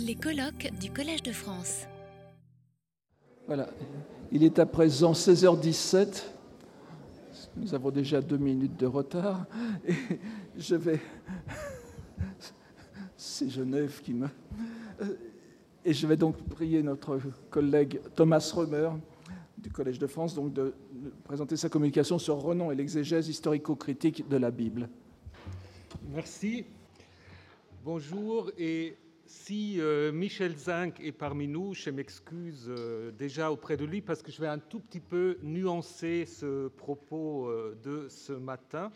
Les colloques du Collège de France. Voilà. Il est à présent 16h17. Nous avons déjà deux minutes de retard. Et je vais. C'est Genève qui me. Et je vais donc prier notre collègue Thomas Römer du Collège de France donc de présenter sa communication sur Renan et l'exégèse historico-critique de la Bible. Merci. Bonjour et si euh, Michel Zinc est parmi nous, je m'excuse euh, déjà auprès de lui parce que je vais un tout petit peu nuancer ce propos euh, de ce matin.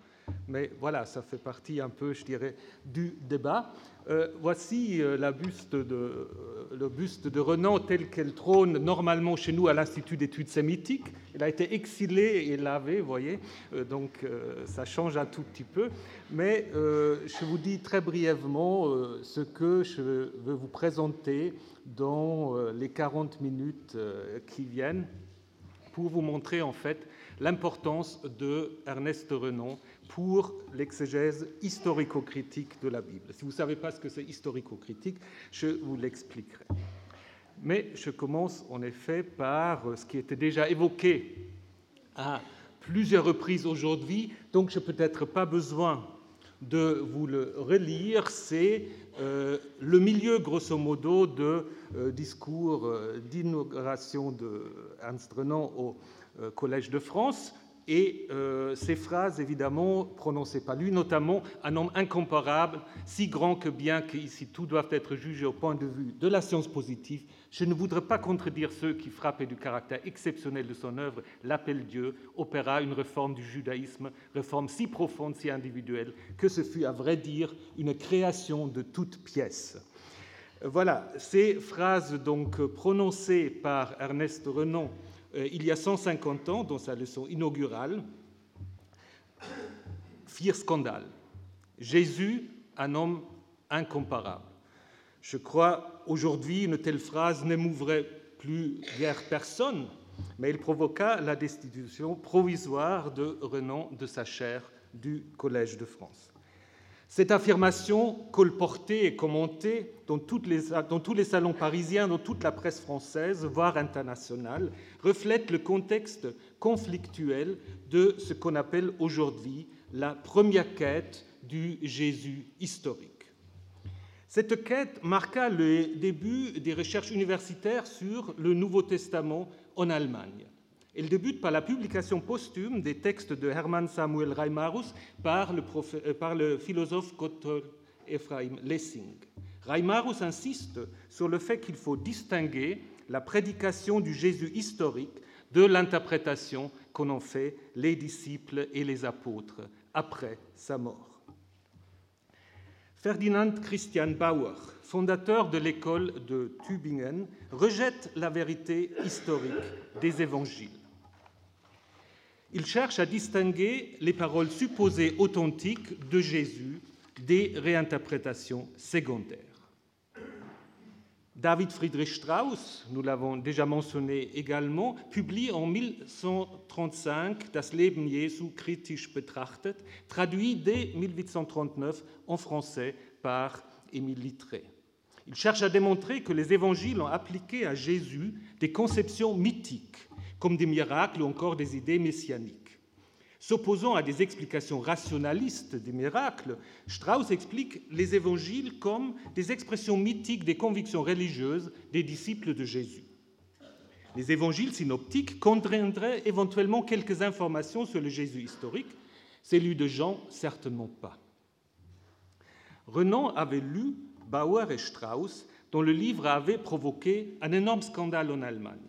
Mais voilà, ça fait partie un peu, je dirais, du débat. Euh, voici euh, euh, le buste de Renan tel qu'elle trône normalement chez nous à l'Institut d'études sémitiques. Il a été exilé et lavé, vous voyez, donc ça change un tout petit peu. Mais je vous dis très brièvement ce que je veux vous présenter dans les 40 minutes qui viennent pour vous montrer en fait l'importance de Ernest Renan pour l'exégèse historico-critique de la Bible. Si vous ne savez pas ce que c'est historico-critique, je vous l'expliquerai. Mais je commence en effet par ce qui était déjà évoqué à plusieurs reprises aujourd'hui, donc je n'ai peut-être pas besoin de vous le relire, c'est euh, le milieu, grosso modo, de euh, discours euh, d'inauguration de au Collège de France, et euh, ces phrases, évidemment, prononcées par lui, notamment un homme incomparable, si grand que bien qu'ici tout doit être jugé au point de vue de la science positive, je ne voudrais pas contredire ceux qui, frappés du caractère exceptionnel de son œuvre, l'appellent Dieu, opéra une réforme du judaïsme, réforme si profonde, si individuelle, que ce fut, à vrai dire, une création de toute pièce. Voilà, ces phrases donc prononcées par Ernest Renan il y a 150 ans, dans sa leçon inaugurale, firent scandale. Jésus, un homme incomparable. Je crois aujourd'hui une telle phrase n'émouvrait plus guère personne, mais il provoqua la destitution provisoire de Renan de sa chaire du Collège de France. Cette affirmation, colportée et commentée dans, tous les salons parisiens, dans toute la presse française, voire internationale, reflète le contexte conflictuel de ce qu'on appelle aujourd'hui la première quête du Jésus historique. Cette quête marqua le début des recherches universitaires sur le Nouveau Testament en Allemagne. Elle débute par la publication posthume des textes de Hermann Samuel Reimarus par le, euh, philosophe Gotthold Ephraim Lessing. Reimarus insiste sur le fait qu'il faut distinguer la prédication du Jésus historique de l'interprétation qu'en ont fait les disciples et les apôtres après sa mort. Ferdinand Christian Bauer, fondateur de l'école de Tübingen, rejette la vérité historique des évangiles. Il cherche à distinguer les paroles supposées authentiques de Jésus des réinterprétations secondaires. David Friedrich Strauss, nous l'avons déjà mentionné également, publie en 1135 Das Leben Jesu kritisch betrachtet, traduit dès 1839 en français par Émile Littré. Il cherche à démontrer que les évangiles ont appliqué à Jésus des conceptions mythiques comme des miracles ou encore des idées messianiques. S'opposant à des explications rationalistes des miracles, Strauss explique les évangiles comme des expressions mythiques des convictions religieuses des disciples de Jésus. Les évangiles synoptiques contiendraient éventuellement quelques informations sur le Jésus historique, celui de Jean certainement pas. Renan avait lu Bauer et Strauss, dont le livre avait provoqué un énorme scandale en Allemagne.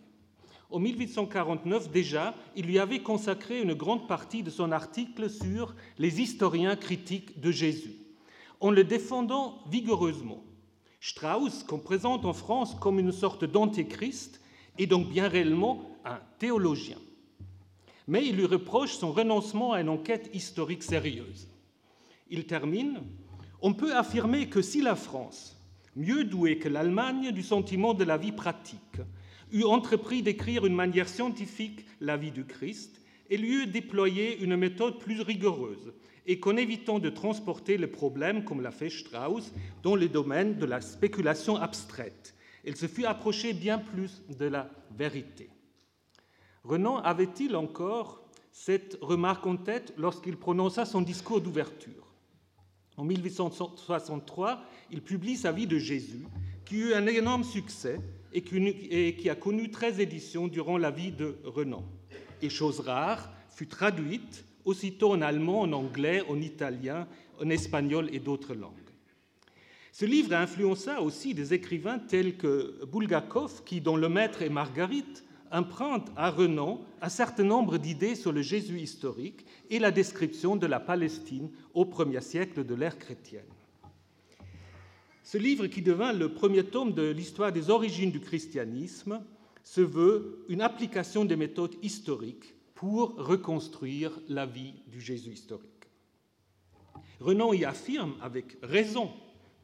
En 1849 déjà, il lui avait consacré une grande partie de son article sur les historiens critiques de Jésus, en le défendant vigoureusement. Strauss, qu'on présente en France comme une sorte d'antéchrist, est donc bien réellement un théologien. Mais il lui reproche son renoncement à une enquête historique sérieuse. Il termine On peut affirmer que si la France, mieux douée que l'Allemagne du sentiment de la vie pratique, eut entrepris d'écrire une manière scientifique la vie du Christ, et lui eut déployé une méthode plus rigoureuse, et qu'en évitant de transporter le problème, comme l'a fait Strauss, dans le domaine de la spéculation abstraite. Elle se fut approchée bien plus de la vérité. Renan avait-il encore cette remarque en tête lorsqu'il prononça son discours d'ouverture? En 1863, il publie sa vie de Jésus, qui eut un énorme succès et qui a connu 13 éditions durant la vie de Renan. Et chose rare, fut traduite aussitôt en allemand, en anglais, en italien, en espagnol et d'autres langues. Ce livre influença aussi des écrivains tels que Bulgakov, qui, dans Le Maître et Marguerite, emprunte à Renan un certain nombre d'idées sur le Jésus historique et la description de la Palestine au premier siècle de l'ère chrétienne. Ce livre, qui devint le premier tome de l'histoire des origines du christianisme, se veut une application des méthodes historiques pour reconstruire la vie du Jésus historique. Renan y affirme avec raison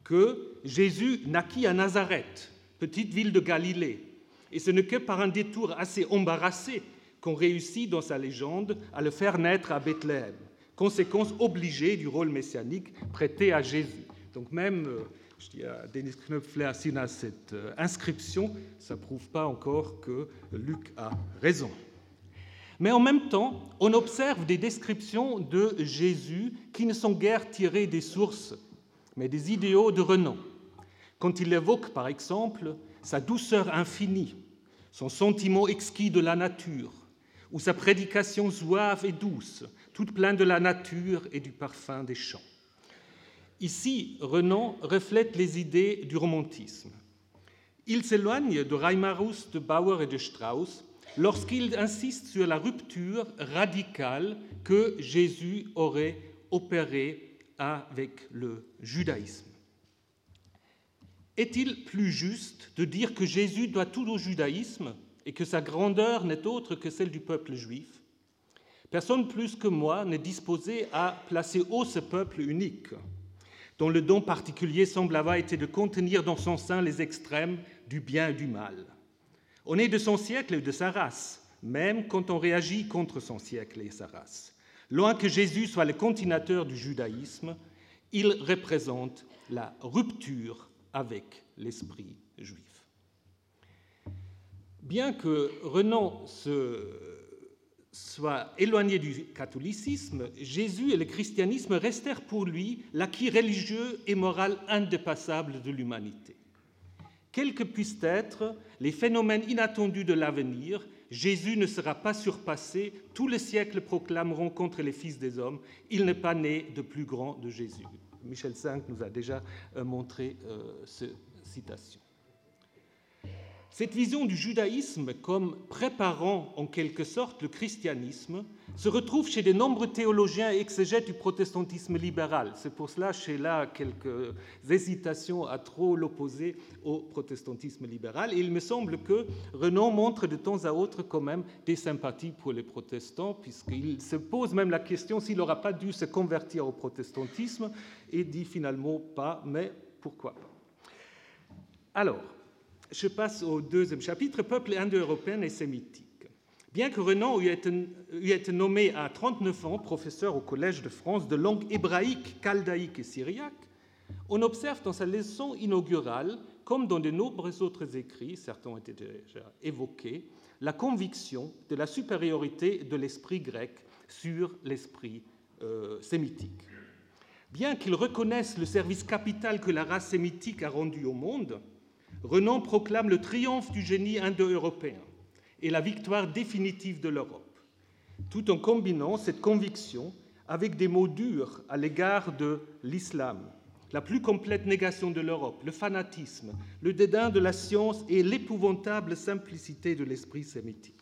que Jésus naquit à Nazareth, petite ville de Galilée, et ce n'est que par un détour assez embarrassé qu'on réussit dans sa légende à le faire naître à Bethléem, conséquence obligée du rôle messianique prêté à Jésus. Donc même, euh, je dis à Denis Knöpfler, à cette euh, inscription, ça ne prouve pas encore que Luc a raison. Mais en même temps, on observe des descriptions de Jésus qui ne sont guère tirées des sources, mais des idéaux de Renan. Quand il évoque, par exemple, sa douceur infinie, son sentiment exquis de la nature, ou sa prédication zouave et douce, toute pleine de la nature et du parfum des champs. Ici, Renan reflète les idées du romantisme. Il s'éloigne de Reimarus, de Bauer et de Strauss lorsqu'il insiste sur la rupture radicale que Jésus aurait opérée avec le judaïsme. Est-il plus juste de dire que Jésus doit tout au judaïsme et que sa grandeur n'est autre que celle du peuple juif? Personne plus que moi n'est disposé à placer haut ce peuple unique, dont le don particulier semble avoir été de contenir dans son sein les extrêmes du bien et du mal. On est de son siècle et de sa race, même quand on réagit contre son siècle et sa race. Loin que Jésus soit le continuateur du judaïsme, il représente la rupture avec l'esprit juif. Bien que Renan se soit éloigné du catholicisme, Jésus et le christianisme restèrent pour lui l'acquis religieux et moral indépassable de l'humanité. Quels que puissent être les phénomènes inattendus de l'avenir, Jésus ne sera pas surpassé, tous les siècles proclameront contre les fils des hommes, il n'est pas né de plus grand de Jésus. Michel V nous a déjà euh, montré euh, cette citation. Cette vision du judaïsme comme préparant en quelque sorte le christianisme se retrouve chez de nombreux théologiens et exégètes du protestantisme libéral. C'est pour cela chez là quelques hésitations à trop l'opposer au protestantisme libéral. Et il me semble que Renan montre de temps à autre quand même des sympathies pour les protestants, puisqu'il se pose même la question s'il n'aura pas dû se convertir au protestantisme, et dit finalement pas, mais pourquoi pas. Alors, je passe au deuxième chapitre, Peuple indo-européen et sémitique. Bien que Renan ait été, nommé à 39 ans professeur au Collège de France de langue hébraïque, chaldaïque et syriaque, on observe dans sa leçon inaugurale, comme dans de nombreux autres écrits, certains ont été déjà évoqués, la conviction de la supériorité de l'esprit grec sur l'esprit euh, sémitique. Bien qu'il reconnaisse le service capital que la race sémitique a rendu au monde, Renan proclame le triomphe du génie indo-européen et la victoire définitive de l'Europe, tout en combinant cette conviction avec des mots durs à l'égard de l'islam, la plus complète négation de l'Europe, le fanatisme, le dédain de la science et l'épouvantable simplicité de l'esprit sémitique.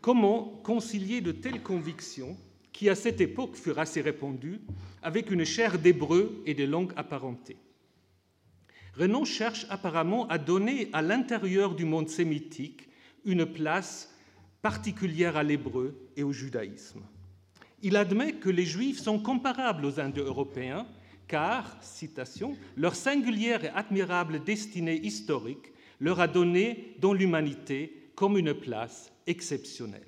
Comment concilier de telles convictions, qui à cette époque furent assez répandues, avec une chair d'hébreu et des langues apparentées? Renan cherche apparemment à donner à l'intérieur du monde sémitique une place particulière à l'hébreu et au judaïsme. Il admet que les juifs sont comparables aux Indo-Européens car, citation, leur singulière et admirable destinée historique leur a donné dans l'humanité comme une place exceptionnelle.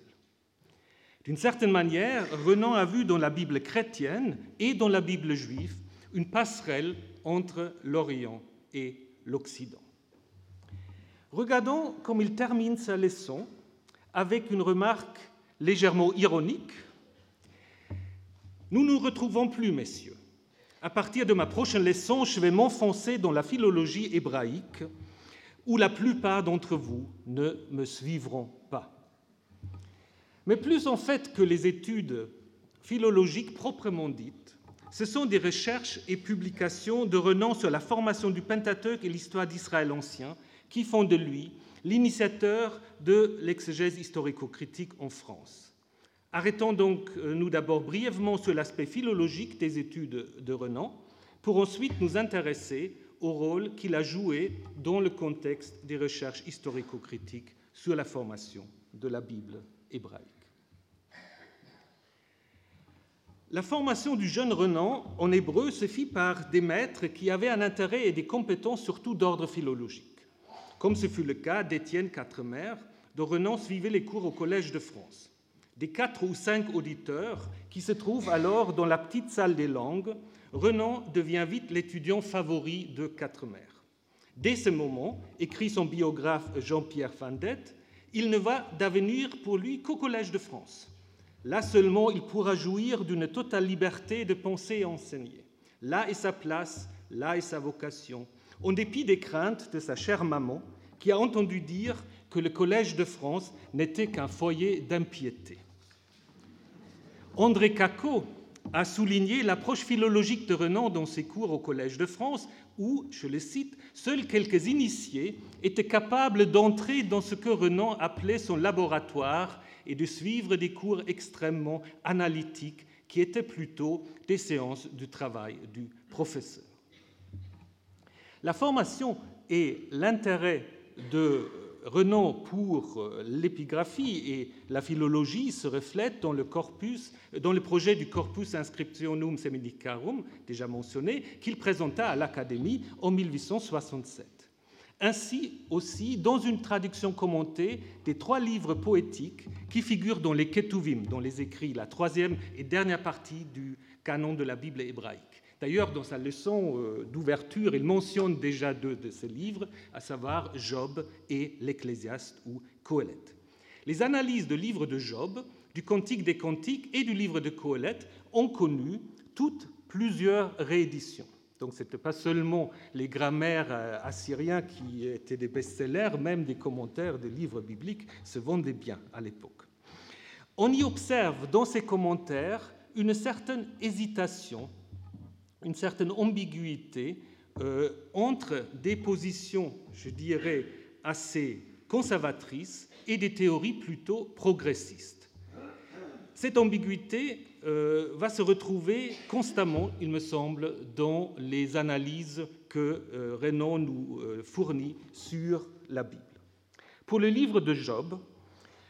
D'une certaine manière, Renan a vu dans la Bible chrétienne et dans la Bible juive une passerelle entre l'Orient l'Occident. Regardons comme il termine sa leçon avec une remarque légèrement ironique. Nous ne nous retrouvons plus, messieurs. À partir de ma prochaine leçon, je vais m'enfoncer dans la philologie hébraïque, où la plupart d'entre vous ne me suivront pas. Mais plus en fait que les études philologiques proprement dites, ce sont des recherches et publications de Renan sur la formation du Pentateuque et l'histoire d'Israël ancien qui font de lui l'initiateur de l'exégèse historico-critique en France. Arrêtons donc euh, nous d'abord brièvement sur l'aspect philologique des études de Renan, pour ensuite nous intéresser au rôle qu'il a joué dans le contexte des recherches historico-critiques sur la formation de la Bible hébraïque. La formation du jeune Renan en hébreu se fit par des maîtres qui avaient un intérêt et des compétences surtout d'ordre philologique comme ce fut le cas d'Étienne Quatremer, dont Renan suivait les cours au Collège de France. Des quatre ou cinq auditeurs qui se trouvent alors dans la petite salle des langues, Renan devient vite l'étudiant favori de Quatremer. Dès ce moment, écrit son biographe Jean-Pierre Fandette, il ne va d'avenir pour lui qu'au Collège de France. Là seulement, il pourra jouir d'une totale liberté de penser et enseigner. Là est sa place, là est sa vocation, en dépit des craintes de sa chère maman, qui a entendu dire que le Collège de France n'était qu'un foyer d'impiété. André Cacot a souligné l'approche philologique de Renan dans ses cours au Collège de France, où, je le cite, seuls quelques initiés étaient capables d'entrer dans ce que Renan appelait son laboratoire et de suivre des cours extrêmement analytiques qui étaient plutôt des séances du travail du professeur. La formation et l'intérêt de Renan pour euh, l'épigraphie et la philologie se reflètent dans le, corpus, dans le projet du Corpus Inscriptionum Seminicarum, déjà mentionné, qu'il présenta à l'Académie en 1867. Ainsi aussi dans une traduction commentée des trois livres poétiques qui figurent dans les Ketuvim, dans les écrits, la troisième et dernière partie du canon de la Bible hébraïque. D'ailleurs, dans sa leçon euh, d'ouverture, il mentionne déjà deux de ses livres, à savoir Job et l'Ecclésiaste ou Coëlette. Les analyses de livres de Job, du Cantique des Cantiques et du livre de Coëlette ont connu toutes plusieurs rééditions. Donc ce n'était pas seulement les grammaires euh, assyriens qui étaient des best-sellers, même des commentaires des livres bibliques se vendaient bien à l'époque. On y observe dans ces commentaires une certaine hésitation une certaine ambiguïté euh, entre des positions, je dirais, assez conservatrices et des théories plutôt progressistes. Cette ambiguïté euh, va se retrouver constamment, il me semble, dans les analyses que euh, Renan nous fournit sur la Bible. Pour le livre de Job,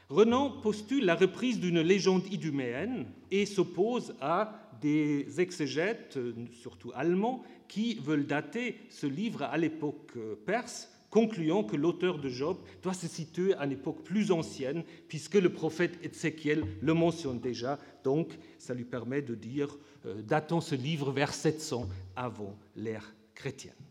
Renan postule la reprise d'une légende iduméenne et s'oppose à des exégètes, surtout allemands, qui veulent dater ce livre à l'époque perse, concluant que l'auteur de Job doit se situer à une époque plus ancienne, puisque le prophète Ézéchiel le mentionne déjà. Donc, ça lui permet de dire, euh, datons ce livre vers 700 avant l'ère chrétienne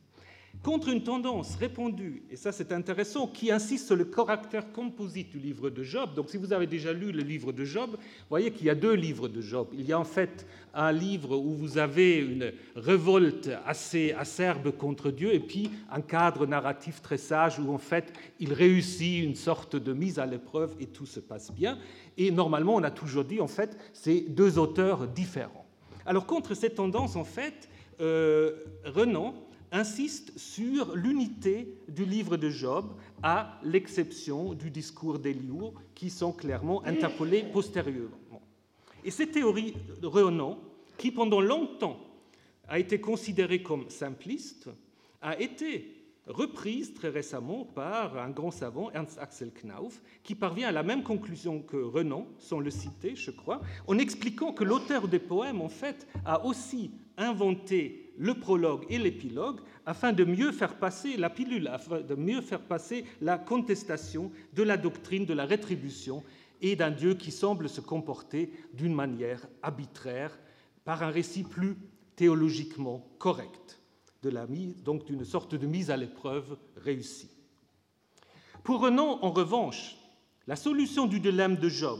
contre une tendance répandue, et ça c'est intéressant, qui insiste sur le caractère composite du livre de Job. Donc si vous avez déjà lu le livre de Job, vous voyez qu'il y a deux livres de Job. Il y a en fait un livre où vous avez une révolte assez acerbe contre Dieu, et puis un cadre narratif très sage où en fait il réussit une sorte de mise à l'épreuve et tout se passe bien. Et normalement on a toujours dit en fait c'est deux auteurs différents. Alors contre cette tendance en fait, euh, Renan insiste sur l'unité du livre de Job, à l'exception du discours d'Eliou, qui sont clairement interpellés postérieurement. Et cette théorie Renan, qui pendant longtemps a été considérée comme simpliste, a été reprise très récemment par un grand savant, Ernst Axel Knauf, qui parvient à la même conclusion que Renan, sans le citer, je crois, en expliquant que l'auteur des poèmes, en fait, a aussi inventé le prologue et l'épilogue afin de mieux faire passer la pilule, afin de mieux faire passer la contestation de la doctrine de la rétribution et d'un Dieu qui semble se comporter d'une manière arbitraire par un récit plus théologiquement correct, donc d'une sorte de mise à l'épreuve réussie. Pour Renan, en revanche, la solution du dilemme de Job,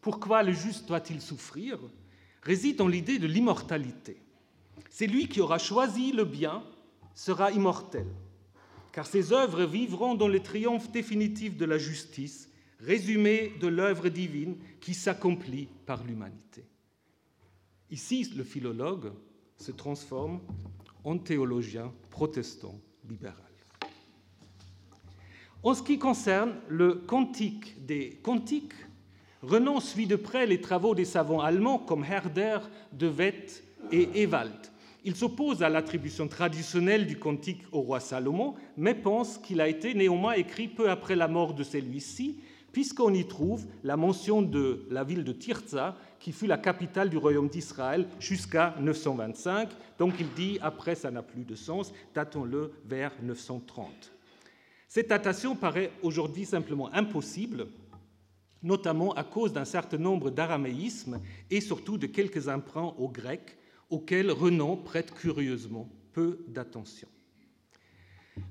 pourquoi le juste doit-il souffrir, réside dans l'idée de l'immortalité. C'est lui qui aura choisi le bien, sera immortel, car ses œuvres vivront dans le triomphe définitif de la justice, résumé de l'œuvre divine qui s'accomplit par l'humanité. Ici, le philologue se transforme en théologien protestant libéral. En ce qui concerne le cantique des cantiques, Renan suit de près les travaux des savants allemands comme Herder, De Wett et Ewald. Il s'oppose à l'attribution traditionnelle du cantique au roi Salomon, mais pense qu'il a été néanmoins écrit peu après la mort de celui-ci, puisqu'on y trouve la mention de la ville de Tirza, qui fut la capitale du royaume d'Israël jusqu'à 925. Donc il dit, après ça n'a plus de sens, datons-le vers 930. Cette datation paraît aujourd'hui simplement impossible, notamment à cause d'un certain nombre d'araméismes et surtout de quelques emprunts au grec auxquels Renan prête curieusement peu d'attention.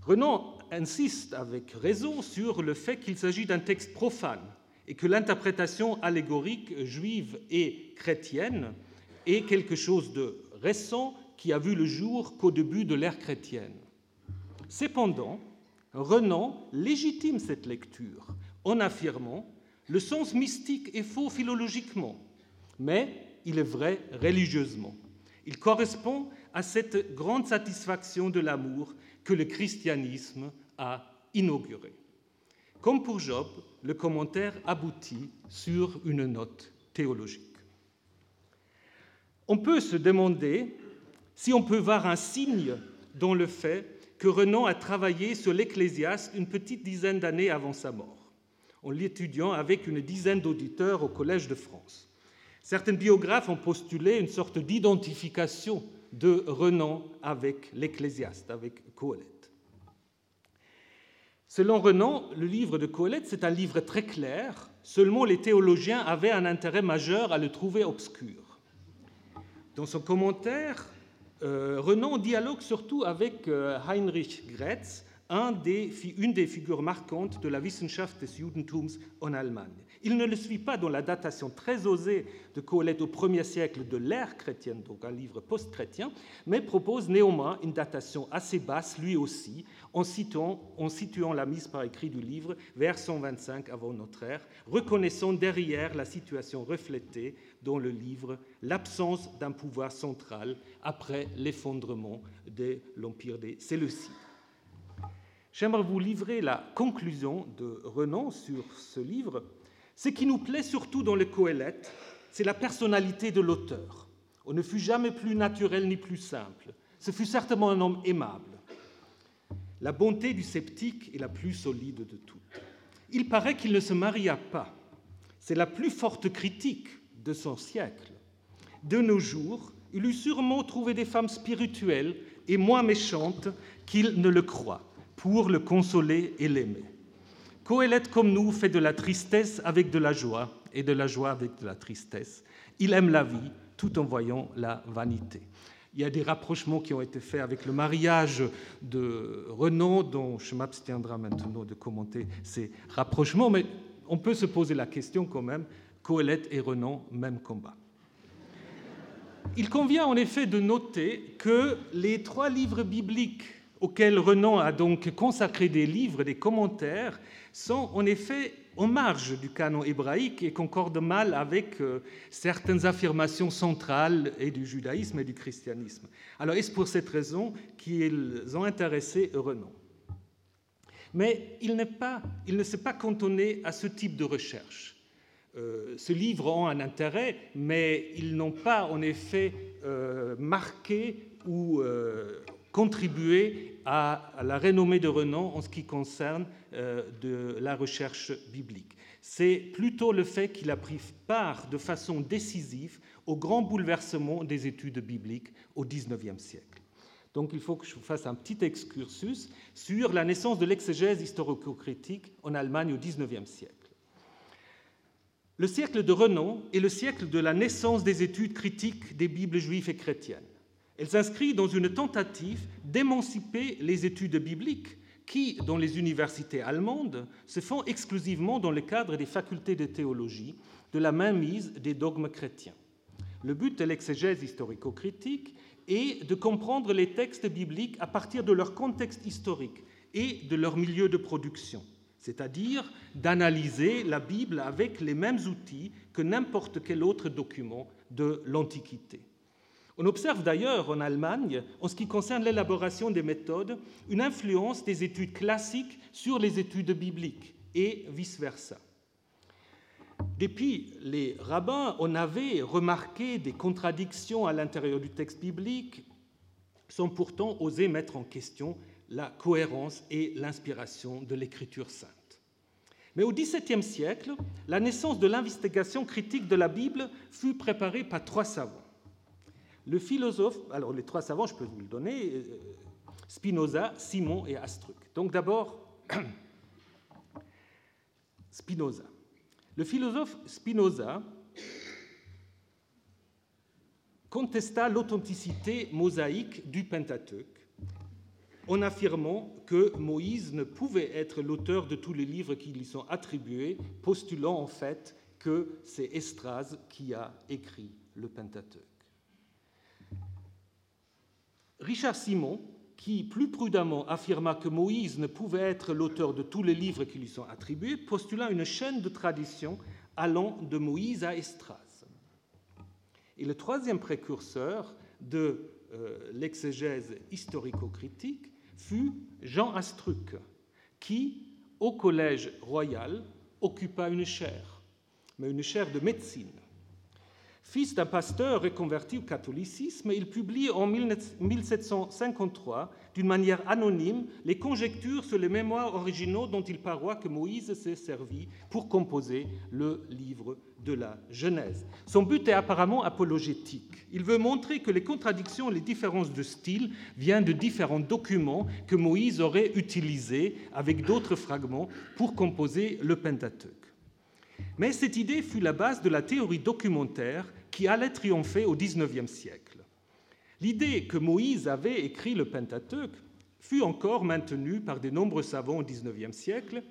Renan insiste avec raison sur le fait qu'il s'agit d'un texte profane et que l'interprétation allégorique juive et chrétienne est quelque chose de récent qui a vu le jour qu'au début de l'ère chrétienne. Cependant, Renan légitime cette lecture en affirmant le sens mystique est faux philologiquement, mais il est vrai religieusement. Il correspond à cette grande satisfaction de l'amour que le christianisme a inaugurée. Comme pour Job, le commentaire aboutit sur une note théologique. On peut se demander si on peut voir un signe dans le fait que Renan a travaillé sur l'Ecclésiaste une petite dizaine d'années avant sa mort, en l'étudiant avec une dizaine d'auditeurs au Collège de France. Certains biographes ont postulé une sorte d'identification de Renan avec l'Ecclésiaste, avec Coëlette. Selon Renan, le livre de Coëlette, c'est un livre très clair, seulement les théologiens avaient un intérêt majeur à le trouver obscur. Dans son commentaire, euh, Renan dialogue surtout avec euh, Heinrich Gretz, une des figures marquantes de la Wissenschaft des Judentums en Allemagne. Il ne le suit pas dans la datation très osée de Colette au premier siècle de l'ère chrétienne, donc un livre post-chrétien, mais propose néanmoins une datation assez basse, lui aussi, en situant, en situant la mise par écrit du livre vers 125 avant notre ère, reconnaissant derrière la situation reflétée dans le livre l'absence d'un pouvoir central après l'effondrement de l'empire des Séleucides. J'aimerais vous livrer la conclusion de Renan sur ce livre ce qui nous plaît surtout dans le Coëlette, c'est la personnalité de l'auteur. On ne fut jamais plus naturel ni plus simple. Ce fut certainement un homme aimable. La bonté du sceptique est la plus solide de toutes. Il paraît qu'il ne se maria pas. C'est la plus forte critique de son siècle. De nos jours, il eût sûrement trouvé des femmes spirituelles et moins méchantes qu'il ne le croit, pour le consoler et l'aimer. Coëlette, comme nous, fait de la tristesse avec de la joie et de la joie avec de la tristesse. Il aime la vie tout en voyant la vanité. Il y a des rapprochements qui ont été faits avec le mariage de Renan, dont je m'abstiendrai maintenant de commenter ces rapprochements, mais on peut se poser la question quand même, Coëlette et Renan, même combat. Il convient en effet de noter que les trois livres bibliques auxquels Renan a donc consacré des livres, des commentaires, sont en effet en marge du canon hébraïque et concordent mal avec euh, certaines affirmations centrales et du judaïsme et du christianisme. Alors est-ce pour cette raison qu'ils ont intéressé Renan? Mais il, il, ne s'est pas cantonné à ce type de recherche. Euh, ce livre a un intérêt, mais ils n'ont pas en effet euh, marqué ou contribué à la renommée de Renan en ce qui concerne euh, la recherche biblique. C'est plutôt le fait qu'il a pris part de façon décisive au grand bouleversement des études bibliques au XIXe siècle. Donc il faut que je vous fasse un petit excursus sur la naissance de l'exégèse historico-critique en Allemagne au XIXe siècle. Le siècle de renom est le siècle de la naissance des études critiques des Bibles juives et chrétiennes. Elle s'inscrit dans une tentative d'émanciper les études bibliques qui, dans les universités allemandes, se font exclusivement dans le cadre des facultés de théologie, de la mainmise des dogmes chrétiens. Le but de l'exégèse historico-critique est de comprendre les textes bibliques à partir de leur contexte historique et de leur milieu de production, c'est-à-dire d'analyser la Bible avec les mêmes outils que n'importe quel autre document de l'Antiquité. On observe d'ailleurs en Allemagne, en ce qui concerne l'élaboration des méthodes, une influence des études classiques sur les études bibliques et vice-versa. Depuis les rabbins, on avait remarqué des contradictions à l'intérieur du texte biblique, sans pourtant oser mettre en question la cohérence et l'inspiration de l'écriture sainte. Mais au XVIIe siècle, la naissance de l'investigation critique de la Bible fut préparée par trois savants. Le philosophe, alors les trois savants, je peux vous le donner, euh, Spinoza, Simon et Astruc. Donc d'abord, Spinoza. Le philosophe Spinoza contesta l'authenticité mosaïque du Pentateuque en affirmant que Moïse ne pouvait être l'auteur de tous les livres qui lui sont attribués, postulant en fait que c'est Estras qui a écrit le Pentateuque. Richard Simon, qui plus prudemment affirma que Moïse ne pouvait être l'auteur de tous les livres qui lui sont attribués, postula une chaîne de traditions allant de Moïse à Estras. Et le troisième précurseur de euh, l'exégèse historico-critique fut Jean Astruc, qui, au Collège royal, occupa une chaire, mais une chaire de médecine. Fils d'un pasteur reconverti au catholicisme, il publie en 1753, d'une manière anonyme, les conjectures sur les mémoires originaux dont il paroit que Moïse s'est servi pour composer le livre de la Genèse. Son but est apparemment apologétique. Il veut montrer que les contradictions et les différences de style viennent de différents documents que Moïse aurait utilisés avec d'autres fragments pour composer le Pentateuque. Mais cette idée fut la base de la théorie documentaire qui allait triompher au XIXe siècle. L'idée que Moïse avait écrit le Pentateuque fut encore maintenue par de nombreux savants au XIXe siècle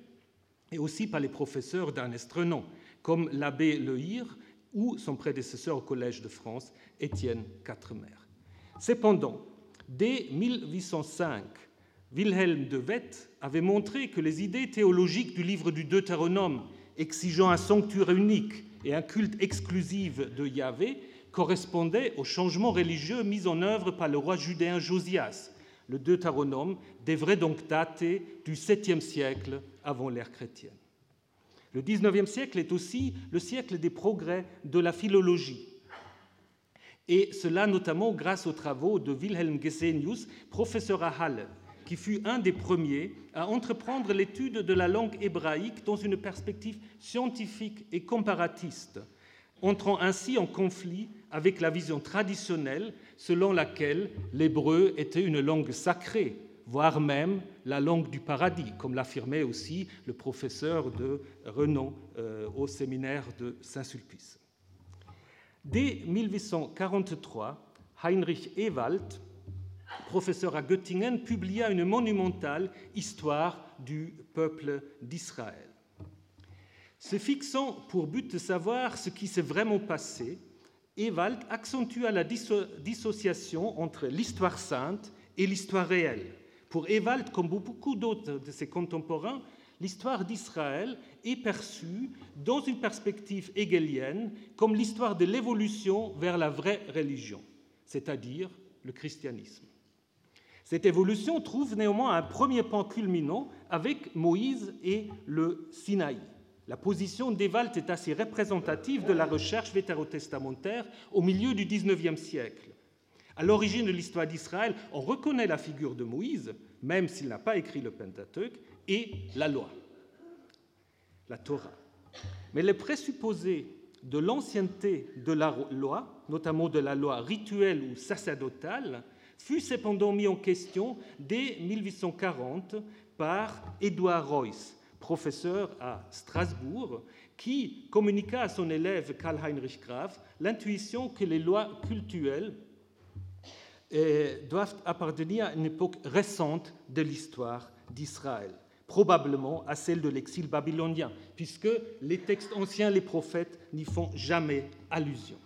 et aussi par les professeurs d'un Renan, comme l'abbé Le Hir ou son prédécesseur au Collège de France, Étienne Quatremer. Cependant, dès 1805, Wilhelm de Wett avait montré que les idées théologiques du livre du Deutéronome, exigeant un sanctuaire unique et un culte exclusif de Yahvé correspondait au changement religieux mis en œuvre par le roi judéen Josias. Le Deutéronome devrait donc dater du 7e siècle avant l'ère chrétienne. Le 19e siècle est aussi le siècle des progrès de la philologie. Et cela notamment grâce aux travaux de Wilhelm Gesenius, professeur à Halle, qui fut un des premiers à entreprendre l'étude de la langue hébraïque dans une perspective scientifique et comparatiste, entrant ainsi en conflit avec la vision traditionnelle selon laquelle l'hébreu était une langue sacrée, voire même la langue du paradis, comme l'affirmait aussi le professeur de renom euh, au séminaire de Saint-Sulpice. Dès 1843, Heinrich Ewald professeur à Göttingen, publia une monumentale histoire du peuple d'Israël. Se fixant pour but de savoir ce qui s'est vraiment passé, Ewald accentua la dissociation entre l'histoire sainte et l'histoire réelle. Pour Ewald, comme beaucoup d'autres de ses contemporains, l'histoire d'Israël est perçue dans une perspective hegelienne comme l'histoire de l'évolution vers la vraie religion, c'est-à-dire le christianisme. Cette évolution trouve néanmoins un premier pan culminant avec Moïse et le Sinaï. La position d'Ewald est assez représentative de la recherche vétérotestamentaire au milieu du XIXe siècle. À l'origine de l'histoire d'Israël, on reconnaît la figure de Moïse, même s'il n'a pas écrit le Pentateuque, et la loi, la Torah. Mais les présupposés de l'ancienneté de la loi, notamment de la loi rituelle ou sacerdotale, fut cependant mis en question dès 1840 par Edouard Royce, professeur à Strasbourg, qui communiqua à son élève Karl Heinrich Graf l'intuition que les lois culturelles euh, doivent appartenir à une époque récente de l'histoire d'Israël, probablement à celle de l'exil babylonien, puisque les textes anciens, les prophètes, n'y font jamais allusion.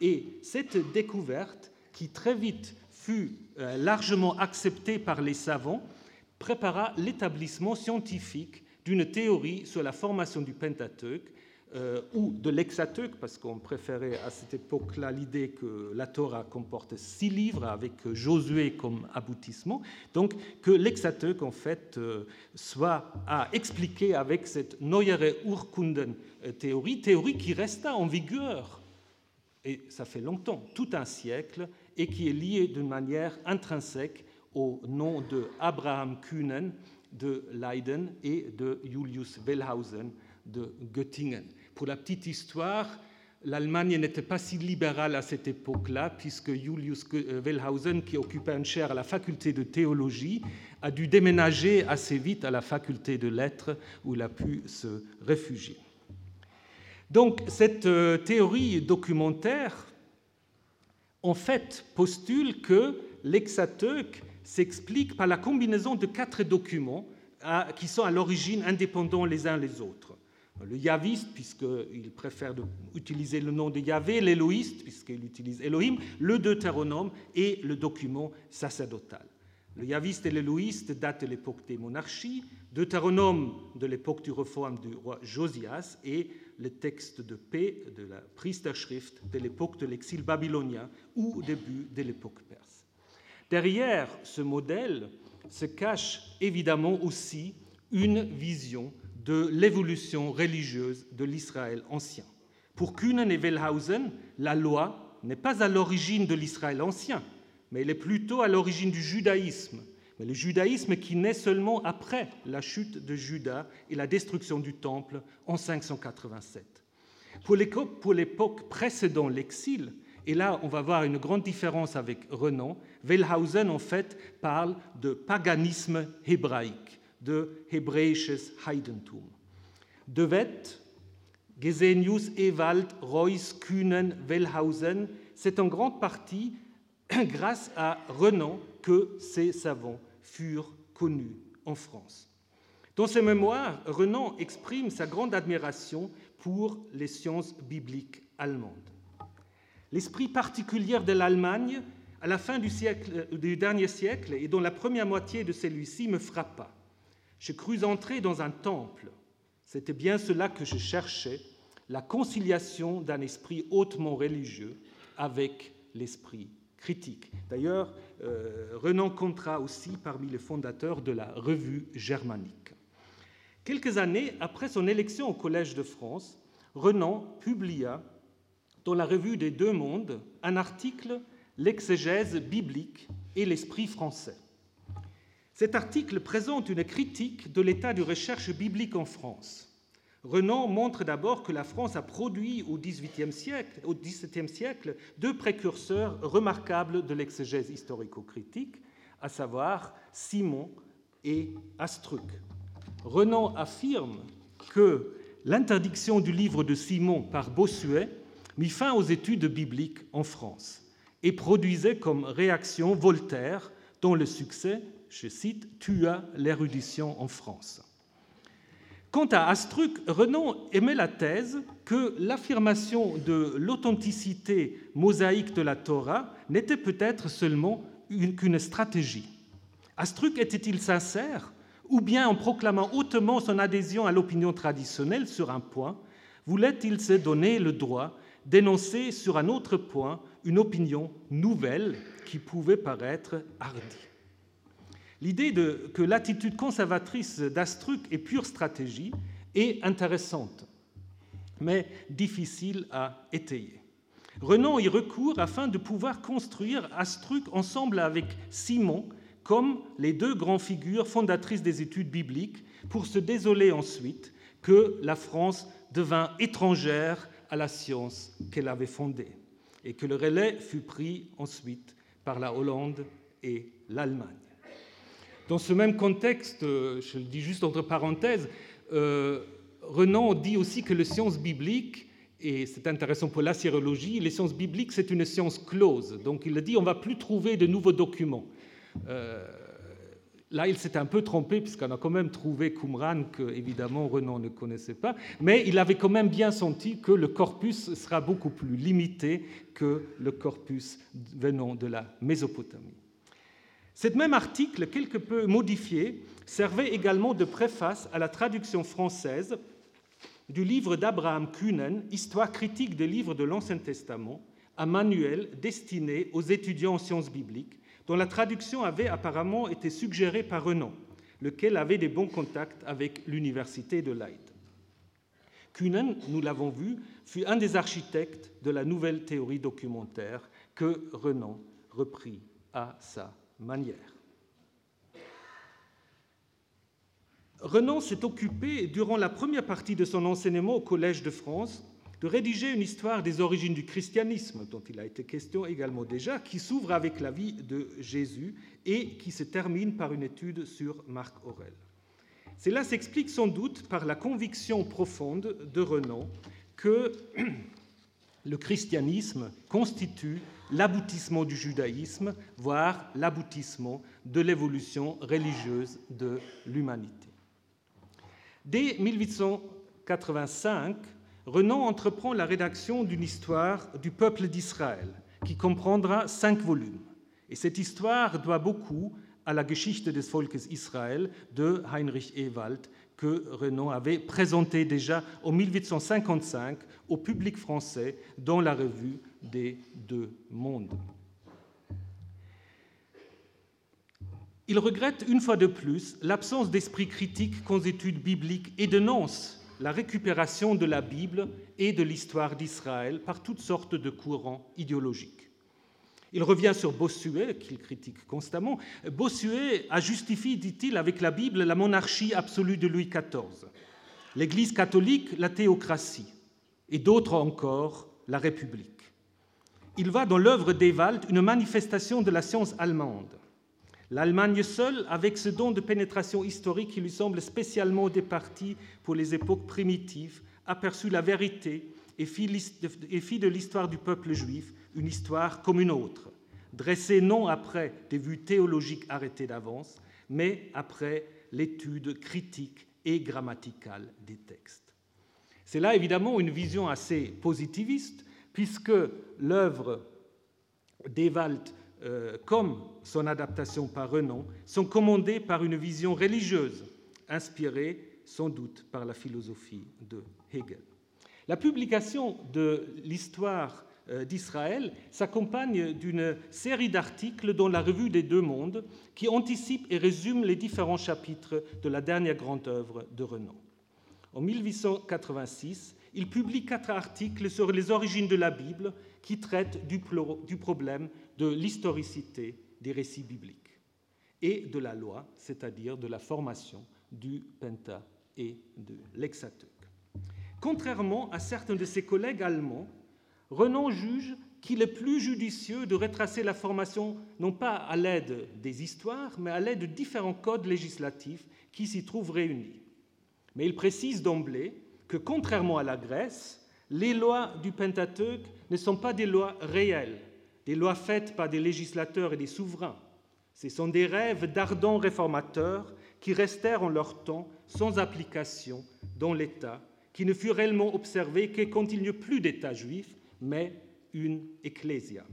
Et cette découverte, qui très vite fut euh, largement acceptée par les savants, prépara l'établissement scientifique d'une théorie sur la formation du Pentateuque euh, ou de l'Hexateuque, parce qu'on préférait à cette époque-là l'idée que la Torah comporte six livres avec Josué comme aboutissement, donc que l'Hexateuque en fait euh, soit à expliquer avec cette Neuere Urkunden théorie, théorie qui resta en vigueur, et ça fait longtemps, tout un siècle, et qui est liée d'une manière intrinsèque au nom de Abraham Kühnen de Leiden et de Julius Wellhausen de Göttingen. Pour la petite histoire, l'Allemagne n'était pas si libérale à cette époque-là, puisque Julius euh, Wellhausen, qui occupait un chair à la faculté de théologie, a dû déménager assez vite à la faculté de lettres, où il a pu se réfugier. Donc cette euh, théorie documentaire, en fait, postule que l'Hexateuque s'explique par la combinaison de quatre documents qui sont à l'origine indépendants les uns les autres. Le yaviste, puisqu'il préfère utiliser le nom de Yahvé, l'éloïste, puisqu'il utilise Elohim, le deutéronome et le document sacerdotal. Le yaviste et l'éloïste datent de l'époque des monarchies, deutéronome de l'époque du réforme du roi Josias et le texte de paix de la Priesterschrift de l'époque de l'exil babylonien ou au début de l'époque perse. Derrière ce modèle se cache évidemment aussi une vision de l'évolution religieuse de l'Israël ancien. Pour Kühnen et Wellhausen, la loi n'est pas à l'origine de l'Israël ancien, mais elle est plutôt à l'origine du judaïsme. Mais le judaïsme qui naît seulement après la chute de Juda et la destruction du temple en 587. Pour l'époque précédant l'exil, et là on va voir une grande différence avec Renan, Wellhausen en fait parle de paganisme hébraïque de hebräisches Heidentum. De Wett, Gesenius, Ewald, Reuss, Kühnen, Wellhausen, c'est en grande partie grâce à Renan que ces savants furent connus en France. Dans ses mémoires, Renan exprime sa grande admiration pour les sciences bibliques allemandes. L'esprit particulier de l'Allemagne à la fin du, du dernier siècle et dans la première moitié de celui-ci me frappa. Je crus entrer dans un temple. C'était bien cela que je cherchais, la conciliation d'un esprit hautement religieux avec l'esprit critique. D'ailleurs, euh, Renan comptera aussi parmi les fondateurs de la revue germanique. Quelques années après son élection au Collège de France, Renan publia dans la revue des Deux Mondes un article L'exégèse biblique et l'esprit français. Cet article présente une critique de l'état de recherche biblique en France. Renan montre d'abord que la France a produit au XVIIIe siècle, au XVIIe siècle deux précurseurs remarquables de l'exégèse historico-critique, à savoir Simon et Astruc. Renan affirme que l'interdiction du livre de Simon par Bossuet mit fin aux études bibliques en France et produisait comme réaction Voltaire, dont le succès je cite, tua l'érudition en France. Quant à Astruc, Renan émet la thèse que l'affirmation de l'authenticité mosaïque de la Torah n'était peut-être seulement qu'une stratégie. Astruc était-il sincère ou bien en proclamant hautement son adhésion à l'opinion traditionnelle sur un point, voulait-il se donner le droit d'énoncer sur un autre point une opinion nouvelle qui pouvait paraître hardie? L'idée que l'attitude conservatrice d'Astruc est pure stratégie est intéressante, mais difficile à étayer. Renan y recourt afin de pouvoir construire Astruc ensemble avec Simon comme les deux grandes figures fondatrices des études bibliques pour se désoler ensuite que la France devint étrangère à la science qu'elle avait fondée et que le relais fut pris ensuite par la Hollande et l'Allemagne. Dans ce même contexte, euh, je le dis juste entre parenthèses, euh, Renan dit aussi que les sciences bibliques, et c'est intéressant pour la sérologie, les sciences bibliques, c'est une science close. Donc il a dit on ne va plus trouver de nouveaux documents. Euh, là, il s'est un peu trompé, puisqu'on a quand même trouvé Qumran, que évidemment Renan ne connaissait pas, mais il avait quand même bien senti que le corpus sera beaucoup plus limité que le corpus venant de la Mésopotamie. Cet même article, quelque peu modifié, servait également de préface à la traduction française du livre d'Abraham Kuhnen, Histoire critique des livres de l'Ancien Testament, un manuel destiné aux étudiants en sciences bibliques, dont la traduction avait apparemment été suggérée par Renan, lequel avait des bons contacts avec l'université de Leyde. Kuhnen, nous l'avons vu, fut un des architectes de la nouvelle théorie documentaire que Renan reprit à sa manière. Renan s'est occupé, durant la première partie de son enseignement au Collège de France, de rédiger une histoire des origines du christianisme, dont il a été question également déjà, qui s'ouvre avec la vie de Jésus et qui se termine par une étude sur Marc Aurèle. Cela s'explique sans doute par la conviction profonde de Renan que le christianisme constitue l'aboutissement du judaïsme, voire l'aboutissement de l'évolution religieuse de l'humanité. Dès 1885, Renan entreprend la rédaction d'une histoire du peuple d'Israël, qui comprendra cinq volumes. Et cette histoire doit beaucoup à la Geschichte des Volkes Israël de Heinrich Ewald, que Renan avait présenté déjà en 1855 au public français dans la revue des deux mondes. Il regrette une fois de plus l'absence d'esprit critique qu'aux études bibliques et dénonce la récupération de la Bible et de l'histoire d'Israël par toutes sortes de courants idéologiques. Il revient sur Bossuet, qu'il critique constamment. Bossuet a justifié, dit-il, avec la Bible la monarchie absolue de Louis XIV, l'Église catholique la théocratie, et d'autres encore la République. Il voit dans l'œuvre d'Ewald une manifestation de la science allemande. L'Allemagne seule, avec ce don de pénétration historique qui lui semble spécialement départi pour les époques primitives, aperçut la vérité et fit de l'histoire du peuple juif une histoire comme une autre, dressée non après des vues théologiques arrêtées d'avance, mais après l'étude critique et grammaticale des textes. C'est là évidemment une vision assez positiviste, puisque l'œuvre d'Ewald euh, comme son adaptation par Renan, sont commandées par une vision religieuse, inspirée sans doute par la philosophie de Hegel. La publication de l'histoire euh, d'Israël s'accompagne d'une série d'articles dans la revue des deux mondes qui anticipent et résument les différents chapitres de la dernière grande œuvre de Renan. En 1886, il publie quatre articles sur les origines de la Bible qui traitent du, problème de l'historicité des récits bibliques et de la loi, c'est-à-dire de la formation du Penta et de l'Hexateuch. Contrairement à certains de ses collègues allemands, Renan juge qu'il est plus judicieux de retracer la formation non pas à l'aide des histoires, mais à l'aide de différents codes législatifs qui s'y trouvent réunis. Mais il précise d'emblée que, contrairement à la Grèce, les lois du Pentateuque ne sont pas des lois réelles, des lois faites par des législateurs et des souverains. Ce sont des rêves d'ardents réformateurs qui restèrent en leur temps sans application dans l'État, qui ne fut réellement observé que quand il n'y eut plus d'État juif, mais une ecclésia.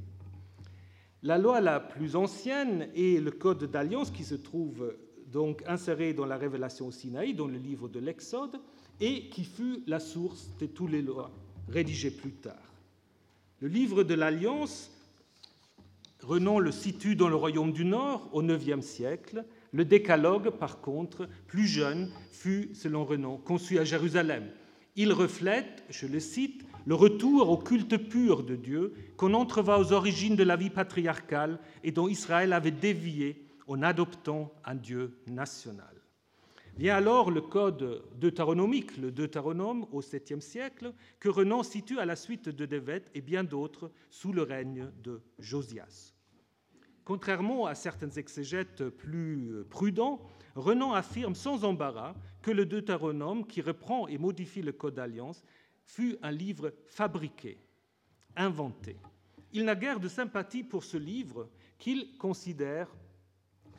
La loi la plus ancienne est le Code d'alliance qui se trouve donc inséré dans la révélation au Sinaï, dans le livre de l'Exode, et qui fut la source de toutes les lois rédigées plus tard. Le livre de l'Alliance Renan le situe dans le royaume du Nord au IXe siècle. Le décalogue, par contre, plus jeune, fut, selon Renan, conçu à Jérusalem. Il reflète, je le cite, le retour au culte pur de Dieu qu'on entrevoit aux origines de la vie patriarcale et dont Israël avait dévié en adoptant un Dieu national. Vient alors le code deutéronomique, le Deutéronome au 7e siècle, que Renan situe à la suite de Devet et bien d'autres sous le règne de Josias. Contrairement à certains exégètes plus prudents, Renan affirme sans embarras que le Deutéronome, qui reprend et modifie le Code d'alliance, fut un livre fabriqué, inventé. Il n'a guère de sympathie pour ce livre qu'il considère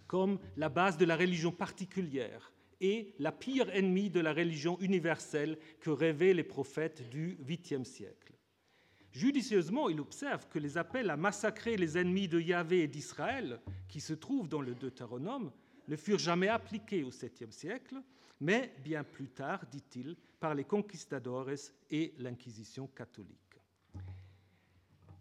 comme la base de la religion particulière et la pire ennemie de la religion universelle que rêvaient les prophètes du 8e siècle. Judicieusement, il observe que les appels à massacrer les ennemis de Yahvé et d'Israël, qui se trouvent dans le Deutéronome, ne furent jamais appliqués au 7e siècle, mais bien plus tard, dit-il, par les conquistadores et l'Inquisition catholique.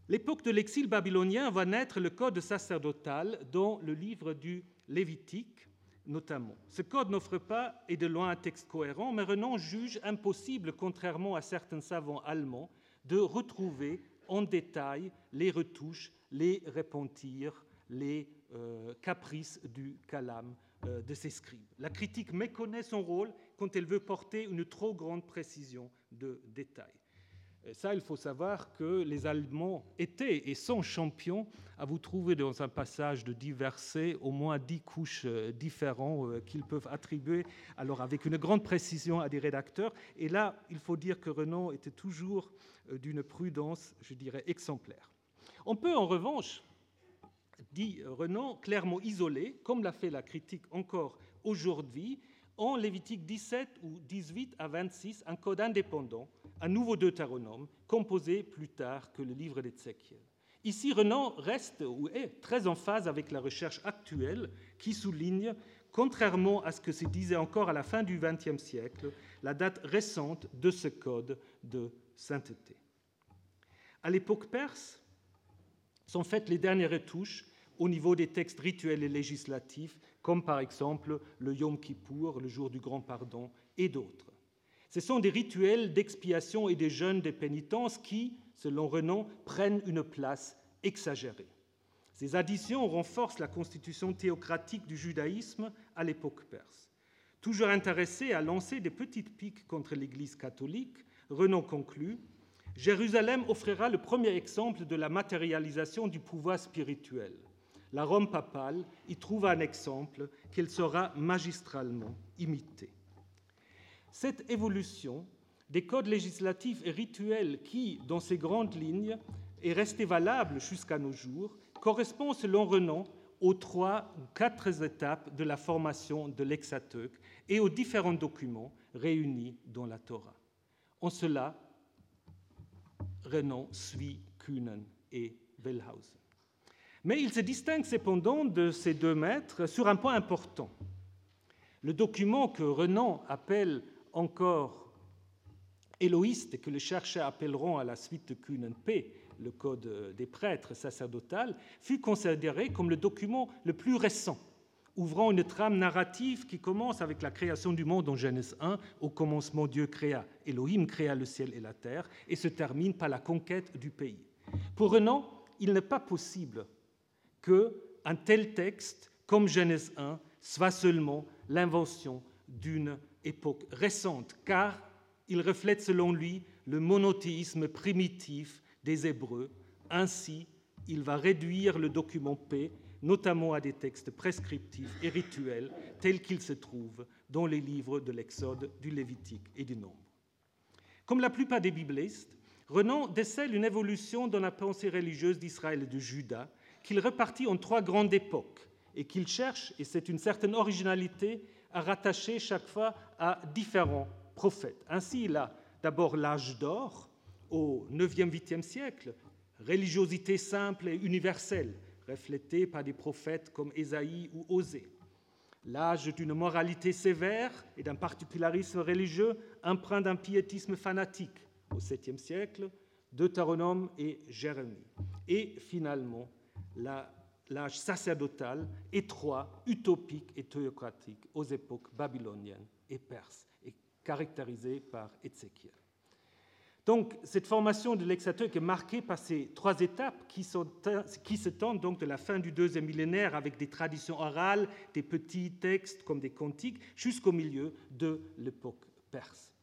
L'époque de l'exil babylonien va naître le code sacerdotal dans le livre du Lévitique, notamment. Ce code n'offre pas, et de loin, un texte cohérent, mais Renan juge impossible, contrairement à certains savants allemands, de retrouver en détail les retouches, les repentirs, les euh, caprices du calame euh, de ses scribes. La critique méconnaît son rôle quand elle veut porter une trop grande précision de détails. Ça, il faut savoir que les Allemands étaient et sont champions à vous trouver dans un passage de dix versets au moins dix couches euh, différents euh, qu'ils peuvent attribuer, alors avec une grande précision à des rédacteurs. Et là, il faut dire que Renan était toujours d'une prudence, je dirais, exemplaire. On peut en revanche dit Renan, clairement isolé, comme l'a fait la critique encore aujourd'hui, en Lévitique 17 ou 18 à 26, un code indépendant, un nouveau Deutéronome, composé plus tard que le livre d'Ézéchiel. Ici, Renan reste ou est très en phase avec la recherche actuelle qui souligne, contrairement à ce que se disait encore à la fin du XXe siècle, la date récente de ce code de sainteté. À l'époque perse, sont faites les dernières retouches au niveau des textes rituels et législatifs, comme par exemple le Yom Kippour, le jour du grand pardon, et d'autres. Ce sont des rituels d'expiation et des jeûnes de pénitence qui, selon Renan, prennent une place exagérée. Ces additions renforcent la constitution théocratique du judaïsme à l'époque perse. Toujours intéressé à lancer des petites piques contre l'Église catholique, Renan conclut Jérusalem offrira le premier exemple de la matérialisation du pouvoir spirituel la Rome papale y trouve un exemple qu'elle saura magistralement imiter. Cette évolution des codes législatifs et rituels qui, dans ces grandes lignes, est restée valable jusqu'à nos jours, correspond, selon Renan, aux trois ou quatre étapes de la formation de l'exateuch et aux différents documents réunis dans la Torah. En cela, Renan suit Kühnen et Wellhausen. Mais il se distingue cependant de ces deux maîtres sur un point important. Le document que Renan appelle encore éloïste que les chercheurs appelleront à la suite de Kuhn-P, le Code des prêtres sacerdotal, fut considéré comme le document le plus récent, ouvrant une trame narrative qui commence avec la création du monde en Genèse 1. Au commencement, Dieu créa, Elohim créa le ciel et la terre, et se termine par la conquête du pays. Pour Renan, il n'est pas possible qu'un tel texte, comme Genèse 1, soit seulement l'invention d'une époque récente, car il reflète selon lui le monothéisme primitif des Hébreux. Ainsi, il va réduire le document P, notamment à des textes prescriptifs et rituels tels qu'ils se trouvent dans les livres de l'Exode, du Lévitique et du Nombre. Comme la plupart des biblistes, Renan décèle une évolution dans la pensée religieuse d'Israël et de Juda qu'il repartit en trois grandes époques et qu'il cherche, et c'est une certaine originalité, à rattacher chaque fois à différents prophètes. Ainsi, il a d'abord l'âge d'or au 9e, 8e siècle, religiosité simple et universelle, reflétée par des prophètes comme Ésaïe ou Osée. L'âge d'une moralité sévère et d'un particularisme religieux empreint d'un piétisme fanatique au 7e siècle, Deutéronome et Jérémie. Et finalement, l'âge sacerdotal étroit, utopique et théocratique aux époques babyloniennes et perses, et caractérisé par Ézéchiel. Donc, cette formation de l'exateuch est marquée par ces trois étapes qui, sont, qui se tendent donc de la fin du deuxième millénaire avec des traditions orales, des petits textes comme des cantiques, jusqu'au milieu de l'époque perse.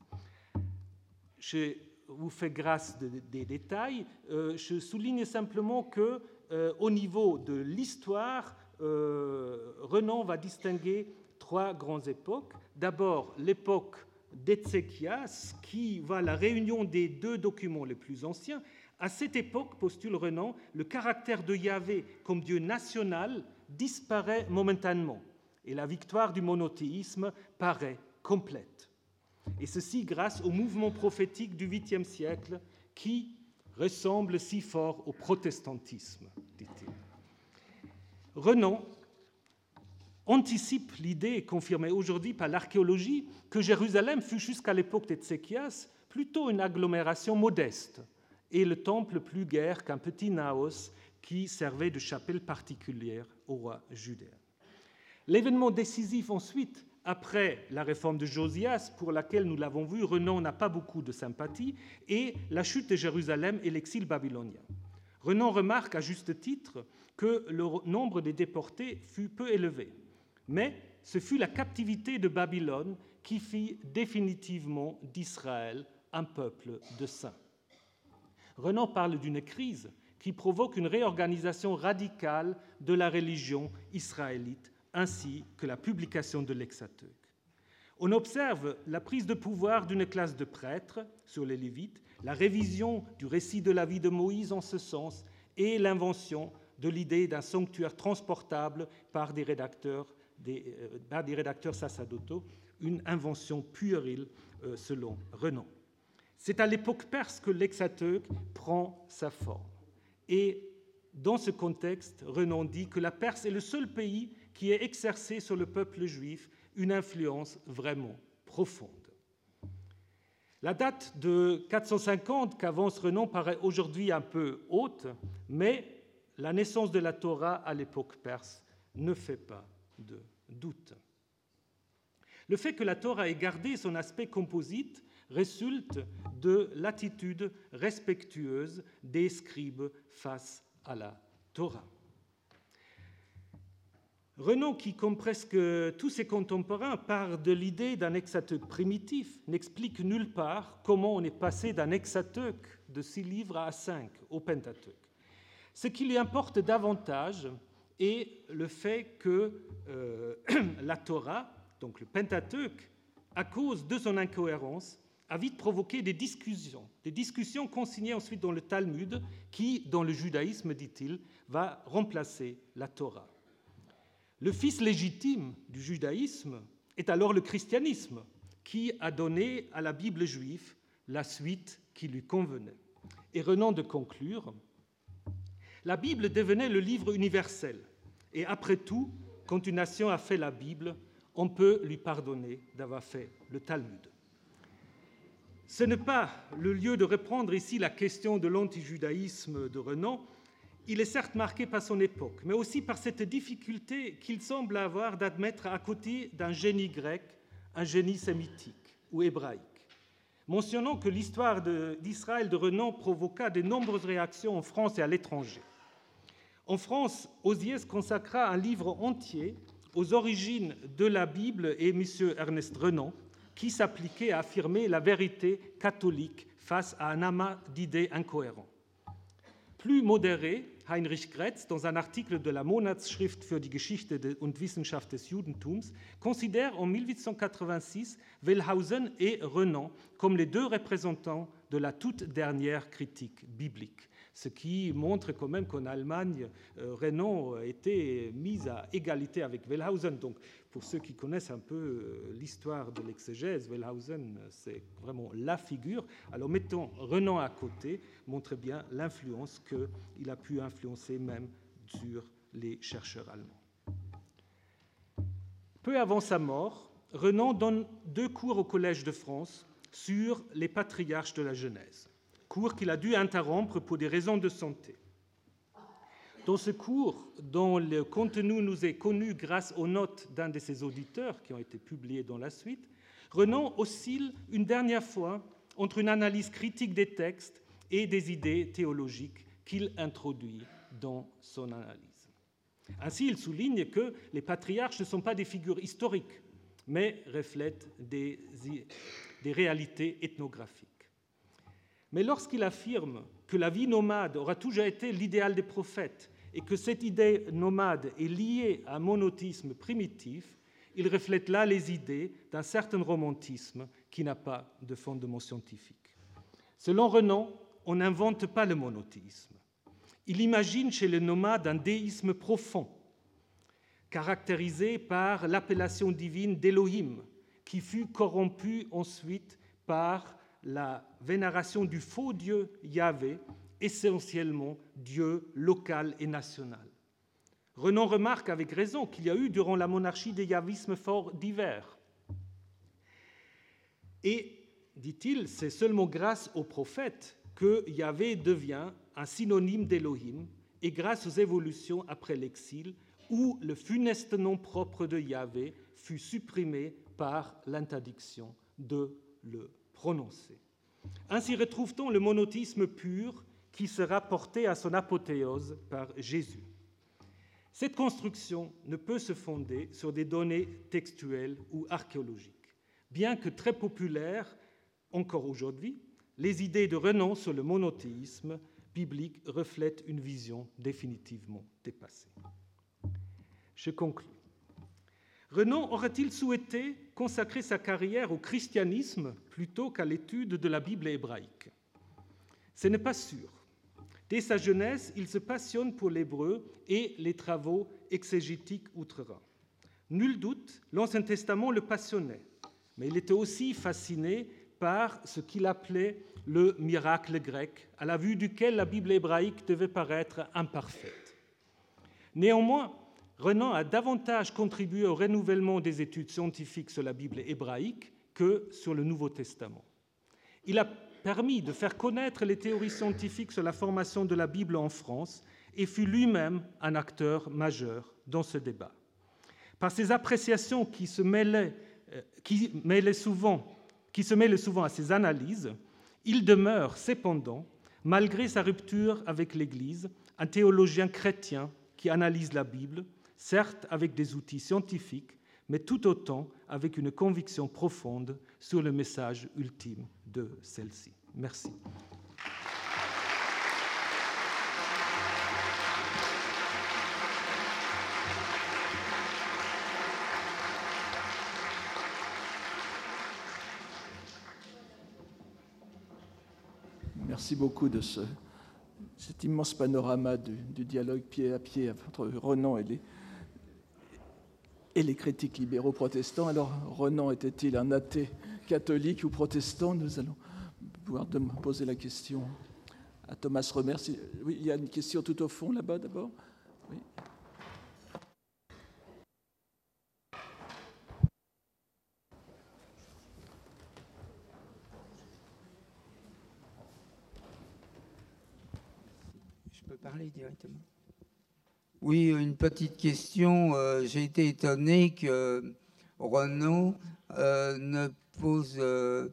Je vous fais grâce des détails. Euh, je souligne simplement que euh, au niveau de l'histoire, euh, Renan va distinguer trois grandes époques. D'abord, l'époque d'Ézéchias, qui va à la réunion des deux documents les plus anciens. À cette époque, postule Renan, le caractère de Yahvé comme Dieu national disparaît momentanément et la victoire du monothéisme paraît complète. Et ceci grâce au mouvement prophétique du 8e siècle qui ressemble si fort au protestantisme, dit-il. Renan anticipe l'idée confirmée aujourd'hui par l'archéologie que Jérusalem fut jusqu'à l'époque d'Ézéchias plutôt une agglomération modeste et le temple plus guère qu'un petit naos qui servait de chapelle particulière au roi judéen. L'événement décisif ensuite, après la réforme de Josias, pour laquelle nous l'avons vu, Renan n'a pas beaucoup de sympathie, et la chute de Jérusalem et l'exil babylonien. Renan remarque à juste titre que le nombre des déportés fut peu élevé, mais ce fut la captivité de Babylone qui fit définitivement d'Israël un peuple de saints. Renan parle d'une crise qui provoque une réorganisation radicale de la religion israélite ainsi que la publication de l'Hexateuch. On observe la prise de pouvoir d'une classe de prêtres sur les Lévites, la révision du récit de la vie de Moïse en ce sens et l'invention de l'idée d'un sanctuaire transportable par des rédacteurs, euh, sacerdotaux, une invention puérile euh, selon Renan. C'est à l'époque perse que l'Hexateuch prend sa forme. Et dans ce contexte, Renan dit que la Perse est le seul pays qui ait exercé sur le peuple juif une influence vraiment profonde. La date de 450 qu'avance Renan paraît aujourd'hui un peu haute, mais la naissance de la Torah à l'époque perse ne fait pas de doute. Le fait que la Torah ait gardé son aspect composite résulte de l'attitude respectueuse des scribes face à la Torah. Renan, qui, comme presque tous ses contemporains, part de l'idée d'un hexateuch primitif, n'explique nulle part comment on est passé d'un hexateuch de six livres à cinq au Pentateuch. Ce qui lui importe davantage est le fait que euh, la Torah, donc le Pentateuch, à cause de son incohérence, a vite provoqué des discussions, des discussions consignées ensuite dans le Talmud, qui, dans le judaïsme, dit-il, va remplacer la Torah. Le fils légitime du judaïsme est alors le christianisme, qui a donné à la Bible juive la suite qui lui convenait. Et Renan de conclure, la Bible devenait le livre universel, et après tout, quand une nation a fait la Bible, on peut lui pardonner d'avoir fait le Talmud. Ce n'est pas le lieu de reprendre ici la question de l'antijudaïsme de Renan. Il est certes marqué par son époque, mais aussi par cette difficulté qu'il semble avoir d'admettre à côté d'un génie grec un génie sémitique ou hébraïque. Mentionnons que l'histoire d'Israël de, de Renan provoqua de nombreuses réactions en France et à l'étranger. En France, Osiès consacra un livre entier aux origines de la Bible et M. Ernest Renan qui s'appliquait à affirmer la vérité catholique face à un amas d'idées incohérents. Plus modéré, Heinrich Gretz, dans un article de la Monatsschrift für die Geschichte und Wissenschaft des Judentums, considère en 1886 Wellhausen et Renan comme les deux représentants de la toute dernière critique biblique ce qui montre quand même qu'en Allemagne, euh, Renan été mis à égalité avec Wellhausen. Donc, pour ceux qui connaissent un peu euh, l'histoire de l'exégèse, Wellhausen, c'est vraiment la figure. Alors, mettons Renan à côté, montre bien l'influence qu'il a pu influencer même sur les chercheurs allemands. Peu avant sa mort, Renan donne deux cours au Collège de France sur les patriarches de la Genèse cours qu'il a dû interrompre pour des raisons de santé. Dans ce cours, dont le contenu nous est connu grâce aux notes d'un de ses auditeurs qui ont été publiées dans la suite, Renan oscille une dernière fois entre une analyse critique des textes et des idées théologiques qu'il introduit dans son analyse. Ainsi, il souligne que les patriarches ne sont pas des figures historiques, mais reflètent des, réalités ethnographiques. Mais lorsqu'il affirme que la vie nomade aura toujours été l'idéal des prophètes et que cette idée nomade est liée à un monotisme primitif, il reflète là les idées d'un certain romantisme qui n'a pas de fondement scientifique. Selon Renan, on n'invente pas le monothéisme. Il imagine chez les nomades un déisme profond, caractérisé par l'appellation divine d'Elohim, qui fut corrompu ensuite par la vénération du faux Dieu Yahvé, essentiellement Dieu local et national. Renan remarque avec raison qu'il y a eu durant la monarchie des yavismes forts divers. Et, dit-il, c'est seulement grâce aux prophètes que Yahvé devient un synonyme d'Élohim et grâce aux évolutions après l'exil où le funeste nom propre de Yahvé fut supprimé par l'interdiction de le prononcer. Ainsi retrouve-t-on le monothéisme pur qui sera porté à son apothéose par Jésus. Cette construction ne peut se fonder sur des données textuelles ou archéologiques. Bien que très populaires encore aujourd'hui, les idées de Renan sur le monothéisme biblique reflètent une vision définitivement dépassée. Je conclus. Renan aurait-il souhaité consacrer sa carrière au christianisme plutôt qu'à l'étude de la Bible hébraïque? Ce n'est pas sûr. Dès sa jeunesse, il se passionne pour l'hébreu et les travaux exégétiques outre-Rhin. Nul doute, l'Ancien Testament le passionnait, mais il était aussi fasciné par ce qu'il appelait le miracle grec, à la vue duquel la Bible hébraïque devait paraître imparfaite. Néanmoins, Renan a davantage contribué au renouvellement des études scientifiques sur la Bible hébraïque que sur le Nouveau Testament. Il a permis de faire connaître les théories scientifiques sur la formation de la Bible en France et fut lui-même un acteur majeur dans ce débat. Par ses appréciations qui se mêlaient, euh, qui mêlaient souvent, qui se mêlent souvent à ses analyses, il demeure cependant, malgré sa rupture avec l'Église, un théologien chrétien qui analyse la Bible, certes avec des outils scientifiques, mais tout autant avec une conviction profonde sur le message ultime de celle-ci. Merci. Merci beaucoup de ce, cet immense panorama du, du, dialogue pied à pied entre Renan et les, et les critiques libéraux protestants. Alors, Renan était-il un athée catholique ou protestant? Nous allons pouvoir poser la question à Thomas Remer. Oui, il y a une question tout au fond là-bas d'abord? Oui. Oui, une petite question. Euh, J'ai été étonné que Renaud euh, ne pose euh,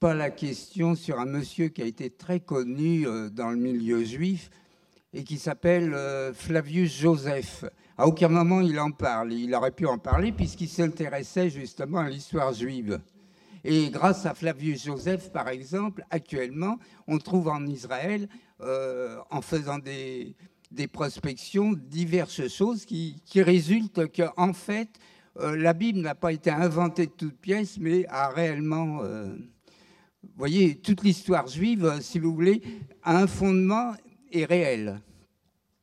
pas la question sur un monsieur qui a été très connu dans le milieu juif et qui s'appelle Flavius Joseph. À aucun moment il en parle. Il aurait pu en parler puisqu'il s'intéressait justement à l'histoire juive. Et grâce à Flavius Joseph, par exemple, actuellement, on trouve en Israël, euh, en faisant des, prospections, diverses choses qui, résultent qu'en en fait, euh, la Bible n'a pas été inventée de toutes pièces, mais a réellement... Euh, vous voyez, toute l'histoire juive, si vous voulez, a un fondement et réel.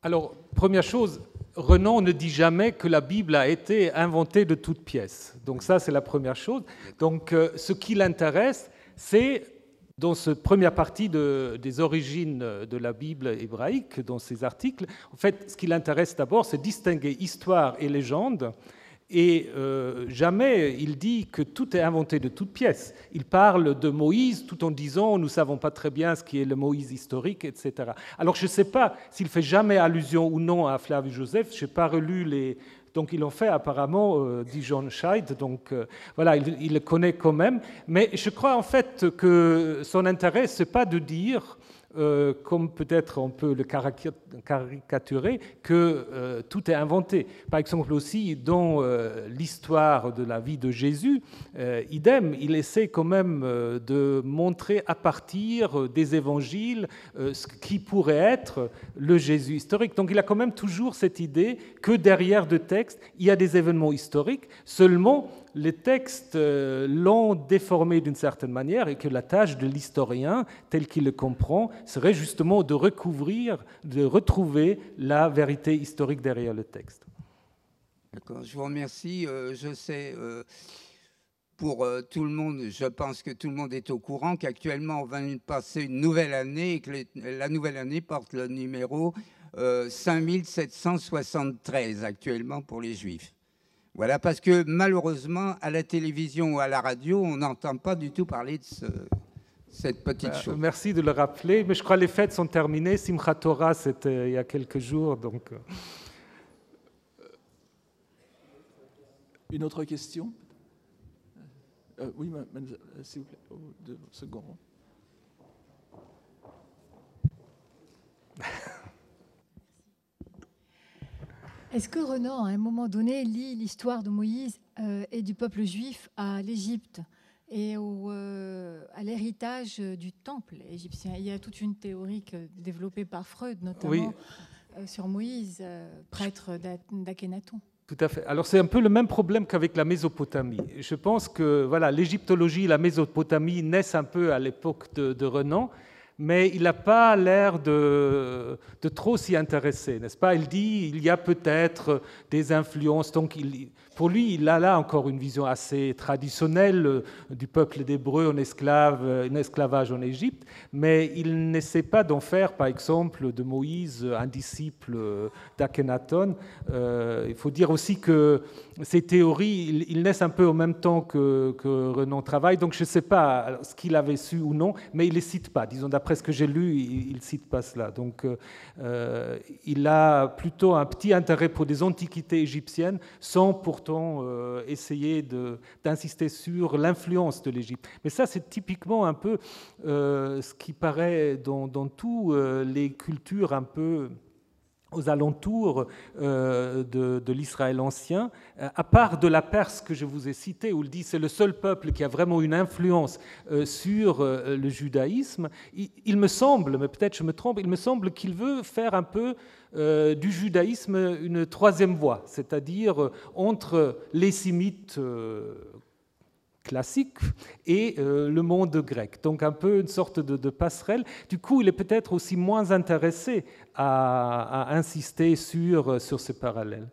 Alors, première chose, Renan ne dit jamais que la Bible a été inventée de toutes pièces. Donc ça, c'est la première chose. Donc ce qui l'intéresse, c'est dans cette première partie de, des origines de la Bible hébraïque, dans ces articles, en fait, ce qui l'intéresse d'abord, c'est distinguer histoire et légende. Et euh, jamais il dit que tout est inventé de toutes pièces. Il parle de Moïse tout en disant nous ne savons pas très bien ce qui est le Moïse historique, etc. Alors je ne sais pas s'il fait jamais allusion ou non à Flavius Joseph. Je n'ai pas relu les. Donc il en fait apparemment, euh, dit John Scheid. Donc euh, voilà, il, il, le connaît quand même. Mais je crois en fait que son intérêt, ce n'est pas de dire euh, comme peut-être on peut le caricaturer, que euh, tout est inventé. Par exemple aussi dans euh, l'histoire de la vie de Jésus, idem, il essaie quand même de montrer à partir des évangiles ce qui pourrait être le Jésus historique. Donc il a quand même toujours cette idée que derrière de textes, il y a des événements historiques, seulement les textes euh, l'ont déformé d'une certaine manière et que la tâche de l'historien, tel qu'il le comprend, serait justement de recouvrir, de retrouver la vérité historique derrière le texte. D'accord, je vous remercie. Euh, je sais, euh, pour tout le monde, je pense que tout le monde est au courant qu'actuellement on va passer une nouvelle année et que la nouvelle année porte le numéro 5773 actuellement pour les Juifs. Voilà, parce que malheureusement, à la télévision ou à la radio, on n'entend pas du tout parler de cette petite euh, chose. Merci de le rappeler, mais je crois que les fêtes sont terminées. Simchat Torah, c'était il y a quelques jours, donc... Euh. Une autre question? Euh, Oui, s'il vous plaît, deux secondes. Est-ce que Renan, à un moment donné, lit l'histoire de Moïse euh, et du peuple juif à l'Égypte et euh, à l'héritage du temple égyptien? Il y a toute une théorie développée par Freud, notamment euh, sur Moïse, prêtre d'Akhenaton. Tout à fait. Alors c'est un peu le même problème qu'avec la Mésopotamie. Je pense que voilà, l'égyptologie et la Mésopotamie naissent un peu à l'époque de, de Renan mais il n'a pas l'air de, trop s'y intéresser, n'est-ce pas? Il dit il y a peut-être des influences, donc il, pour lui, il a là encore une vision assez traditionnelle euh, du peuple d'Hébreux en esclave, euh, en esclavage en Égypte, mais il n'essaie pas d'en faire, par exemple, de Moïse un disciple euh, d'Akhenaton. il faut dire aussi que ces théories, ils, naissent un peu en même temps que, Renan travaille, donc je ne sais pas ce qu'il avait su ou non, mais il ne les cite pas. Disons, d'après ce que j'ai lu, il ne cite pas cela. Donc il a plutôt un petit intérêt pour des antiquités égyptiennes, sans euh, essayer d'insister sur l'influence de l'Égypte. Mais ça, c'est typiquement un peu euh, ce qui paraît dans, dans toutes euh, les cultures un peu aux alentours de, de l'Israël ancien, à part de la Perse que je vous ai citée, où il dit c'est le seul peuple qui a vraiment une influence sur le judaïsme, il, il, me semble, mais peut-être je me trompe, il me semble qu'il veut faire un peu euh, du judaïsme une troisième voie, c'est-à-dire euh, entre les sémites euh, classiques et le monde grec. Donc un peu une sorte de, passerelle. Du coup, il est peut-être aussi moins intéressé à, insister sur, sur ce parallèle.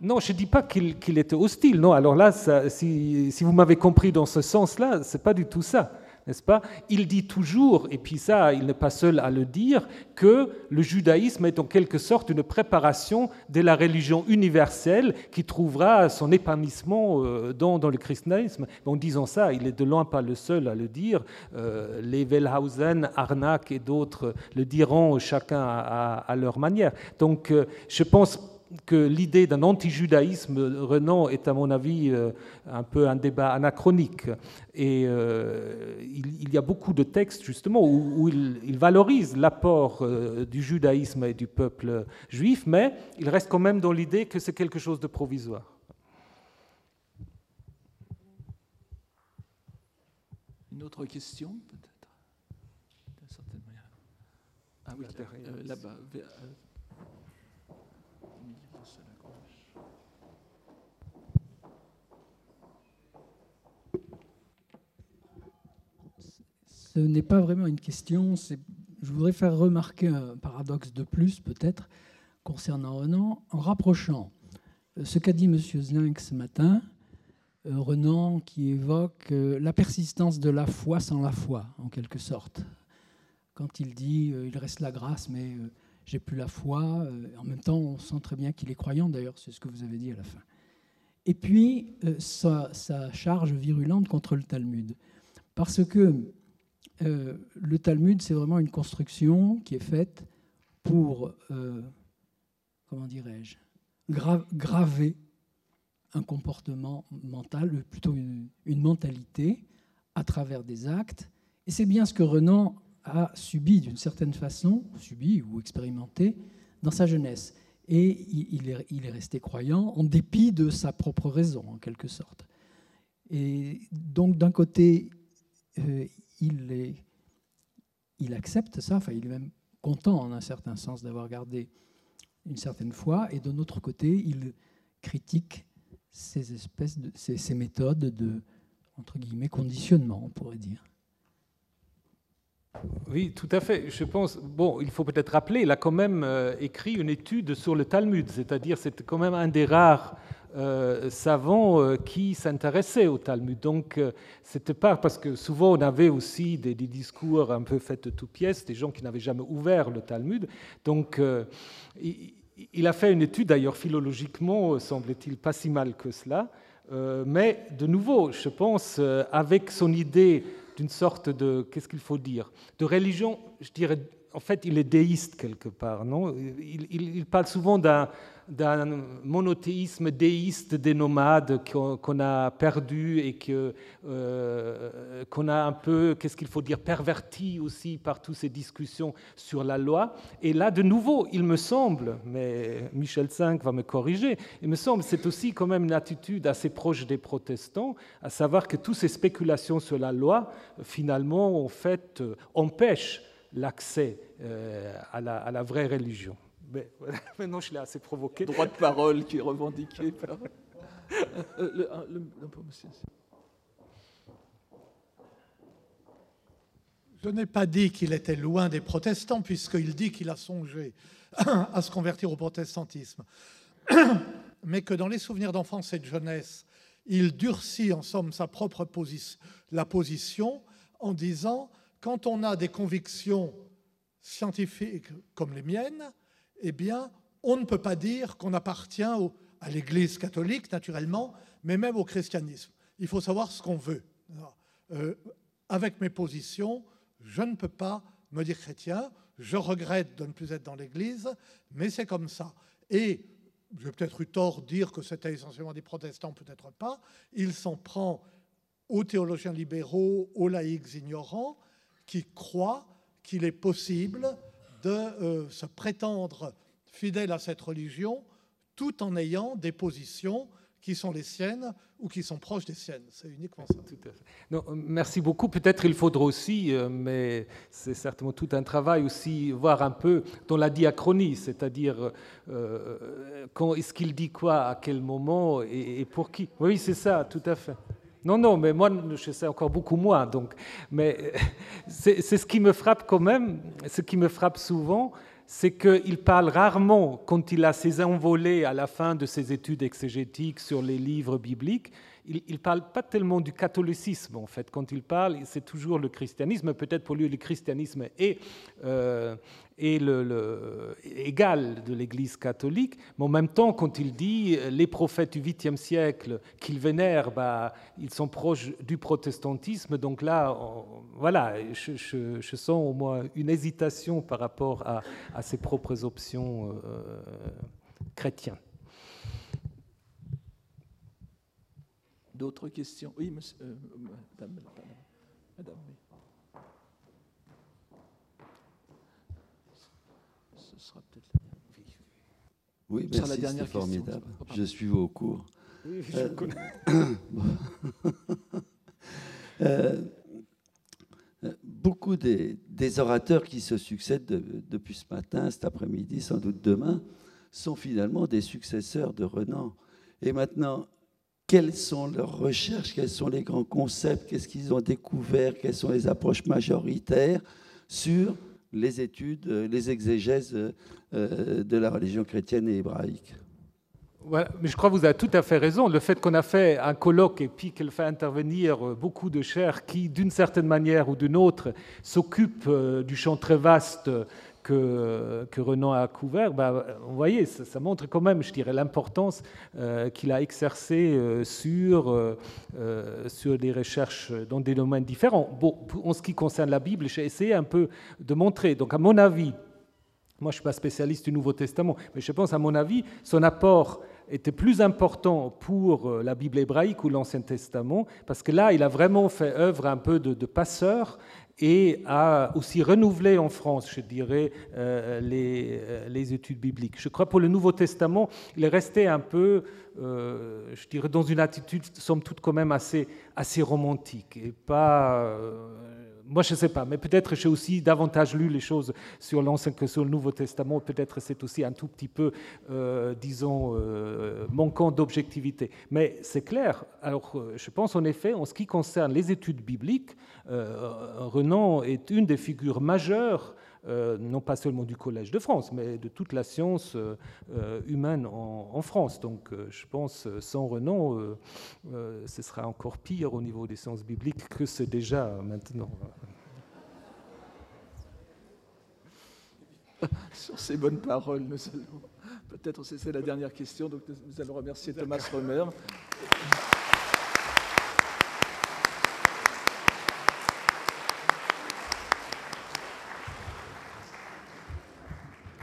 Non, je ne dis pas qu'il était hostile. Non, alors là, si, vous m'avez compris dans ce sens-là, ce n'est pas du tout ça. N'est-ce pas? Il dit toujours, et puis ça, il n'est pas seul à le dire, que le judaïsme est en quelque sorte une préparation de la religion universelle qui trouvera son épanouissement euh, dans, le christianisme. En disant ça, il est de loin pas le seul à le dire. Euh, les Wellhausen, Arnac et d'autres le diront chacun à, leur manière. Donc, euh, je pense que l'idée d'un anti-judaïsme, Renan, est à mon avis euh, un peu un débat anachronique. Et euh, il, y a beaucoup de textes justement où, il, valorise l'apport euh, du judaïsme et du peuple juif, mais il reste quand même dans l'idée que c'est quelque chose de provisoire. Une autre question, peut-être? Ah oui, là-bas. Ce n'est pas vraiment une question. Je voudrais faire remarquer un paradoxe de plus, peut-être, concernant Renan, en rapprochant euh, ce qu'a dit M. Zling ce matin, euh, Renan qui évoque euh, la persistance de la foi sans la foi, en quelque sorte. Quand il dit il reste la grâce, mais j'ai plus la foi, en même temps, on sent très bien qu'il est croyant, d'ailleurs, c'est ce que vous avez dit à la fin. Et puis, sa, sa charge virulente contre le Talmud. Parce que euh, le Talmud, c'est vraiment une construction qui est faite pour, euh, comment dirais-je, graver un comportement mental, plutôt une, mentalité à travers des actes. Et c'est bien ce que Renan a subi d'une certaine façon, subi ou expérimenté dans sa jeunesse. Et il est, resté croyant en dépit de sa propre raison, en quelque sorte. Et donc, d'un côté, euh, il, accepte ça, enfin, il est même content en un certain sens d'avoir gardé une certaine foi, et d'un autre côté, il critique ces espèces ces, méthodes de entre guillemets conditionnement, on pourrait dire. Oui, tout à fait. Je pense, bon, il faut peut-être rappeler, il a quand même euh, écrit une étude sur le Talmud, c'est-à-dire c'est quand même un des rares euh, savants euh, qui s'intéressaient au Talmud. Donc, euh, c'était pas parce que souvent on avait aussi des, discours un peu faits de toutes pièces, des gens qui n'avaient jamais ouvert le Talmud. Donc, il, il, a fait une étude, d'ailleurs philologiquement, semble-t-il, pas si mal que cela. mais de nouveau, je pense, avec son idée d'une sorte de, qu'est-ce qu'il faut dire, de religion, je dirais, en fait, il est déiste quelque part, non? Il, parle souvent d'un monothéisme déiste des nomades qu'on a perdu et euh, qu'on a un peu, qu'est-ce qu'il faut dire, perverti aussi par toutes ces discussions sur la loi. Et là, de nouveau, il me semble, mais Michel V va me corriger, il me semble c'est aussi quand même une attitude assez proche des protestants, à savoir que toutes ces spéculations sur la loi, finalement, en fait, euh, empêchent l'accès euh, à la vraie religion. Mais voilà, maintenant je l'ai assez provoqué. Droit de parole qui est revendiqué par. Euh, le, le, Je n'ai pas dit qu'il était loin des protestants, puisqu'il dit qu'il a songé à se convertir au protestantisme. Mais que dans les souvenirs d'enfance et de jeunesse, il durcit en somme sa propre position, la position en disant quand on a des convictions scientifiques comme les miennes, eh bien, on ne peut pas dire qu'on appartient à l'Église catholique, naturellement, mais même au christianisme. Il faut savoir ce qu'on veut. Euh, avec mes positions, je ne peux pas me dire chrétien, je regrette de ne plus être dans l'Église, mais c'est comme ça. Et j'ai peut-être eu tort de dire que c'était essentiellement des protestants, peut-être pas. Il s'en prend aux théologiens libéraux, aux laïcs ignorants, qui croient qu'il est possible de euh, se prétendre fidèle à cette religion tout en ayant des positions qui sont les siennes ou qui sont proches des siennes. C'est uniquement ça. Non, merci beaucoup. Peut-être il faudra aussi, euh, mais c'est certainement tout un travail aussi, voir un peu dans la diachronie, c'est-à-dire euh, quand est-ce qu'il dit quoi, à quel moment et, et pour qui. Oui, c'est ça, tout à fait. Non, non, mais moi, je sais encore beaucoup moins. Donc, mais c'est ce qui me frappe quand même, ce qui me frappe souvent, c'est qu'il parle rarement, quand il a ses envolées à la fin de ses études exégétiques sur les livres bibliques, il ne parle pas tellement du catholicisme, en fait. Quand il parle, c'est toujours le christianisme. Peut-être pour lui, le christianisme est, euh, égal de l'Église catholique. Mais en même temps, quand il dit les prophètes du 8e siècle qu'il vénère, bah, ils sont proches du protestantisme. Donc là, voilà, je, sens au moins une hésitation par rapport à, à ses propres options euh, chrétiennes. D'autres questions Oui, monsieur, euh, madame, madame, madame oui. Ce sera peut-être la Oui, merci, la dernière question. formidable. Je suis au cours. Oui, je euh, connais. euh, beaucoup des, des, orateurs qui se succèdent de, depuis ce matin, cet après-midi, sans doute demain, sont finalement des successeurs de Renan. Et maintenant, quelles sont leurs recherches, quels sont les grands concepts, qu'est-ce qu'ils ont découvert, quelles sont les approches majoritaires sur les études, les exégèses euh, de la religion chrétienne et hébraïque? Je crois que vous avez tout à fait raison. Le fait qu'on a fait un colloque et puis qu'elle fait intervenir beaucoup de chers qui, d'une certaine manière ou d'une autre, s'occupent euh, du champ très vaste que, Renan a couvert, bah, vous voyez, ça, montre quand même, je dirais, l'importance euh, qu'il a exercée euh, sur, euh, sur des recherches dans des domaines différents. En ce qui concerne la Bible, j'ai essayé un peu de montrer. Donc, à mon avis, moi je ne suis pas spécialiste du Nouveau Testament, mais je pense, à mon avis, son apport était plus important pour la Bible hébraïque ou l'Ancien Testament, parce que là, il a vraiment fait œuvre un peu de passeur et a aussi renouvelé en France, je dirais, euh, les, euh, les, études bibliques. Je crois pour le Nouveau Testament, il est resté un peu, euh, je dirais, dans une attitude, somme toute, quand même assez romantique et pas moi, je ne sais pas, mais peut-être j'ai aussi davantage lu les choses sur l'Ancien que sur le Nouveau Testament. Peut-être c'est aussi un tout petit peu, euh, disons, euh, manquant d'objectivité. Mais c'est clair. Alors, euh, je pense en effet, en ce qui concerne les études bibliques, Renan est une des figures majeures non pas seulement du Collège de France, mais de toute la science humaine en, France. Donc je pense, sans Renan, ce sera encore pire au niveau des sciences bibliques que c'est déjà maintenant. Sur ces bonnes paroles, nous allons peut-être c'est la dernière question, donc nous allons remercier Thomas Romer.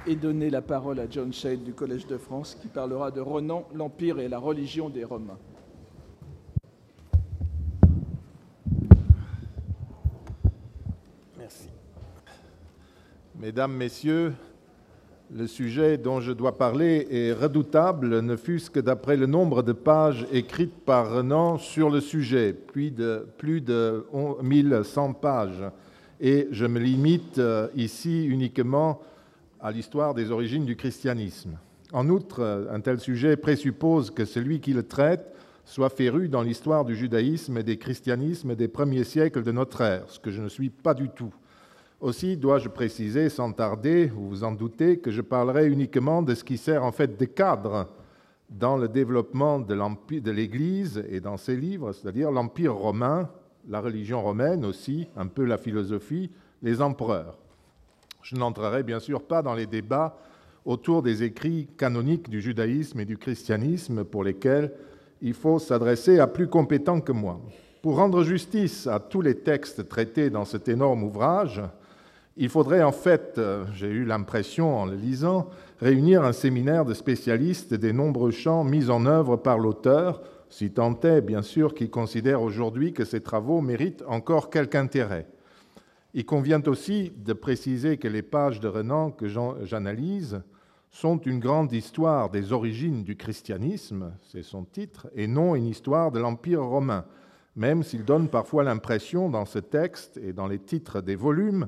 Et donner la parole à John Shade du Collège de France qui parlera de Renan, l'Empire et la religion des Romains. Merci. Mesdames, Messieurs, le sujet dont je dois parler est redoutable, ne fût-ce que d'après le nombre de pages écrites par Renan sur le sujet, plus de, plus de 1100 pages. Et je me limite euh, ici uniquement à l'histoire des origines du christianisme. En outre, un tel sujet présuppose que celui qui le traite soit féru dans l'histoire du judaïsme et des christianismes des premiers siècles de notre ère, ce que je ne suis pas du tout. Aussi dois-je préciser sans tarder, vous vous en doutez, que je parlerai uniquement de ce qui sert en fait de cadre dans le développement de l'Église et dans ses livres, c'est-à-dire l'Empire romain, la religion romaine aussi, un peu la philosophie, les empereurs. Je n'entrerai bien sûr pas dans les débats autour des écrits canoniques du judaïsme et du christianisme pour lesquels il faut s'adresser à plus compétents que moi. Pour rendre justice à tous les textes traités dans cet énorme ouvrage, il faudrait en fait, euh, j'ai eu l'impression en le lisant, réunir un séminaire de spécialistes des nombreux champs mis en œuvre par l'auteur, si tant est bien sûr qu'il considère aujourd'hui que ces travaux méritent encore quelque intérêt. Il convient aussi de préciser que les pages de Renan que j'analyse sont une grande histoire des origines du christianisme, c'est son titre, et non une histoire de l'Empire romain, même s'il donne parfois l'impression dans ce texte et dans les titres des volumes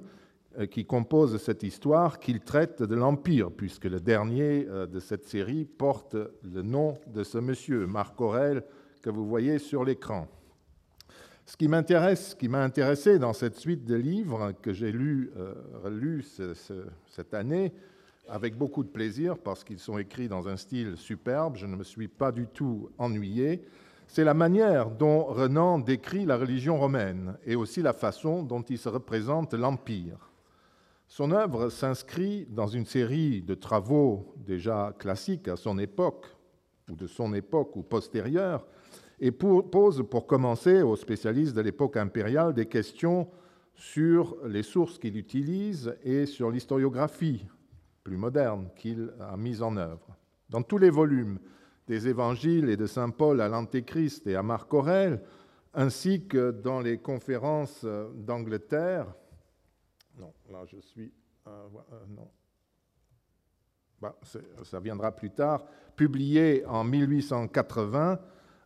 euh, qui composent cette histoire qu'il traite de l'Empire, puisque le dernier euh, de cette série porte le nom de ce monsieur, Marc Aurèle, que vous voyez sur l'écran. Ce qui m'intéresse, qui m'a intéressé dans cette suite de livres que j'ai lus euh, cette année, avec beaucoup de plaisir parce qu'ils sont écrits dans un style superbe, je ne me suis pas du tout ennuyé, c'est la manière dont Renan décrit la religion romaine et aussi la façon dont il se représente l'Empire. Son œuvre s'inscrit dans une série de travaux déjà classiques à son époque, ou de son époque ou postérieure, et pose pour commencer aux spécialistes de l'époque impériale des questions sur les sources qu'il utilise et sur l'historiographie plus moderne qu'il a mise en œuvre. Dans tous les volumes des évangiles et de Saint Paul à l'Antéchrist et à Marc Aurèle, ainsi que dans les conférences d'Angleterre, non, là je suis, euh, euh, non, bah, ça viendra plus tard, publié en 1880,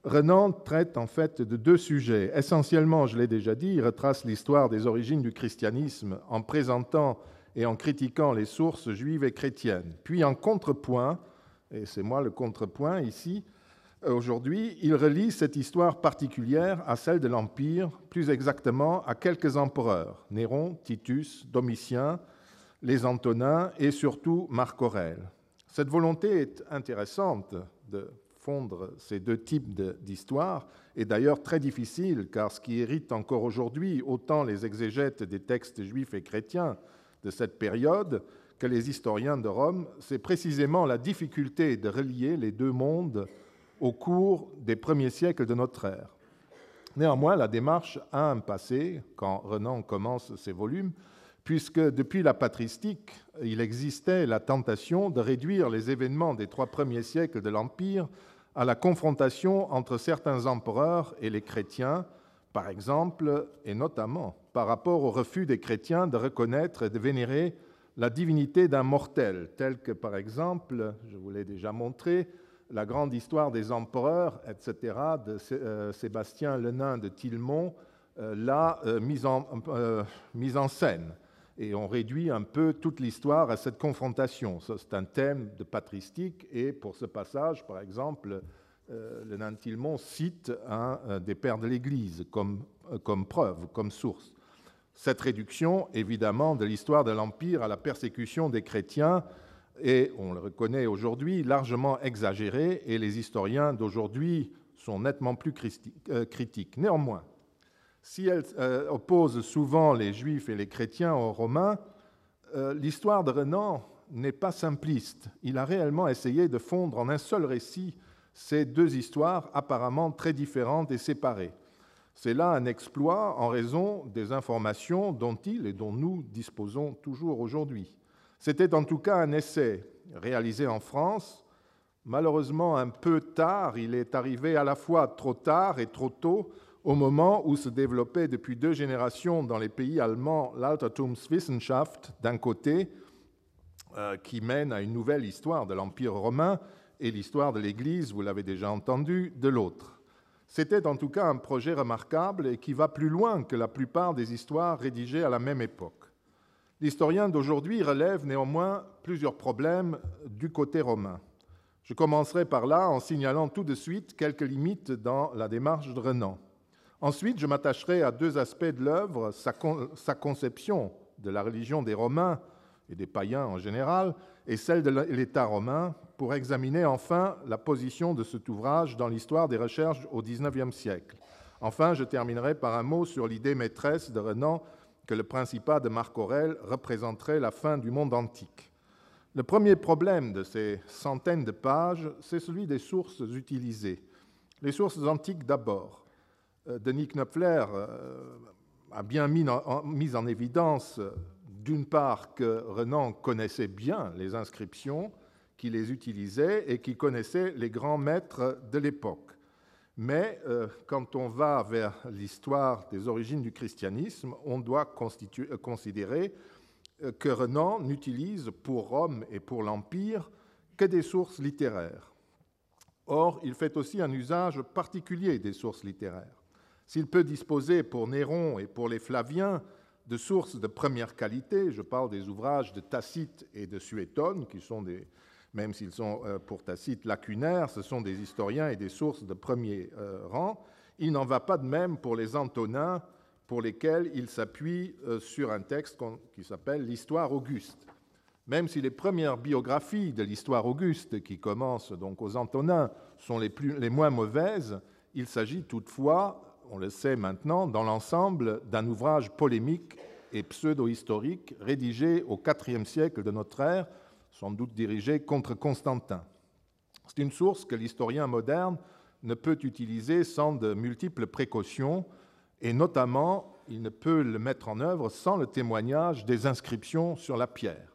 Renan traite en fait de deux sujets. Essentiellement, je l'ai déjà dit, il retrace l'histoire des origines du christianisme en présentant et en critiquant les sources juives et chrétiennes. Puis en contrepoint, et c'est moi le contrepoint ici, aujourd'hui, il relie cette histoire particulière à celle de l'Empire, plus exactement à quelques empereurs, Néron, Titus, Domitien, les Antonins et surtout Marc Aurèle. Cette volonté est intéressante de fondre ces deux types d'histoires est d'ailleurs très difficile, car ce qui hérite encore aujourd'hui autant les exégètes des textes juifs et chrétiens de cette période que les historiens de Rome, c'est précisément la difficulté de relier les deux mondes au cours des premiers siècles de notre ère. Néanmoins, la démarche a un passé, quand Renan commence ses volumes, puisque depuis la patristique, il existait la tentation de réduire les événements des trois premiers siècles de l'Empire à la confrontation entre certains empereurs et les chrétiens, par exemple, et notamment par rapport au refus des chrétiens de reconnaître et de vénérer la divinité d'un mortel, tel que par exemple, je vous l'ai déjà montré, la grande histoire des empereurs, etc., de euh, Sébastien le nain de Tillemont, euh, l'a euh, en, mise en scène. Et on réduit un peu toute l'histoire à cette confrontation. C'est un thème de patristique, et pour ce passage, par exemple, le nain de Tillemont cite un des pères de l'Église comme, comme preuve, comme source. Cette réduction, évidemment, de l'histoire de l'Empire à la persécution des chrétiens est, on le reconnaît aujourd'hui, largement exagérée et les historiens d'aujourd'hui sont nettement plus euh, critiques. Néanmoins, si elle euh, oppose souvent les juifs et les chrétiens aux romains, euh, l'histoire de Renan n'est pas simpliste. Il a réellement essayé de fondre en un seul récit ces deux histoires apparemment très différentes et séparées. C'est là un exploit en raison des informations dont il et dont nous disposons toujours aujourd'hui. C'était en tout cas un essai réalisé en France. Malheureusement, un peu tard, il est arrivé à la fois trop tard et trop tôt au moment où se développait depuis deux générations dans les pays allemands l'Altertumswissenschaft d'un côté, euh, qui mène à une nouvelle histoire de l'Empire romain, et l'histoire de l'Église, vous l'avez déjà entendu, de l'autre. C'était en tout cas un projet remarquable et qui va plus loin que la plupart des histoires rédigées à la même époque. L'historien d'aujourd'hui relève néanmoins plusieurs problèmes du côté romain. Je commencerai par là en signalant tout de suite quelques limites dans la démarche de Renan. Ensuite, je m'attacherai à deux aspects de l'œuvre, sa, conception de la religion des Romains et des païens en général, et celle de l'État romain, pour examiner enfin la position de cet ouvrage dans l'histoire des recherches au XIXe siècle. Enfin, je terminerai par un mot sur l'idée maîtresse de Renan que le principat de Marc Aurèle représenterait la fin du monde antique. Le premier problème de ces centaines de pages, c'est celui des sources utilisées. Les sources antiques d'abord. Euh, Denis Knopfler euh, a bien mis en, évidence, d'une part, que Renan connaissait bien les inscriptions, qu'il les utilisait et qu'il connaissait les grands maîtres de l'époque. Mais euh, quand on va vers l'histoire des origines du christianisme, on doit euh, considérer euh, que Renan n'utilise pour Rome et pour l'Empire que des sources littéraires. Or, il fait aussi un usage particulier des sources littéraires. S'il peut disposer pour Néron et pour les Flaviens de sources de première qualité, je parle des ouvrages de Tacite et de Suétone, qui sont même s'ils sont euh, pour Tacite lacunaires, ce sont des historiens et des sources de premier euh, rang. Il n'en va pas de même pour les Antonins, pour lesquels il s'appuie euh, sur un texte qui s'appelle l'Histoire Auguste. Même si les premières biographies de l'Histoire Auguste, qui commencent donc aux Antonins, sont les moins mauvaises, il s'agit toutefois, on le sait maintenant, dans l'ensemble d'un ouvrage polémique et pseudo-historique rédigé au IVe siècle de notre ère sans doute dirigé contre Constantin. C'est une source que l'historien moderne ne peut utiliser sans de multiples précautions, et notamment, il ne peut le mettre en œuvre sans le témoignage des inscriptions sur la pierre.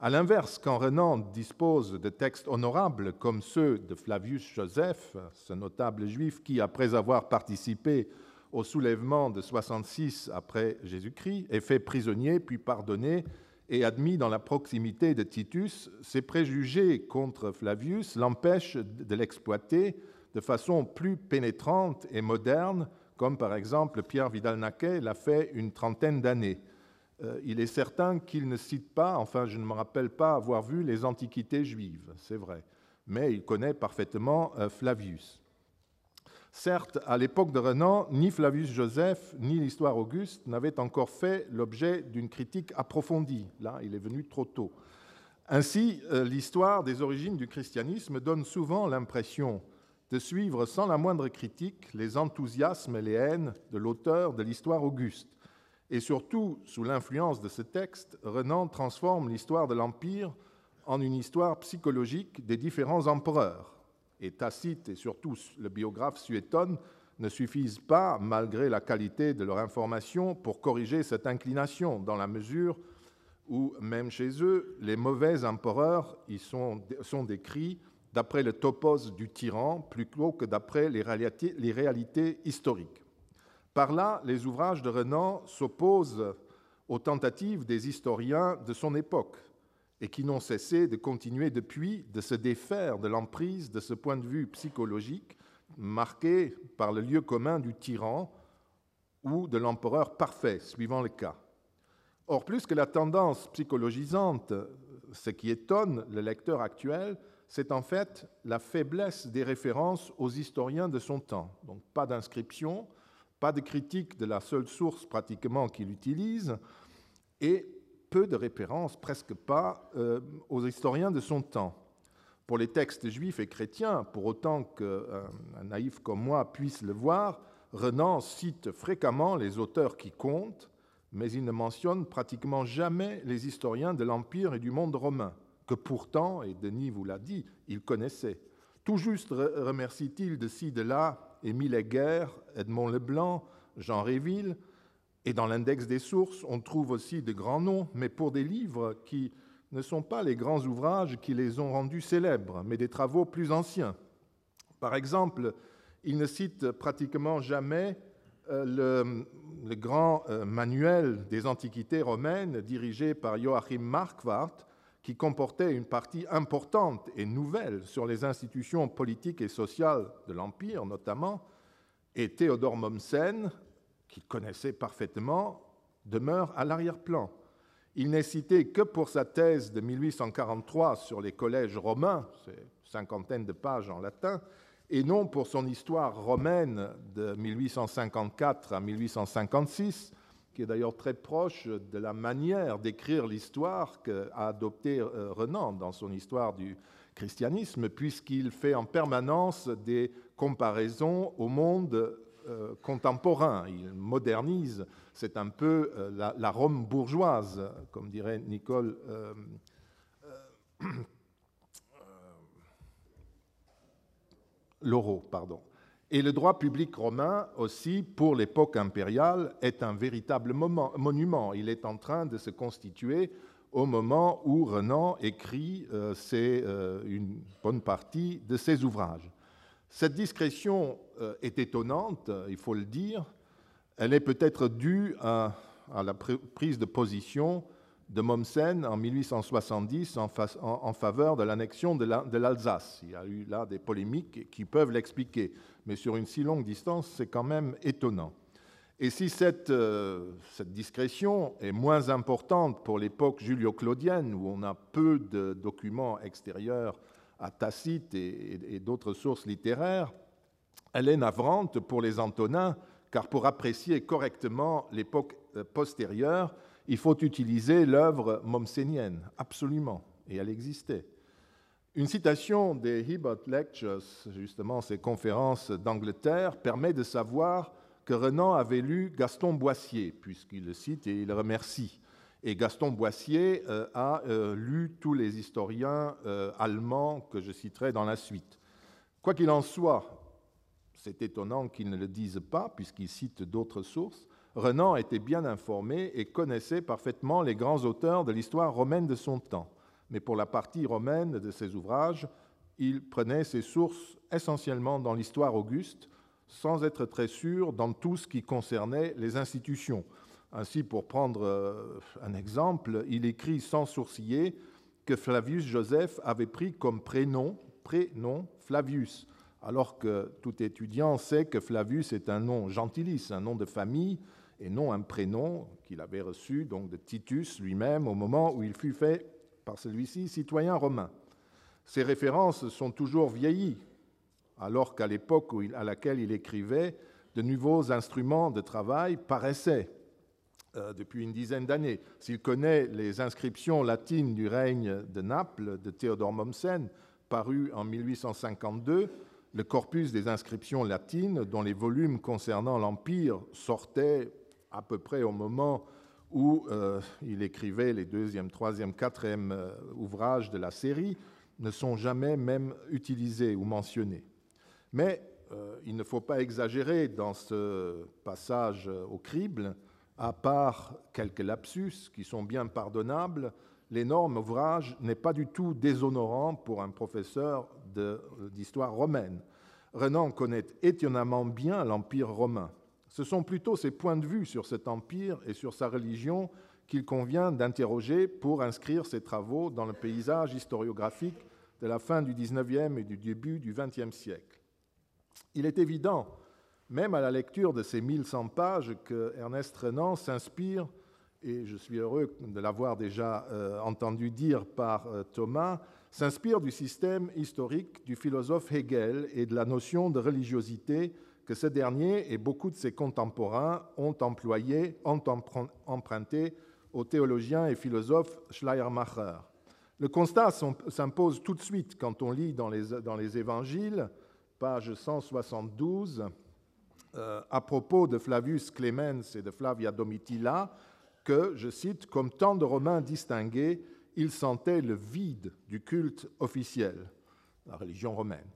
À l'inverse, quand Renan dispose de textes honorables comme ceux de Flavius Joseph, ce notable juif qui, après avoir participé au soulèvement de 66 après Jésus-Christ, est fait prisonnier puis pardonné et admis dans la proximité de Titus, ses préjugés contre Flavius l'empêchent de l'exploiter de façon plus pénétrante et moderne, comme par exemple Pierre Vidal-Naquet l'a fait une trentaine d'années. Euh, il est certain qu'il ne cite pas, enfin je ne me rappelle pas avoir vu les antiquités juives, c'est vrai, mais il connaît parfaitement euh, Flavius. Certes, à l'époque de Renan, ni Flavius Joseph ni l'histoire Auguste n'avaient encore fait l'objet d'une critique approfondie. Là, il est venu trop tôt. Ainsi, euh, l'histoire des origines du christianisme donne souvent l'impression de suivre sans la moindre critique les enthousiasmes et les haines de l'auteur de l'histoire Auguste. Et surtout, sous l'influence de ce texte, Renan transforme l'histoire de l'Empire en une histoire psychologique des différents empereurs, et Tacite et surtout le biographe Suétone ne suffisent pas, malgré la qualité de leur information, pour corriger cette inclination, dans la mesure où, même chez eux, les mauvais empereurs sont, sont décrits d'après le topos du tyran plutôt que d'après les réalités historiques. Par là, les ouvrages de Renan s'opposent aux tentatives des historiens de son époque et qui n'ont cessé de continuer depuis de se défaire de l'emprise de ce point de vue psychologique marqué par le lieu commun du tyran ou de l'empereur parfait, suivant le cas. Or, plus que la tendance psychologisante, ce qui étonne le lecteur actuel, c'est en fait la faiblesse des références aux historiens de son temps. Donc pas d'inscription, pas de critique de la seule source pratiquement qu'il utilise, et peu de références, presque pas, euh, aux historiens de son temps. Pour les textes juifs et chrétiens, pour autant qu'un naïf comme moi puisse le voir, Renan cite fréquemment les auteurs qui comptent, mais il ne mentionne pratiquement jamais les historiens de l'Empire et du monde romain, que pourtant, et Denis vous l'a dit, il connaissait. Tout juste remercie-t-il de ci, de là Émile Heger, Edmond Leblanc, Jean Réville, et dans l'index des sources, on trouve aussi de grands noms, mais pour des livres qui ne sont pas les grands ouvrages qui les ont rendus célèbres, mais des travaux plus anciens. Par exemple, il ne cite pratiquement jamais euh, le, grand euh, manuel des antiquités romaines dirigé par Joachim Marquardt, qui comportait une partie importante et nouvelle sur les institutions politiques et sociales de l'Empire notamment, et Théodore Mommsen, qu'il connaissait parfaitement, demeure à l'arrière-plan. Il n'est cité que pour sa thèse de 1843 sur les collèges romains, c'est cinquantaine de pages en latin, et non pour son histoire romaine de 1854 à 1856, qui est d'ailleurs très proche de la manière d'écrire l'histoire qu'a adoptée euh, Renan dans son histoire du christianisme, puisqu'il fait en permanence des comparaisons au monde euh, contemporain. Il modernise, c'est un peu euh, la, Rome bourgeoise, comme dirait Nicole. Euh, Laureau, pardon. Et le droit public romain aussi, pour l'époque impériale, est un véritable monument. Il est en train de se constituer au moment où Renan écrit une bonne partie de ses ouvrages. Cette discrétion euh, est étonnante, il faut le dire. Elle est peut-être due à, la prise de position de Mommsen en 1870 en, faveur de l'annexion de l'Alsace. il y a eu là des polémiques qui peuvent l'expliquer, mais sur une si longue distance, c'est quand même étonnant. Et si cette, euh, cette discrétion est moins importante pour l'époque julio-claudienne, où on a peu de documents extérieurs à Tacite et, d'autres sources littéraires, elle est navrante pour les Antonins, car pour apprécier correctement l'époque euh, postérieure, il faut utiliser l'œuvre mommsénienne, absolument, et elle existait. Une citation des Hibbert Lectures, justement ces conférences d'Angleterre, permet de savoir que Renan avait lu Gaston Boissier, puisqu'il le cite et il le remercie. Et Gaston Boissier euh, a euh, lu tous les historiens euh, allemands que je citerai dans la suite. Quoi qu'il en soit, c'est étonnant qu'il ne le dise pas, puisqu'il cite d'autres sources, Renan était bien informé et connaissait parfaitement les grands auteurs de l'histoire romaine de son temps. Mais pour la partie romaine de ses ouvrages, il prenait ses sources essentiellement dans l'histoire auguste, sans être très sûr dans tout ce qui concernait les institutions. Ainsi, pour prendre euh, un exemple, il écrit sans sourciller que Flavius Joseph avait pris comme prénom, prénom Flavius, alors que tout étudiant sait que Flavius est un nom gentilice, un nom de famille, et non un prénom qu'il avait reçu donc de Titus lui-même au moment où il fut fait par celui-ci citoyen romain. Ces références sont toujours vieillies, alors qu'à l'époque à laquelle il écrivait, de nouveaux instruments de travail paraissaient euh, depuis une dizaine d'années. S'il connaît les inscriptions latines du règne de Naples de Théodore Mommsen, paru en 1852, le corpus des inscriptions latines, dont les volumes concernant l'Empire sortaient à peu près au moment où euh, il écrivait les deuxième, troisième, quatrième euh, ouvrages de la série, ne sont jamais même utilisés ou mentionnés. Mais euh, il ne faut pas exagérer dans ce passage au crible, à part quelques lapsus qui sont bien pardonnables, l'énorme ouvrage n'est pas du tout déshonorant pour un professeur d'histoire romaine. Renan connaît étonnamment bien l'Empire romain. Ce sont plutôt ses points de vue sur cet empire et sur sa religion qu'il convient d'interroger pour inscrire ses travaux dans le paysage historiographique de la fin du XIXe et du début du XXe siècle. Il est évident, même à la lecture de ces 1100 pages, que Ernest Renan s'inspire, et je suis heureux de l'avoir déjà euh, entendu dire par euh, Thomas, s'inspire du système historique du philosophe Hegel et de la notion de religiosité que ce dernier et beaucoup de ses contemporains ont employé, ont emprunté au théologien et philosophe Schleiermacher. Le constat s'impose tout de suite quand on lit dans les, évangiles, page 172, euh, à propos de Flavius Clemens et de Flavia Domitilla, que, je cite, comme tant de Romains distingués, il sentait le vide du culte officiel, la religion romaine.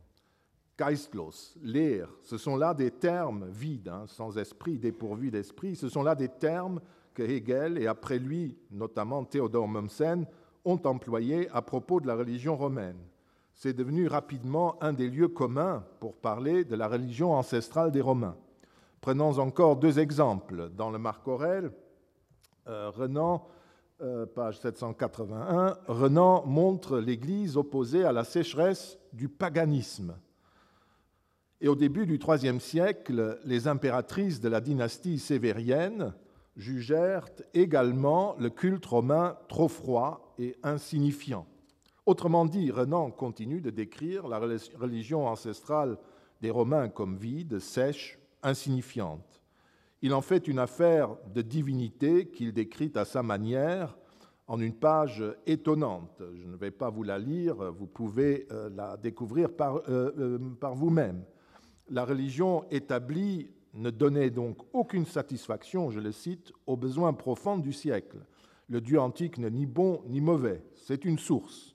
Geistlos, l'air, ce sont là des termes vides, hein, sans esprit, dépourvus d'esprit, ce sont là des termes que Hegel et après lui, notamment Théodore Mommsen, ont employés à propos de la religion romaine. C'est devenu rapidement un des lieux communs pour parler de la religion ancestrale des Romains. Prenons encore deux exemples. Dans le Marc Aurèle, euh, Renan euh, page 781, Renan montre l'Église opposée à la sécheresse du paganisme. Et au début du IIIe siècle, les impératrices de la dynastie sévérienne jugèrent également le culte romain trop froid et insignifiant. Autrement dit, Renan continue de décrire la religion ancestrale des Romains comme vide, sèche, insignifiante. Il en fait une affaire de divinité qu'il décrit à sa manière en une page étonnante. Je ne vais pas vous la lire, vous pouvez euh, la découvrir par, euh, euh, par vous-même. La religion établie ne donnait donc aucune satisfaction, je le cite, aux besoins profonds du siècle. Le Dieu antique n'est ni bon ni mauvais, c'est une source.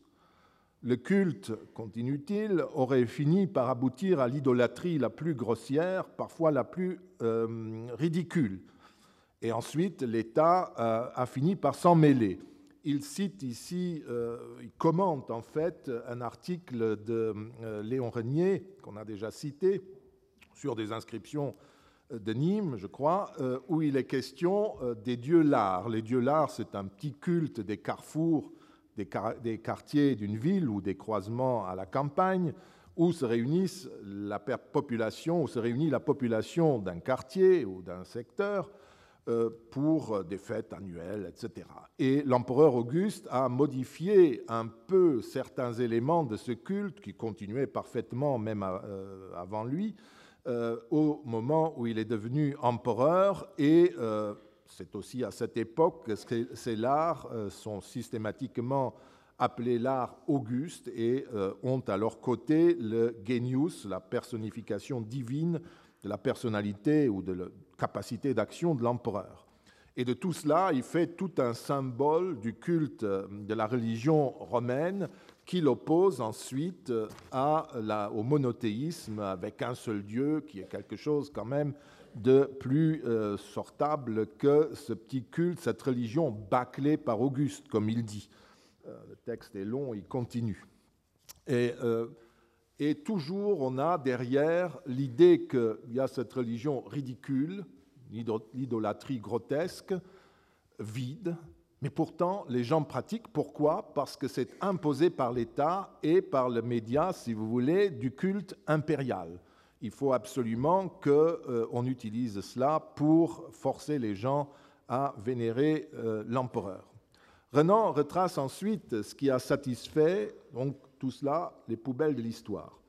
Le culte, continue-t-il, aurait fini par aboutir à l'idolâtrie la plus grossière, parfois la plus euh, ridicule. Et ensuite, l'État euh, a fini par s'en mêler. Il cite ici, euh, il commente en fait un article de Léon Renier, qu'on a déjà cité, sur des inscriptions de Nîmes, je crois, où il est question des dieux lards. Les dieux lards, c'est un petit culte des carrefours des, quartiers d'une ville ou des croisements à la campagne où se réunissent la population, où se réunit la population d'un quartier ou d'un secteur euh, pour des fêtes annuelles, etc. Et l'empereur Auguste a modifié un peu certains éléments de ce culte qui continuait parfaitement même euh, avant lui, euh, au moment où il est devenu empereur et c'est aussi à cette époque que ces lards euh, sont systématiquement appelés l'art auguste et euh, ont à leur côté le genius, la personnification divine de la personnalité ou de la capacité d'action de l'empereur. Et de tout cela, il fait tout un symbole du culte euh, de la religion romaine qu'il oppose ensuite à au monothéisme avec un seul Dieu, qui est quelque chose quand même de plus euh, sortable que ce petit culte, cette religion bâclée par Auguste, comme il dit. Euh, le texte est long, il continue. Euh, et toujours, on a derrière l'idée qu'il y a cette religion ridicule, l'idolâtrie grotesque, vide, mais pourtant, les gens pratiquent. Pourquoi? Parce que c'est imposé par l'État et par le média, si vous voulez, du culte impérial il faut absolument qu'on euh, utilise cela pour forcer les gens à vénérer euh, l'empereur. Renan retrace ensuite ce qui a satisfait, donc tout cela, les poubelles de l'histoire.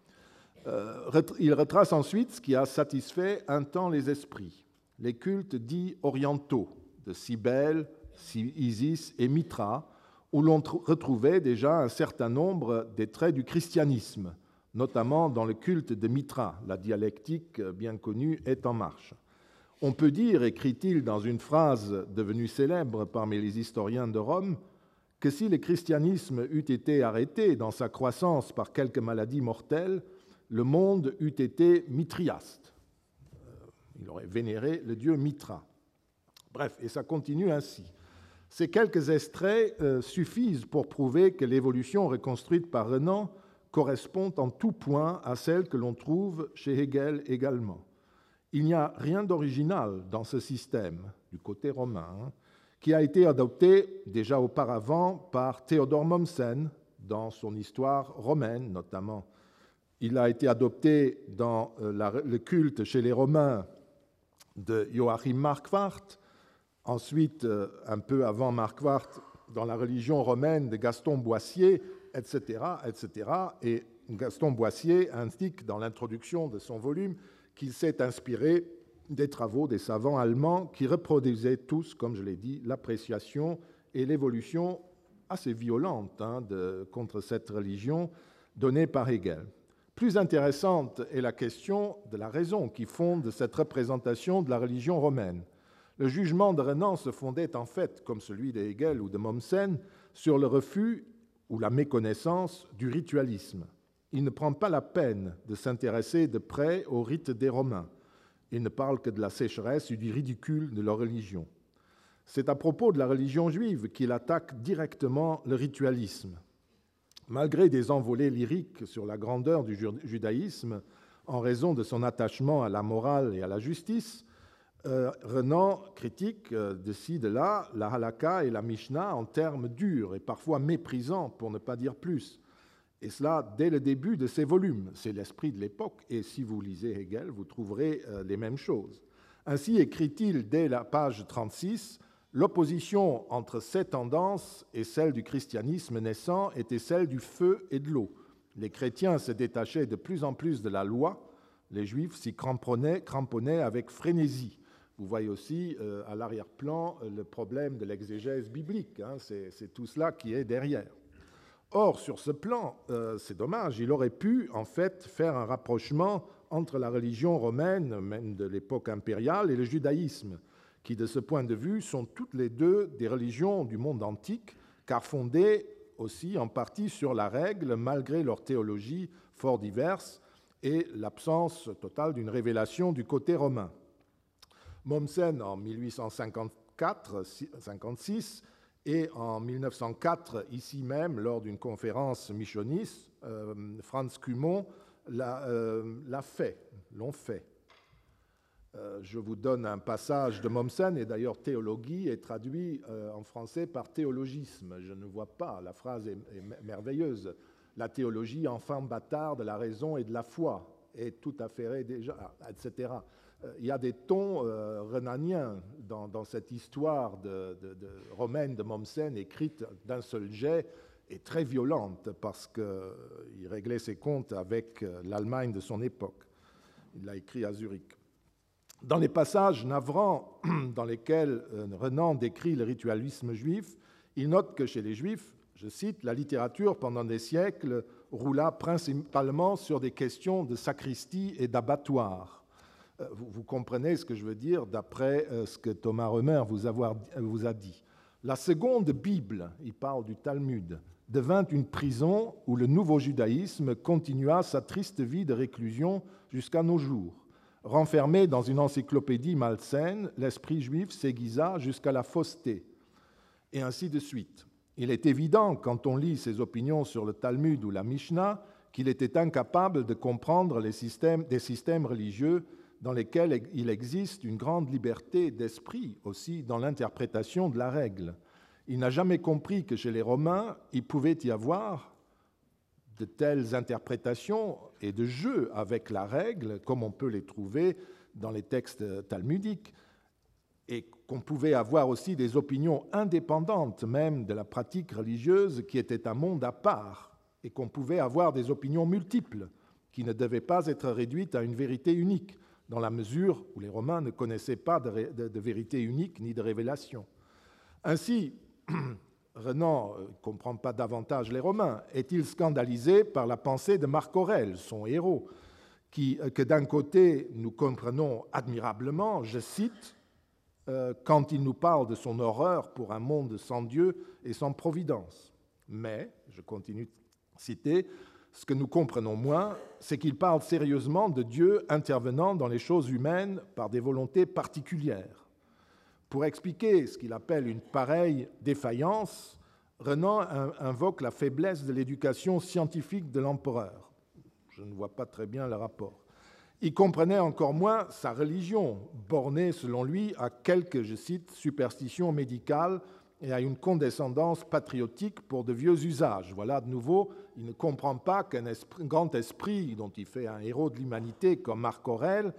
Euh, il retrace ensuite ce qui a satisfait un temps les esprits, les cultes dits orientaux de Cybèle, Isis et Mitra, où l'on retrouvait déjà un certain nombre des traits du christianisme, notamment dans le culte de Mitra. La dialectique bien connue est en marche. On peut dire, écrit-il dans une phrase devenue célèbre parmi les historiens de Rome, que si le christianisme eût été arrêté dans sa croissance par quelques maladies mortelles, le monde eût été mitriaste. Euh, il aurait vénéré le dieu Mitra. Bref, et ça continue ainsi. Ces quelques extraits euh, suffisent pour prouver que l'évolution reconstruite par Renan correspond en tout point à celle que l'on trouve chez Hegel également. Il n'y a rien d'original dans ce système, du côté romain, hein, qui a été adopté déjà auparavant par Théodore Mommsen dans son histoire romaine notamment. Il a été adopté dans euh, le culte chez les Romains de Joachim Marquardt, ensuite, euh, un peu avant Marquardt, dans la religion romaine de Gaston Boissier, etc., etc. Et Gaston Boissier indique dans l'introduction de son volume qu'il s'est inspiré des travaux des savants allemands qui reproduisaient tous, comme je l'ai dit, l'appréciation et l'évolution assez violente hein, contre cette religion donnée par Hegel. Plus intéressante est la question de la raison qui fonde cette représentation de la religion romaine. Le jugement de Renan se fondait en fait, comme celui de Hegel ou de Mommsen, sur le refus ou la méconnaissance du ritualisme. Il ne prend pas la peine de s'intéresser de près au rite des Romains. Il ne parle que de la sécheresse et du ridicule de leur religion. C'est à propos de la religion juive qu'il attaque directement le ritualisme. Malgré des envolées lyriques sur la grandeur du judaïsme, en raison de son attachement à la morale et à la justice, euh, Renan critique euh, de ci, de là, la halakha et la mishnah en termes durs et parfois méprisants, pour ne pas dire plus. Et cela dès le début de ses volumes. C'est l'esprit de l'époque, et si vous lisez Hegel, vous trouverez euh, les mêmes choses. Ainsi écrit-il dès la page 36 L'opposition entre ces tendances et celle du christianisme naissant était celle du feu et de l'eau. Les chrétiens se détachaient de plus en plus de la loi, les juifs s'y cramponnaient, cramponnaient avec frénésie. Vous voyez aussi euh, à l'arrière-plan euh, le problème de l'exégèse biblique. Hein, c'est tout cela qui est derrière. Or, sur ce plan, euh, c'est dommage, il aurait pu en fait faire un rapprochement entre la religion romaine, même de l'époque impériale, et le judaïsme, qui de ce point de vue sont toutes les deux des religions du monde antique, car fondées aussi en partie sur la règle, malgré leur théologie fort diverse et l'absence totale d'une révélation du côté romain. Mommsen en 1854-56 et en 1904, ici même, lors d'une conférence missionniste, euh, Franz Cumont l'a euh, fait, l'ont fait. Euh, je vous donne un passage de Mommsen, et d'ailleurs théologie est traduit en français par théologisme. Je ne vois pas, la phrase est, merveilleuse. La théologie, enfant bâtard de la raison et de la foi, est tout affairée déjà, etc. Euh, il y a des tons euh, renaniens dans, cette histoire de, romaine de Mommsen écrite d'un seul jet et très violente parce qu'il réglait ses comptes avec euh, l'Allemagne de son époque. Il l'a écrit à Zurich. Dans les passages navrants dans lesquels Renan décrit le ritualisme juif, il note que chez les juifs, je cite, la littérature pendant des siècles roula principalement sur des questions de sacristie et d'abattoir euh, vous, comprenez ce que je veux dire d'après euh, ce que Thomas Römer vous, vous a dit. La seconde Bible, il parle du Talmud, devint une prison où le nouveau judaïsme continua sa triste vie de réclusion jusqu'à nos jours. Renfermé dans une encyclopédie malsaine, l'esprit juif s'aiguisa jusqu'à la fausseté, et ainsi de suite. Il est évident, quand on lit ses opinions sur le Talmud ou la Mishnah, qu'il était incapable de comprendre les des systèmes religieux dans lesquels il existe une grande liberté d'esprit aussi dans l'interprétation de la règle. Il n'a jamais compris que chez les Romains, il pouvait y avoir de telles interprétations et de jeux avec la règle, comme on peut les trouver dans les textes talmudiques, et qu'on pouvait avoir aussi des opinions indépendantes même de la pratique religieuse qui était un monde à part, et qu'on pouvait avoir des opinions multiples qui ne devaient pas être réduites à une vérité unique dans la mesure où les Romains ne connaissaient pas de, vérité unique ni de révélation. Ainsi, Renan ne euh, comprend pas davantage les Romains. Est-il scandalisé par la pensée de Marc Aurèle, son héros, qui, euh, que d'un côté nous comprenons admirablement, je cite, euh, quand il nous parle de son horreur pour un monde sans Dieu et sans providence. Mais, je continue de citer, Ce que nous comprenons moins, c'est qu'il parle sérieusement de Dieu intervenant dans les choses humaines par des volontés particulières. Pour expliquer ce qu'il appelle une pareille défaillance, Renan invoque la faiblesse de l'éducation scientifique de l'empereur. Je ne vois pas très bien le rapport. Il comprenait encore moins sa religion, bornée selon lui à quelques, je cite, superstitions médicales et à une condescendance patriotique pour de vieux usages. Voilà, de nouveau, il ne comprend pas qu'un grand esprit, dont il fait un héros de l'humanité comme Marc Aurèle,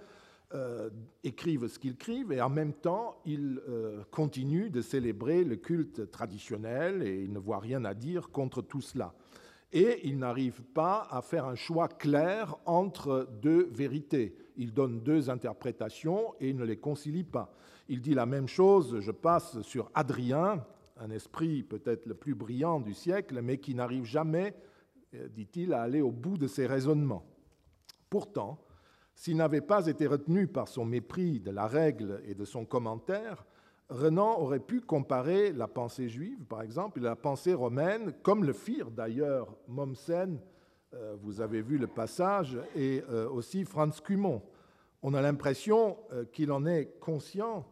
euh, écrive ce qu'il écrive, et en même temps, il euh, continue de célébrer le culte traditionnel, et il ne voit rien à dire contre tout cela et il n'arrive pas à faire un choix clair entre deux vérités. Il donne deux interprétations et il ne les concilie pas. Il dit la même chose, je passe sur Adrien, un esprit peut-être le plus brillant du siècle, mais qui n'arrive jamais, dit-il, à aller au bout de ses raisonnements. Pourtant, s'il n'avait pas été retenu par son mépris de la règle et de son commentaire, Renan aurait pu comparer la pensée juive, par exemple, et la pensée romaine, comme le firent d'ailleurs Mommsen, euh, vous avez vu le passage, et euh, aussi Franz Cumont. On a l'impression euh, qu'il en est conscient,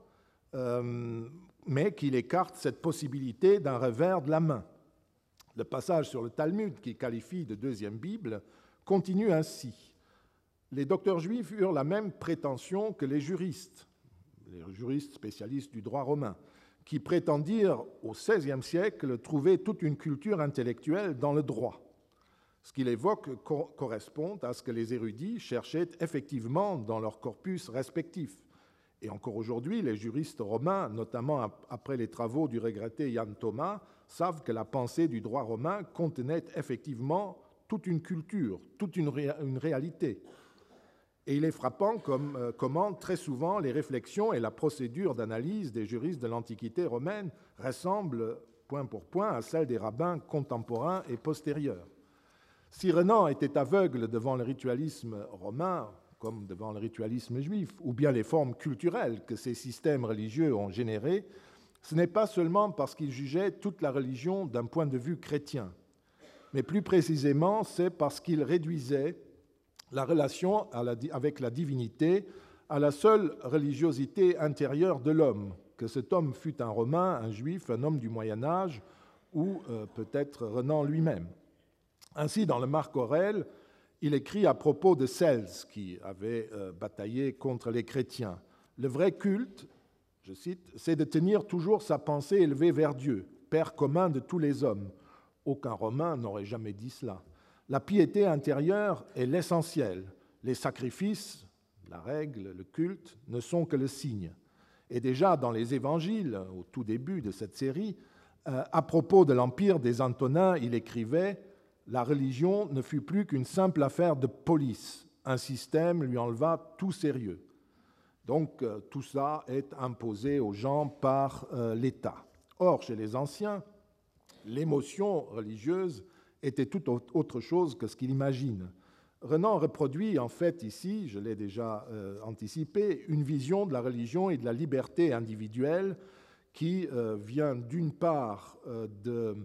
mais qu'il écarte cette possibilité d'un revers de la main. Le passage sur le Talmud, qu'il qualifie de deuxième Bible, continue ainsi. Les docteurs juifs eurent la même prétention que les juristes les juristes spécialistes du droit romain, qui prétendirent au XVIe siècle trouver toute une culture intellectuelle dans le droit. Ce qu'il évoque correspond à ce que les érudits cherchaient effectivement dans leurs corpus respectifs. Et encore aujourd'hui, les juristes romains, notamment après les travaux du regretté Yann Thomas, savent que la pensée du droit romain contenait effectivement toute une culture, toute une, réalité. Et il est frappant comme, euh, comment très souvent les réflexions et la procédure d'analyse des juristes de l'Antiquité romaine ressemblent point pour point à celles des rabbins contemporains et postérieurs. Si Renan était aveugle devant le ritualisme romain, comme devant le ritualisme juif, ou bien les formes culturelles que ces systèmes religieux ont générées, ce n'est pas seulement parce qu'il jugeait toute la religion d'un point de vue chrétien, mais plus précisément c'est parce qu'il réduisait la relation avec la divinité à la seule religiosité intérieure de l'homme, que cet homme fût un Romain, un Juif, un homme du Moyen Âge, ou euh, peut-être Renan lui-même. Ainsi, dans le Marc Aurèle, il écrit à propos de Cels, qui avait euh, bataillé contre les chrétiens. Le vrai culte, je cite, c'est de tenir toujours sa pensée élevée vers Dieu, Père commun de tous les hommes. Aucun Romain n'aurait jamais dit cela. La piété intérieure est l'essentiel. Les sacrifices, la règle, le culte, ne sont que le signe. Et déjà dans les évangiles, au tout début de cette série, euh, à propos de l'empire des Antonins, il écrivait La religion ne fut plus qu'une simple affaire de police. Un système lui enleva tout sérieux. Donc euh, tout ça est imposé aux gens par euh, l'État. Or, chez les anciens, l'émotion religieuse était tout autre chose que ce qu'il imagine. Renan reproduit en fait ici, je l'ai déjà euh, anticipé, une vision de la religion et de la liberté individuelle qui vient d'une part de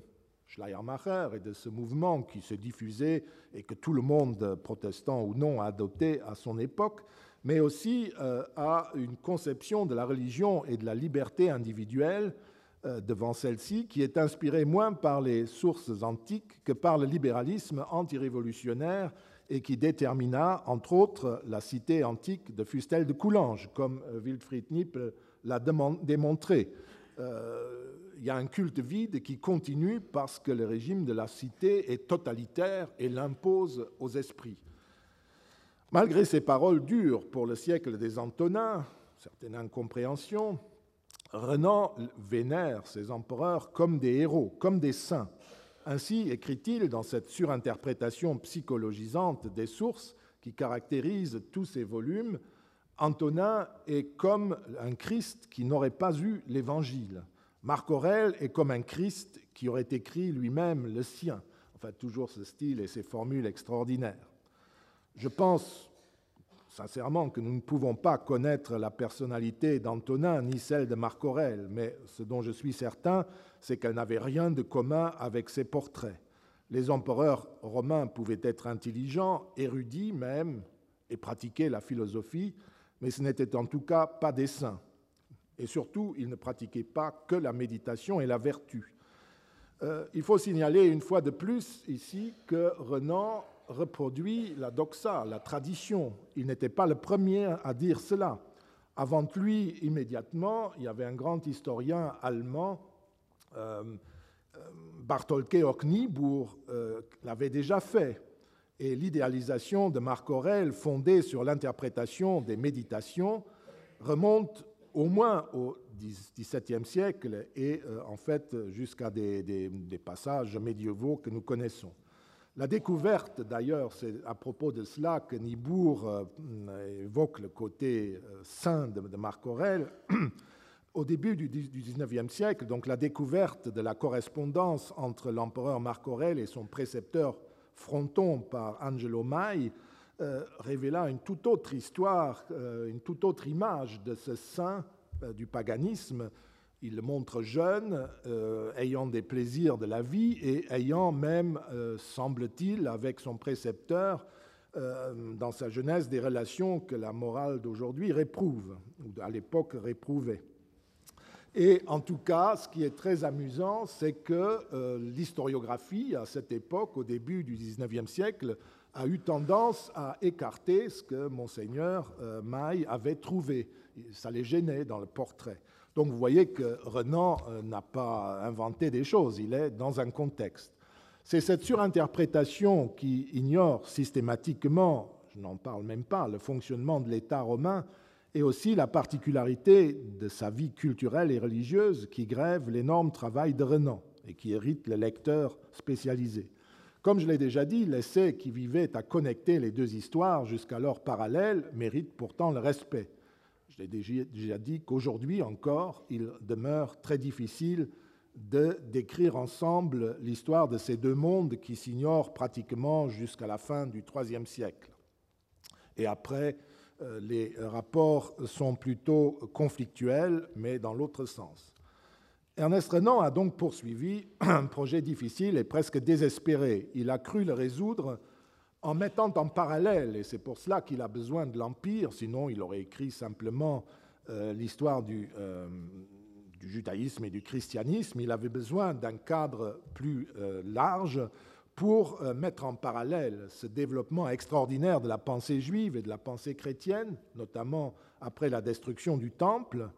Schleiermacher et de ce mouvement qui s'est diffusé et que tout le monde, protestant ou non, a adopté à son époque, mais aussi à une conception de la religion et de la liberté individuelle euh, devant celle-ci, qui est inspirée moins par les sources antiques que par le libéralisme antirévolutionnaire et qui détermina, entre autres, la cité antique de Fustel de Coulanges, comme euh, Wilfried Nippel l'a démontré. Euh, il y a un culte vide qui continue parce que le régime de la cité est totalitaire et l'impose aux esprits. Malgré ces paroles dures pour le siècle des Antonins, certaines incompréhensions, Renan vénère ces empereurs comme des héros, comme des saints. Ainsi écrit-il dans cette surinterprétation psychologisante des sources qui caractérise tous ces volumes, Antonin est comme un Christ qui n'aurait pas eu l'Évangile. Marc Aurèle est comme un Christ qui aurait écrit lui-même le sien. Enfin, toujours ce style et ces formules extraordinaires. Je pense sincèrement que nous ne pouvons pas connaître la personnalité d'Antonin ni celle de Marc Aurèle, mais ce dont je suis certain, c'est qu'elle n'avait rien de commun avec ses portraits. Les empereurs romains pouvaient être intelligents, érudits même, et pratiquer la philosophie, mais ce n'était en tout cas pas des saints. Et surtout, ils ne pratiquaient pas que la méditation et la vertu. Euh, il faut signaler une fois de plus ici que Renan reproduit la doxa, la tradition. Il n'était pas le premier à dire cela. Avant lui, immédiatement, il y avait un grand historien allemand, euh, euh Bartholke Niebourg, l'avait déjà fait et l'idéalisation de Marc Aurèle fondée sur l'interprétation des méditations remonte au moins au XVIIe siècle et euh, en fait jusqu'à des, passages médiévaux que nous connaissons. La découverte, d'ailleurs, c'est à propos de cela que Nibourg euh, évoque le côté euh, saint de, Marc Aurèle. Au début du XIXe siècle, donc la découverte de la correspondance entre l'empereur Marc Aurèle et son précepteur Fronton par Angelo Mai euh, révéla une toute autre histoire, euh, une toute autre image de ce saint euh, du paganisme. Il montre jeune, ayant des plaisirs de la vie et ayant même, semble-t-il, avec son précepteur, dans sa jeunesse, des relations que la morale d'aujourd'hui réprouve, ou à l'époque réprouvait. Et en tout cas, ce qui est très amusant, c'est que euh, l'historiographie, à cette époque, au début du XIXe siècle, a eu tendance à écarter ce que monseigneur euh, Maille avait trouvé. Ça les gênait dans le portrait. Donc vous voyez que Renan euh, n'a pas inventé des choses, il est dans un contexte. C'est cette surinterprétation qui ignore systématiquement, je n'en parle même pas, le fonctionnement de l'État romain et aussi la particularité de sa vie culturelle et religieuse qui grève l'énorme travail de Renan et qui hérite le lecteur spécialisé. Comme je l'ai déjà dit, l'essai qui vivait à connecter les deux histoires jusqu'alors parallèles mérite pourtant le respect. Je l'ai déjà dit qu'aujourd'hui encore, il demeure très difficile de décrire ensemble l'histoire de ces deux mondes qui s'ignorent pratiquement jusqu'à la fin du IIIe siècle. Et après, euh, les rapports sont plutôt conflictuels, mais dans l'autre sens. Ernest Renan a donc poursuivi un projet difficile et presque désespéré. Il a cru le résoudre en mettant en parallèle, et c'est pour cela qu'il a besoin de l'Empire, sinon il aurait écrit simplement euh, l'histoire du, euh, du, judaïsme et du christianisme, il avait besoin d'un cadre plus large pour euh, mettre en parallèle ce développement extraordinaire de la pensée juive et de la pensée chrétienne, notamment après la destruction du Temple,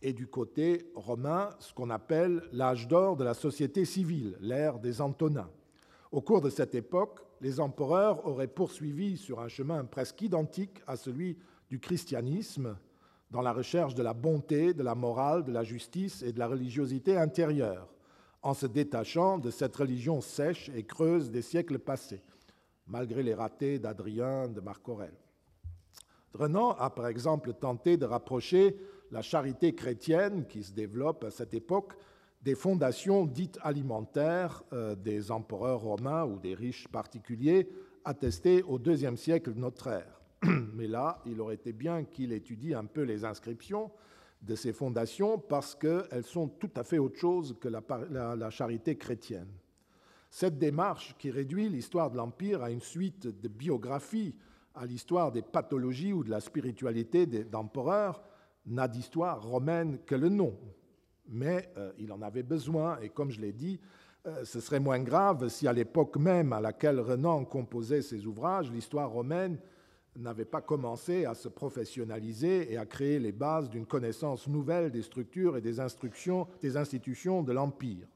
et du côté romain, ce qu'on appelle l'âge d'or de la société civile, l'ère des Antonins. Au cours de cette époque, les empereurs auraient poursuivi sur un chemin presque identique à celui du christianisme, dans la recherche de la bonté, de la morale, de la justice et de la religiosité intérieure en se détachant de cette religion sèche et creuse des siècles passés, malgré les ratés d'Adrien, de Marc Aurèle. Renan a par exemple tenté de rapprocher la charité chrétienne qui se développe à cette époque des fondations dites alimentaires euh, des empereurs romains ou des riches particuliers attestées au deuxième siècle de notre ère. Mais là, il aurait été bien qu'il étudie un peu les inscriptions de ces fondations parce qu'elles sont tout à fait autre chose que la, charité chrétienne. Cette démarche qui réduit l'histoire de l'Empire à une suite de biographies, à l'histoire des pathologies ou de la spiritualité d'empereurs, n'a d'histoire romaine que le nom. Mais euh, il en avait besoin, et comme je l'ai dit, euh, ce serait moins grave si à l'époque même à laquelle Renan composait ses ouvrages, l'histoire romaine n'avait pas commencé à se professionnaliser et à créer les bases d'une connaissance nouvelle des structures et des, des institutions de l'Empire.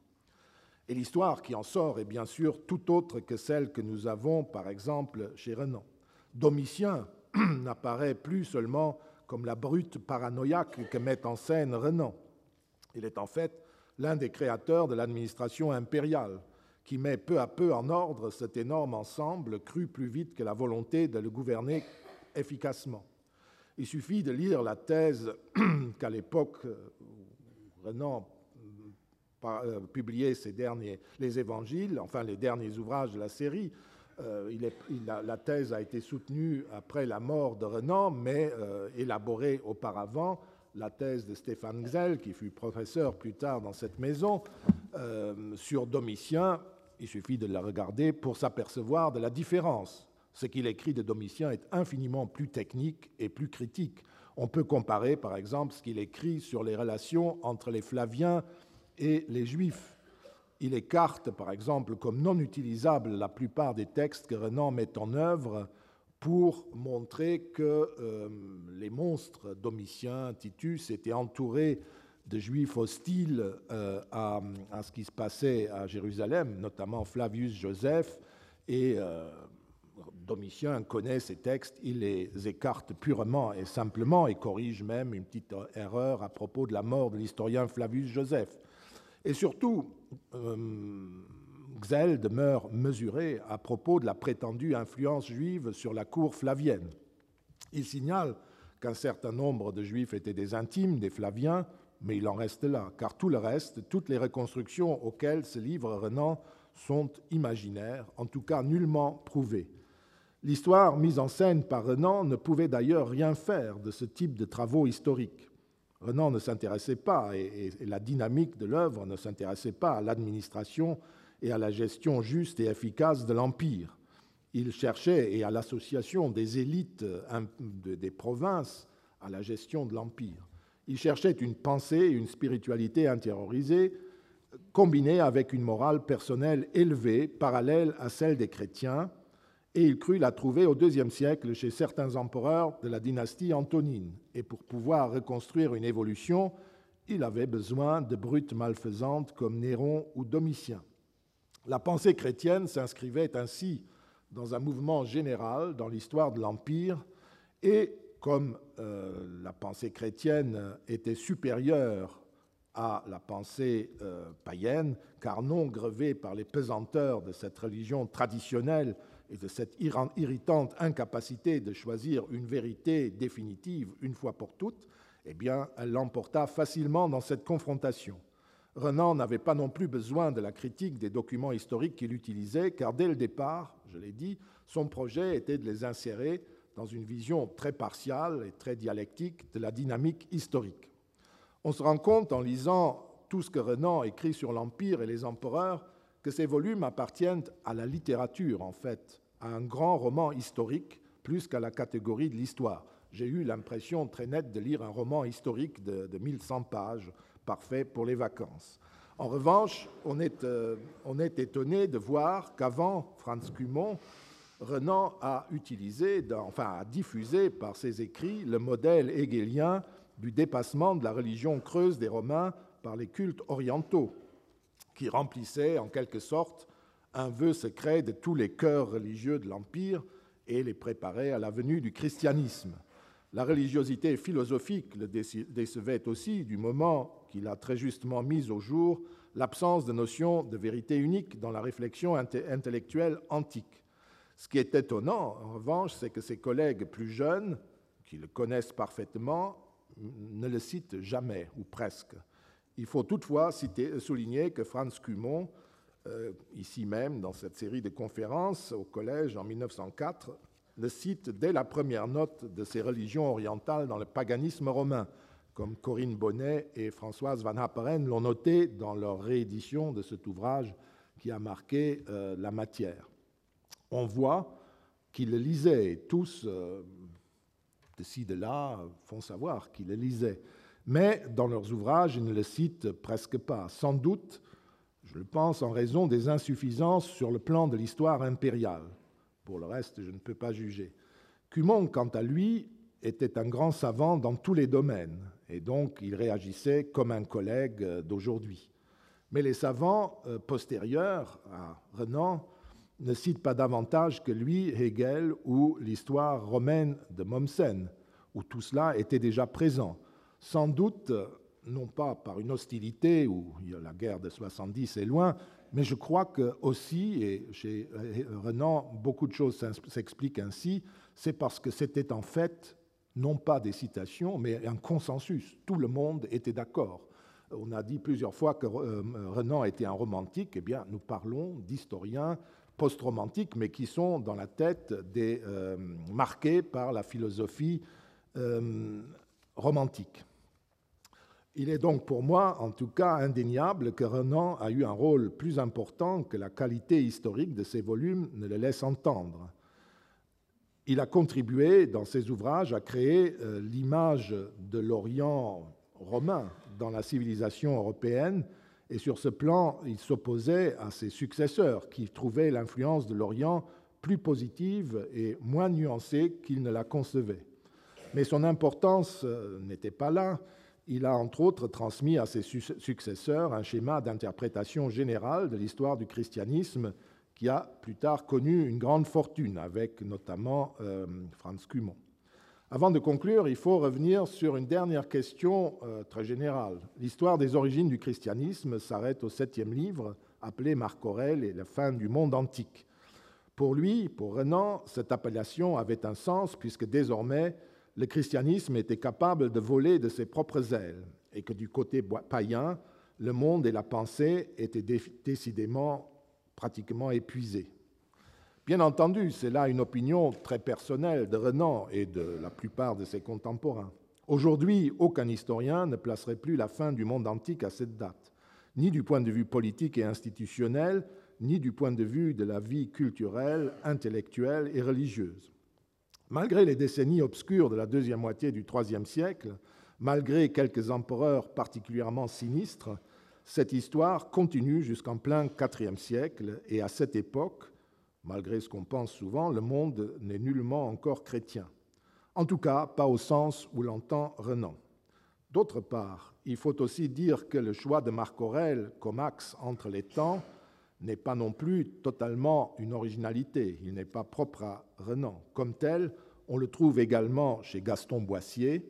Et l'histoire qui en sort est bien sûr tout autre que celle que nous avons, par exemple, chez Renan. Domitien n'apparaît plus seulement comme la brute paranoïaque que met en scène Renan. Il est en fait l'un des créateurs de l'administration impériale, qui met peu à peu en ordre cet énorme ensemble cru plus vite que la volonté de le gouverner efficacement. Il suffit de lire la thèse qu'à l'époque où Renan euh, publiait ses derniers, les évangiles, enfin les derniers ouvrages de la série. Euh, la thèse a été soutenue après la mort de Renan, mais euh, élaborée auparavant. La thèse de Stéphane Xel, qui fut professeur plus tard dans cette maison, sur Domitien, il suffit de la regarder pour s'apercevoir de la différence. Ce qu'il écrit de Domitien est infiniment plus technique et plus critique. On peut comparer, par exemple, ce qu'il écrit sur les relations entre les Flaviens et les Juifs. Il écarte, par exemple, comme non utilisables la plupart des textes que Renan met en œuvre pour montrer que euh, les monstres Domitien, Titus étaient entourés de juifs hostiles euh, à, ce qui se passait à Jérusalem, notamment Flavius Joseph, et euh, Domitien connaît ces textes, il les écarte purement et simplement et corrige même une petite erreur à propos de la mort de l'historien Flavius Joseph. Et surtout, Xel demeure mesuré à propos de la prétendue influence juive sur la cour flavienne. Il signale qu'un certain nombre de juifs étaient des intimes des Flaviens, mais il en reste là, car tout le reste, toutes les reconstructions auxquelles se livre Renan sont imaginaires, en tout cas nullement prouvées. L'histoire mise en scène par Renan ne pouvait d'ailleurs rien faire de ce type de travaux historiques. Renan ne s'intéressait pas, et, la dynamique de l'œuvre ne s'intéressait pas à l'administration et à la gestion juste et efficace de l'Empire. Il cherchait, et à l'association des élites des provinces, à la gestion de l'Empire. Il cherchait une pensée une spiritualité intériorisée, combinées avec une morale personnelle élevée, parallèle à celle des chrétiens, et il crut la trouver au IIe siècle chez certains empereurs de la dynastie antonine. Et pour pouvoir reconstruire une évolution, il avait besoin de brutes malfaisantes comme Néron ou Domitien. La pensée chrétienne s'inscrivait ainsi dans un mouvement général dans l'histoire de l'Empire et comme euh, la pensée chrétienne était supérieure à la pensée euh, païenne, car non grevée par les pesanteurs de cette religion traditionnelle et de cette irritante incapacité de choisir une vérité définitive une fois pour toutes, eh bien, elle l'emporta facilement dans cette confrontation. Renan n'avait pas non plus besoin de la critique des documents historiques qu'il utilisait, car dès le départ, je l'ai dit, son projet était de les insérer dans une vision très partiale et très dialectique de la dynamique historique. On se rend compte en lisant tout ce que Renan écrit sur l'Empire et les empereurs que ces volumes appartiennent à la littérature, en fait, à un grand roman historique plus qu'à la catégorie de l'histoire. J'ai eu l'impression très nette de lire un roman historique de, de 1100 pages, parfait pour les vacances. En revanche, on est, euh, on est étonné de voir qu'avant Franz Cumont, Renan a utilisé, enfin a diffusé par ses écrits le modèle hegelien du dépassement de la religion creuse des Romains par les cultes orientaux, qui remplissaient en quelque sorte un vœu secret de tous les cœurs religieux de l'Empire et les préparait à la venue du christianisme. La religiosité philosophique le décevait aussi du moment qu'il a très justement mis au jour l'absence de notion de vérité unique dans la réflexion intellectuelle antique. Ce qui est étonnant, en revanche, c'est que ses collègues plus jeunes, qui le connaissent parfaitement, ne le citent jamais, ou presque. Il faut toutefois souligner que Franz Cumont, euh, ici même, dans cette série de conférences au collège en 1904, le cite dès la première note de ses religions orientales dans le paganisme romain, comme Corinne Bonnet et Françoise Van Happeren l'ont noté dans leur réédition de cet ouvrage qui a marqué euh, la matière on voit qu'ils le lisaient. Tous, euh, de ci, de là, font savoir qu'ils le lisaient. Mais dans leurs ouvrages, ils ne le citent presque pas. Sans doute, je le pense, en raison des insuffisances sur le plan de l'histoire impériale. Pour le reste, je ne peux pas juger. Cumont, quant à lui, était un grand savant dans tous les domaines, et donc il réagissait comme un collègue d'aujourd'hui. Mais les savants euh, postérieurs à Renan ne cite pas davantage que lui Hegel ou l'histoire romaine de Mommsen, où tout cela était déjà présent. Sans doute, non pas par une hostilité, où la guerre de 70 est loin, mais je crois que aussi, et chez Renan, beaucoup de choses s'expliquent ainsi, c'est parce que c'était en fait non pas des citations, mais un consensus. Tout le monde était d'accord. On a dit plusieurs fois que euh, Renan était un romantique. Eh bien, nous parlons d'historiens post-romantiques, mais qui sont dans la tête des euh, marqués par la philosophie euh, romantique. Il est donc pour moi, en tout cas, indéniable que Renan a eu un rôle plus important que la qualité historique de ses volumes ne le laisse entendre. Il a contribué dans ses ouvrages à créer euh, l'image de l'Orient romain dans la civilisation européenne, et sur ce plan, il s'opposait à ses successeurs qui trouvaient l'influence de l'Orient plus positive et moins nuancée qu'ils ne la concevaient. Mais son importance euh, n'était pas là. Il a entre autres transmis à ses successeurs un schéma d'interprétation générale de l'histoire du christianisme a plus tard connu une grande fortune, avec notamment euh, Franz Cumont. Avant de conclure, il faut revenir sur une dernière question euh, très générale. L'histoire des origines du christianisme s'arrête au septième livre, appelé Marc Aurèle et la fin du monde antique. Pour lui, pour Renan, cette appellation avait un sens puisque désormais le christianisme était capable de voler de ses propres ailes et que du côté païen, le monde et la pensée étaient décidément pratiquement épuisés. Bien entendu, c'est là une opinion très personnelle de Renan et de la plupart de ses contemporains. Aujourd'hui, aucun historien ne placerait plus la fin du monde antique à cette date, ni du point de vue politique et institutionnel, ni du point de vue de la vie culturelle, intellectuelle et religieuse. Malgré les décennies obscures de la deuxième moitié du IIIe siècle, malgré quelques empereurs particulièrement sinistres, cette histoire continue jusqu'en plein IVe siècle, et à cette époque, malgré ce qu'on pense souvent, le monde n'est nullement encore chrétien. En tout cas, pas au sens où l'entend Renan. D'autre part, il faut aussi dire que le choix de Marc Aurèle comme axe entre les temps n'est pas non plus totalement une originalité, il n'est pas propre à Renan. Comme tel, on le trouve également chez Gaston Boissier,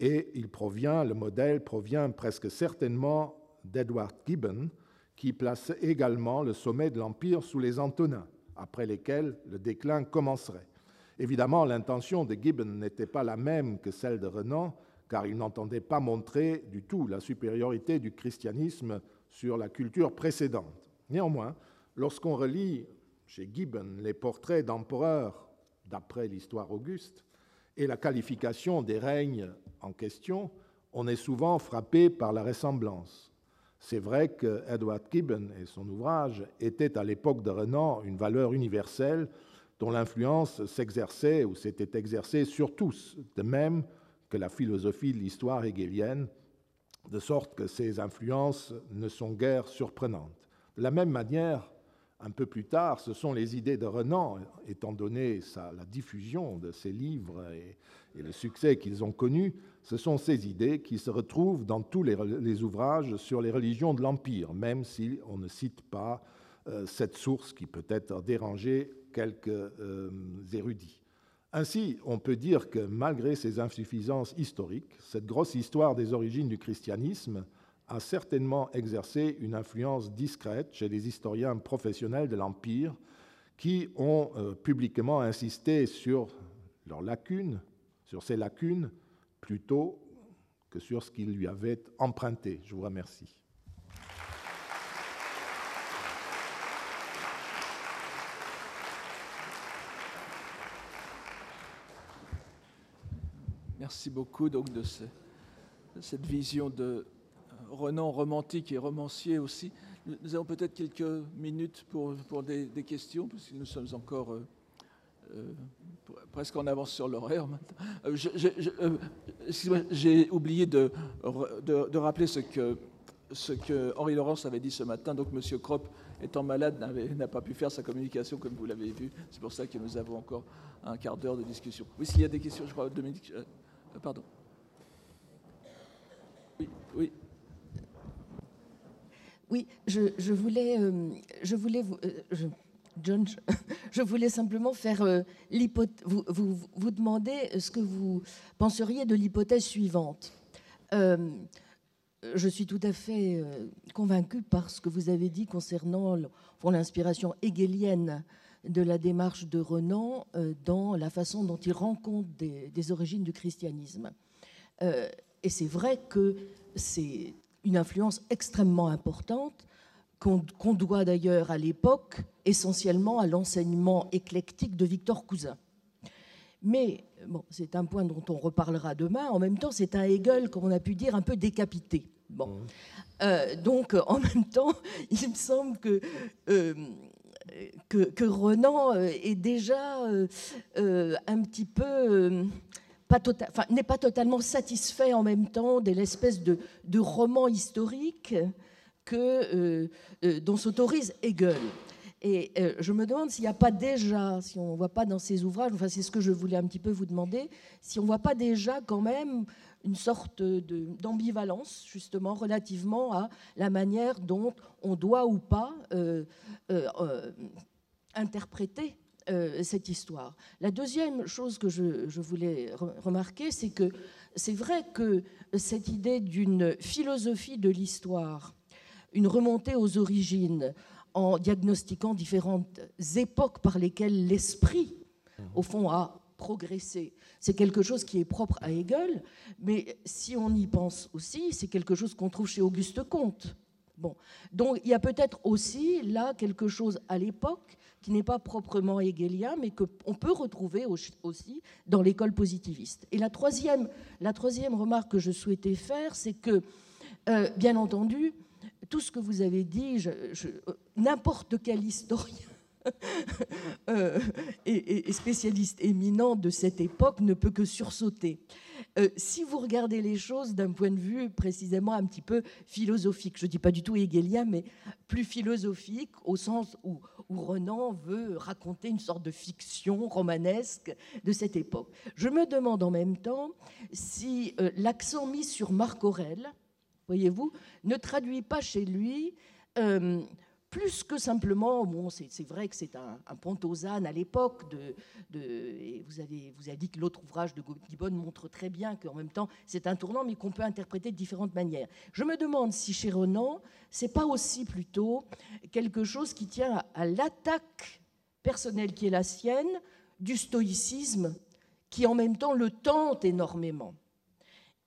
et il provient, le modèle provient presque certainement d'Edward Gibbon, qui place également le sommet de l'Empire sous les Antonins, après lesquels le déclin commencerait. Évidemment, l'intention de Gibbon n'était pas la même que celle de Renan, car il n'entendait pas montrer du tout la supériorité du christianisme sur la culture précédente. Néanmoins, lorsqu'on relit chez Gibbon les portraits d'empereurs d'après l'histoire auguste et la qualification des règnes en question, on est souvent frappé par la ressemblance. C'est vrai que Edward Gibbon et son ouvrage étaient à l'époque de Renan une valeur universelle dont l'influence s'exerçait ou s'était exercée sur tous, de même que la philosophie de l'histoire hegelienne, de sorte que ces influences ne sont guère surprenantes. De la même manière, un peu plus tard, ce sont les idées de Renan, étant donné la diffusion de ses livres et, le succès qu'ils ont connu, ce sont ces idées qui se retrouvent dans tous les, ouvrages sur les religions de l'Empire, même si on ne cite pas euh, cette source qui peut être dérangée quelques euh, érudits. Ainsi, on peut dire que malgré ces insuffisances historiques, cette grosse histoire des origines du christianisme a certainement exercé une influence discrète chez les historiens professionnels de l'Empire qui ont euh, publiquement insisté sur leurs lacunes, sur ces lacunes, plutôt que sur ce qu'ils lui avaient emprunté. Je vous remercie. Merci beaucoup donc de cette vision de Renan romantique et romancier aussi. Nous avons peut-être quelques minutes pour, pour des, questions, parce que nous sommes encore euh, euh, presque en avance sur l'horaire euh, J'ai oublié de, de, rappeler ce que, ce que Henri Laurence avait dit ce matin. Donc, M. Kropp, étant malade, n'a pas pu faire sa communication comme vous l'avez vu. C'est pour ça que nous avons encore un quart d'heure de discussion. Oui, s'il y a des questions, je crois, Dominique. pardon. Oui, oui. Oui, je, voulais, euh, je voulais vous, euh, John, je voulais simplement faire euh, vous, vous, vous, demander ce que vous penseriez de l'hypothèse suivante. je suis tout à fait convaincue par ce que vous avez dit concernant l'inspiration hegelienne de la démarche de Renan dans la façon dont il des, des origines du christianisme. et c'est vrai que c'est une influence extrêmement importante qu'on doit d'ailleurs à l'époque essentiellement à l'enseignement éclectique de Victor Cousin. Mais bon, c'est un point dont on reparlera demain. En même temps, c'est un Hegel, comme on a pu dire, un peu décapité. Bon. Mmh. Euh, donc, en même temps, il me semble que, euh, que, Renan euh, est déjà un petit peu. Tota-, n'est pas totalement satisfait en même temps de l'espèce de, de, roman historique que, dont s'autorise Hegel. Et euh, je me demande s'il n'y a pas déjà, si on ne voit pas dans ces ouvrages, enfin c'est ce que je voulais un petit peu vous demander, si on ne voit pas déjà quand même une sorte d'ambivalence justement relativement à la manière dont on doit ou pas euh, euh, interpréter cette histoire. La deuxième chose que je, je voulais remarquer, c'est que c'est vrai que cette idée d'une philosophie de l'histoire, une remontée aux origines, en diagnostiquant différentes époques par lesquelles l'esprit, au fond, a progressé. C'est quelque chose qui est propre à Hegel, mais si on y pense aussi, c'est quelque chose qu'on trouve chez Auguste Comte. Bon. Donc il y a peut-être aussi là quelque chose à l'époque qui n'est pas proprement hegelien, mais qu'on peut retrouver aussi dans l'école positiviste. Et la troisième, la troisième remarque que je souhaitais faire, c'est que, euh, bien entendu, tout ce que vous avez dit, n'importe quel historien euh, et, spécialiste éminent de cette époque ne peut que sursauter. Euh, si vous regardez les choses d'un point de vue précisément un petit peu philosophique, je ne dis pas du tout hegelien, mais plus philosophique, au sens où, Renan veut raconter une sorte de fiction romanesque de cette époque. Je me demande en même temps si euh, l'accent mis sur Marc Aurèle, voyez-vous, ne traduit pas chez lui plus que simplement, bon, c'est vrai que c'est un, un à l'époque, de, vous, avez, vous avez dit que l'autre ouvrage de Gibbon montre très bien qu'en même temps c'est un tournant, mais qu'on peut interpréter de différentes manières. Je me demande si chez Renan, c'est pas aussi plutôt quelque chose qui tient à l'attaque personnelle qui est la sienne du stoïcisme, qui en même temps le tente énormément.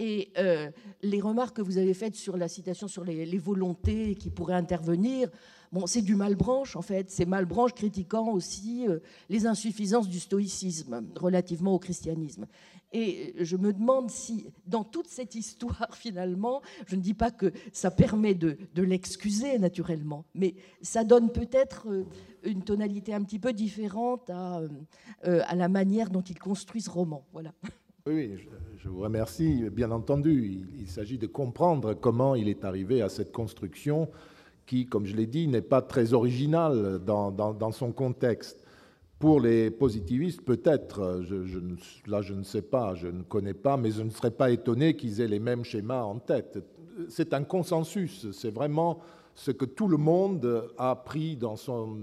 Et euh, les remarques que vous avez faites sur la citation sur les, volontés qui pourraient intervenir, bon, c'est du Malbranche en fait. C'est Malbranche critiquant aussi euh, les insuffisances du stoïcisme relativement au christianisme. Et je me demande si, dans toute cette histoire, finalement, je ne dis pas que ça permet de, l'excuser naturellement, mais ça donne peut-être euh, une tonalité un petit peu différente à, la manière dont il construit ce roman. Voilà. Oui, je, vous remercie. Bien entendu, il, s'agit de comprendre comment il est arrivé à cette construction qui, comme je l'ai dit, n'est pas très originale dans, son contexte. Pour les positivistes, peut-être, là je ne sais pas, je ne connais pas, mais je ne serais pas étonné qu'ils aient les mêmes schémas en tête. C'est un consensus, c'est vraiment ce que tout le monde a appris dans son,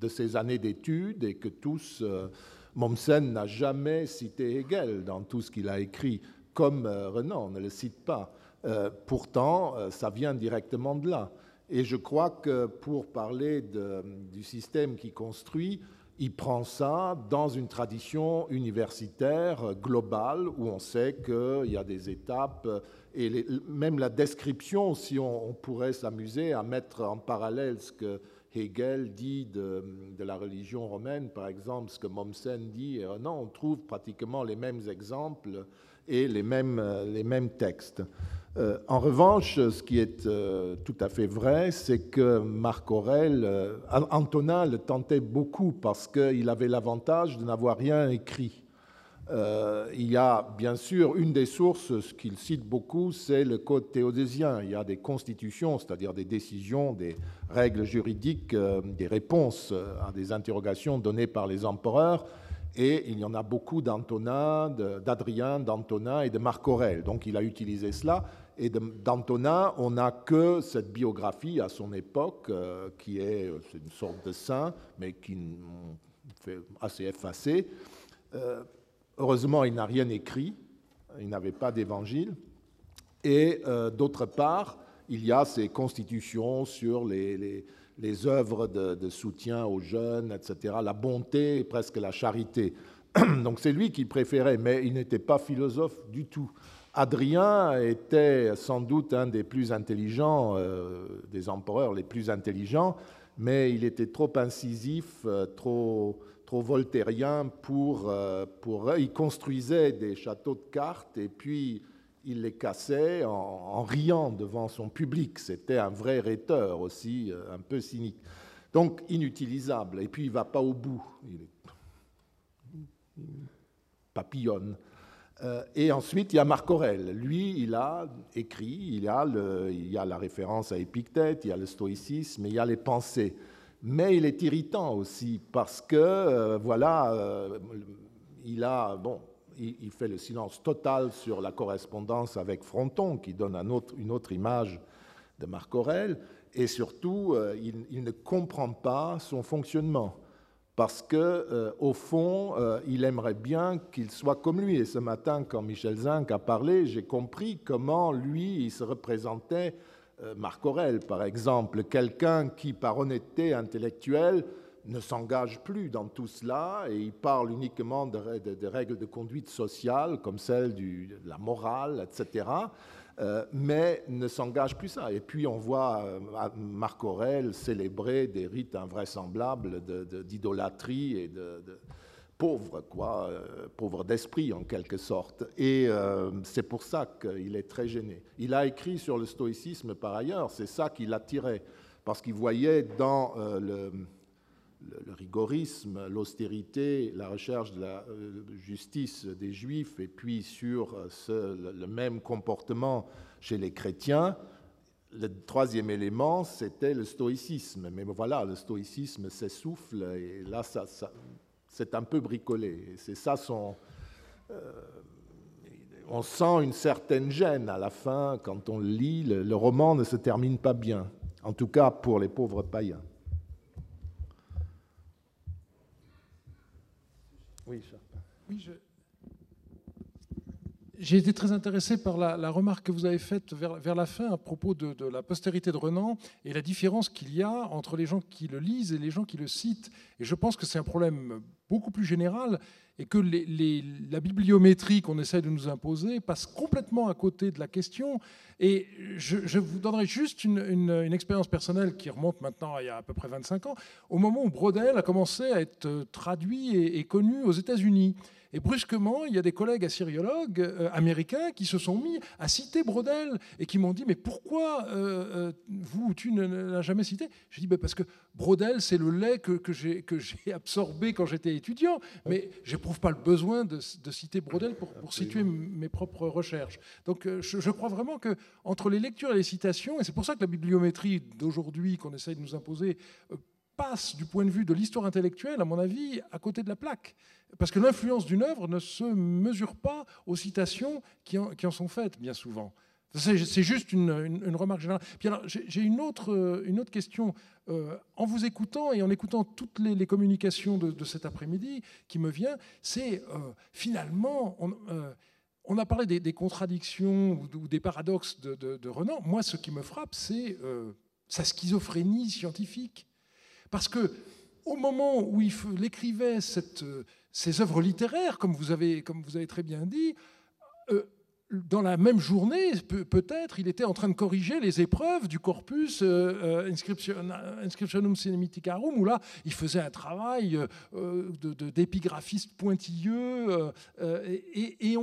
de ses années d'études et que tous... Euh, Mommsen n'a jamais cité Hegel dans tout ce qu'il a écrit, comme euh, Renan ne le cite pas. Euh, pourtant, euh, ça vient directement de là. Et je crois que pour parler du système qui construit, il prend ça dans une tradition universitaire globale où on sait qu'il y a des étapes et même la description, si on pourrait s'amuser à mettre en parallèle ce que Hegel dit de, la religion romaine, par exemple, ce que Mommsen dit, euh, non, on trouve pratiquement les mêmes exemples et les mêmes, euh, les mêmes textes. Euh, en revanche, ce qui est tout à fait vrai, c'est que Marc Aurèle, Antonin le tentait beaucoup parce qu'il avait l'avantage de n'avoir rien écrit. Euh, il y a bien sûr une des sources, ce qu'il cite beaucoup, c'est le code théodésien. Il y a des constitutions, c'est-à-dire des décisions, des règles juridiques, euh, des réponses à des interrogations données par les empereurs. Et il y en a beaucoup d'Antonin, d'Adrien, d'Antonin et de Marc Aurèle. Donc il a utilisé cela. Et d'Antonin, on n'a que cette biographie à son époque, euh, qui est, une sorte de saint, mais qui fait assez effacé. Heureusement, il n'a rien écrit, il n'avait pas d'évangile. Et euh, d'autre part, il y a ces constitutions sur les, œuvres de, soutien aux jeunes, etc., la bonté presque la charité. Donc c'est lui qui préférait, mais il n'était pas philosophe du tout. Adrien était sans doute un des plus intelligents, euh, des empereurs les plus intelligents, mais il était trop incisif, euh, trop trop voltairien pour, pour... Il construisait des châteaux de cartes et puis il les cassait en, riant devant son public. C'était un vrai rhéteur aussi, un peu cynique. Donc inutilisable. Et puis il ne va pas au bout. Il papillonne. Euh, et ensuite, il y a Marc Aurèle. Lui, il a écrit, il y a, le, il y a la référence à Épictète, il y a le stoïcisme, il y a les pensées. Mais il est irritant aussi parce que, euh, voilà, euh, il a, bon, il, fait le silence total sur la correspondance avec Fronton, qui donne une autre image de Marc Aurèle, et surtout, il, il ne comprend pas son fonctionnement parce que euh, au fond, euh, il aimerait bien qu'il soit comme lui. Et ce matin, quand Michel Zinc a parlé, j'ai compris comment lui, il se représentait euh, Marc Aurel, par exemple, quelqu'un qui, par honnêteté intellectuelle, ne s'engage plus dans tout cela et il parle uniquement de, règles de conduite sociale comme celle de la morale, etc. Euh, mais ne s'engage plus ça. Et puis on voit euh, Marc Aurèle célébrer des rites invraisemblables d'idolâtrie et de, pauvre, quoi, euh, pauvre d'esprit en quelque sorte. Et c'est pour ça qu'il est très gêné. Il a écrit sur le stoïcisme par ailleurs, c'est ça qui l'attirait, parce qu'il voyait dans le le, rigorisme, l'austérité, la recherche de la euh, justice des juifs et puis sur euh, le, même comportement chez les chrétiens, le troisième élément, c'était le stoïcisme. Mais voilà, le stoïcisme s'essouffle et là, ça, c'est un peu bricolé. C'est ça son. Euh, on sent une certaine gêne à la fin quand on lit. le roman ne se termine pas bien, en tout cas pour les pauvres païens. Oui, J'ai été très intéressé par la, remarque que vous avez faite vers, la fin à propos de, la postérité de Renan et la différence qu'il y a entre les gens qui le lisent et les gens qui le citent. Et je pense que c'est un problème beaucoup plus général et que la bibliométrie qu'on essaie de nous imposer passe complètement à côté de la question. Et je, vous donnerai juste une, expérience personnelle qui remonte maintenant il y a à peu près 25 ans, au moment où Brodel a commencé à être traduit et connu aux États-Unis. Et brusquement, il y a des collègues assyriologues euh, américains qui se sont mis à citer Brodel et qui m'ont dit Mais pourquoi euh, euh, vous, tu ne l'as jamais cité? J'ai dit ben, Parce que Brodel, c'est le lait que, que j'ai absorbé quand j'étais étudiant, mais j'éprouve pas le besoin de, citer Brodel pour, pour situer mes propres recherches. Donc je, je crois vraiment que entre les lectures et les citations, et c'est pour ça que la bibliométrie d'aujourd'hui qu'on essaye de nous imposer passe du point de vue de l'histoire intellectuelle, à mon avis, à côté de la plaque. Parce que l'influence d'une œuvre ne se mesure pas aux citations qui en, qui en sont faites, bien souvent. C'est juste une, remarque générale. Puis alors, j'ai une autre, une autre question. Euh, en vous écoutant et en écoutant toutes les, communications de, cet après-midi qui me vient, c'est euh, finalement, on, euh, on, a parlé des, contradictions ou, des paradoxes de, de, Renan. Moi, ce qui me frappe, c'est sa schizophrénie scientifique. Parce que au moment où il écrivait cette, ces œuvres littéraires, comme vous avez, comme vous avez très bien dit, euh, dans la même journée, peut-être, il était en train de corriger les épreuves du corpus euh, euh, Inscriptionum Cinematicarum, où là, il faisait un travail d'épigraphiste pointilleux. et,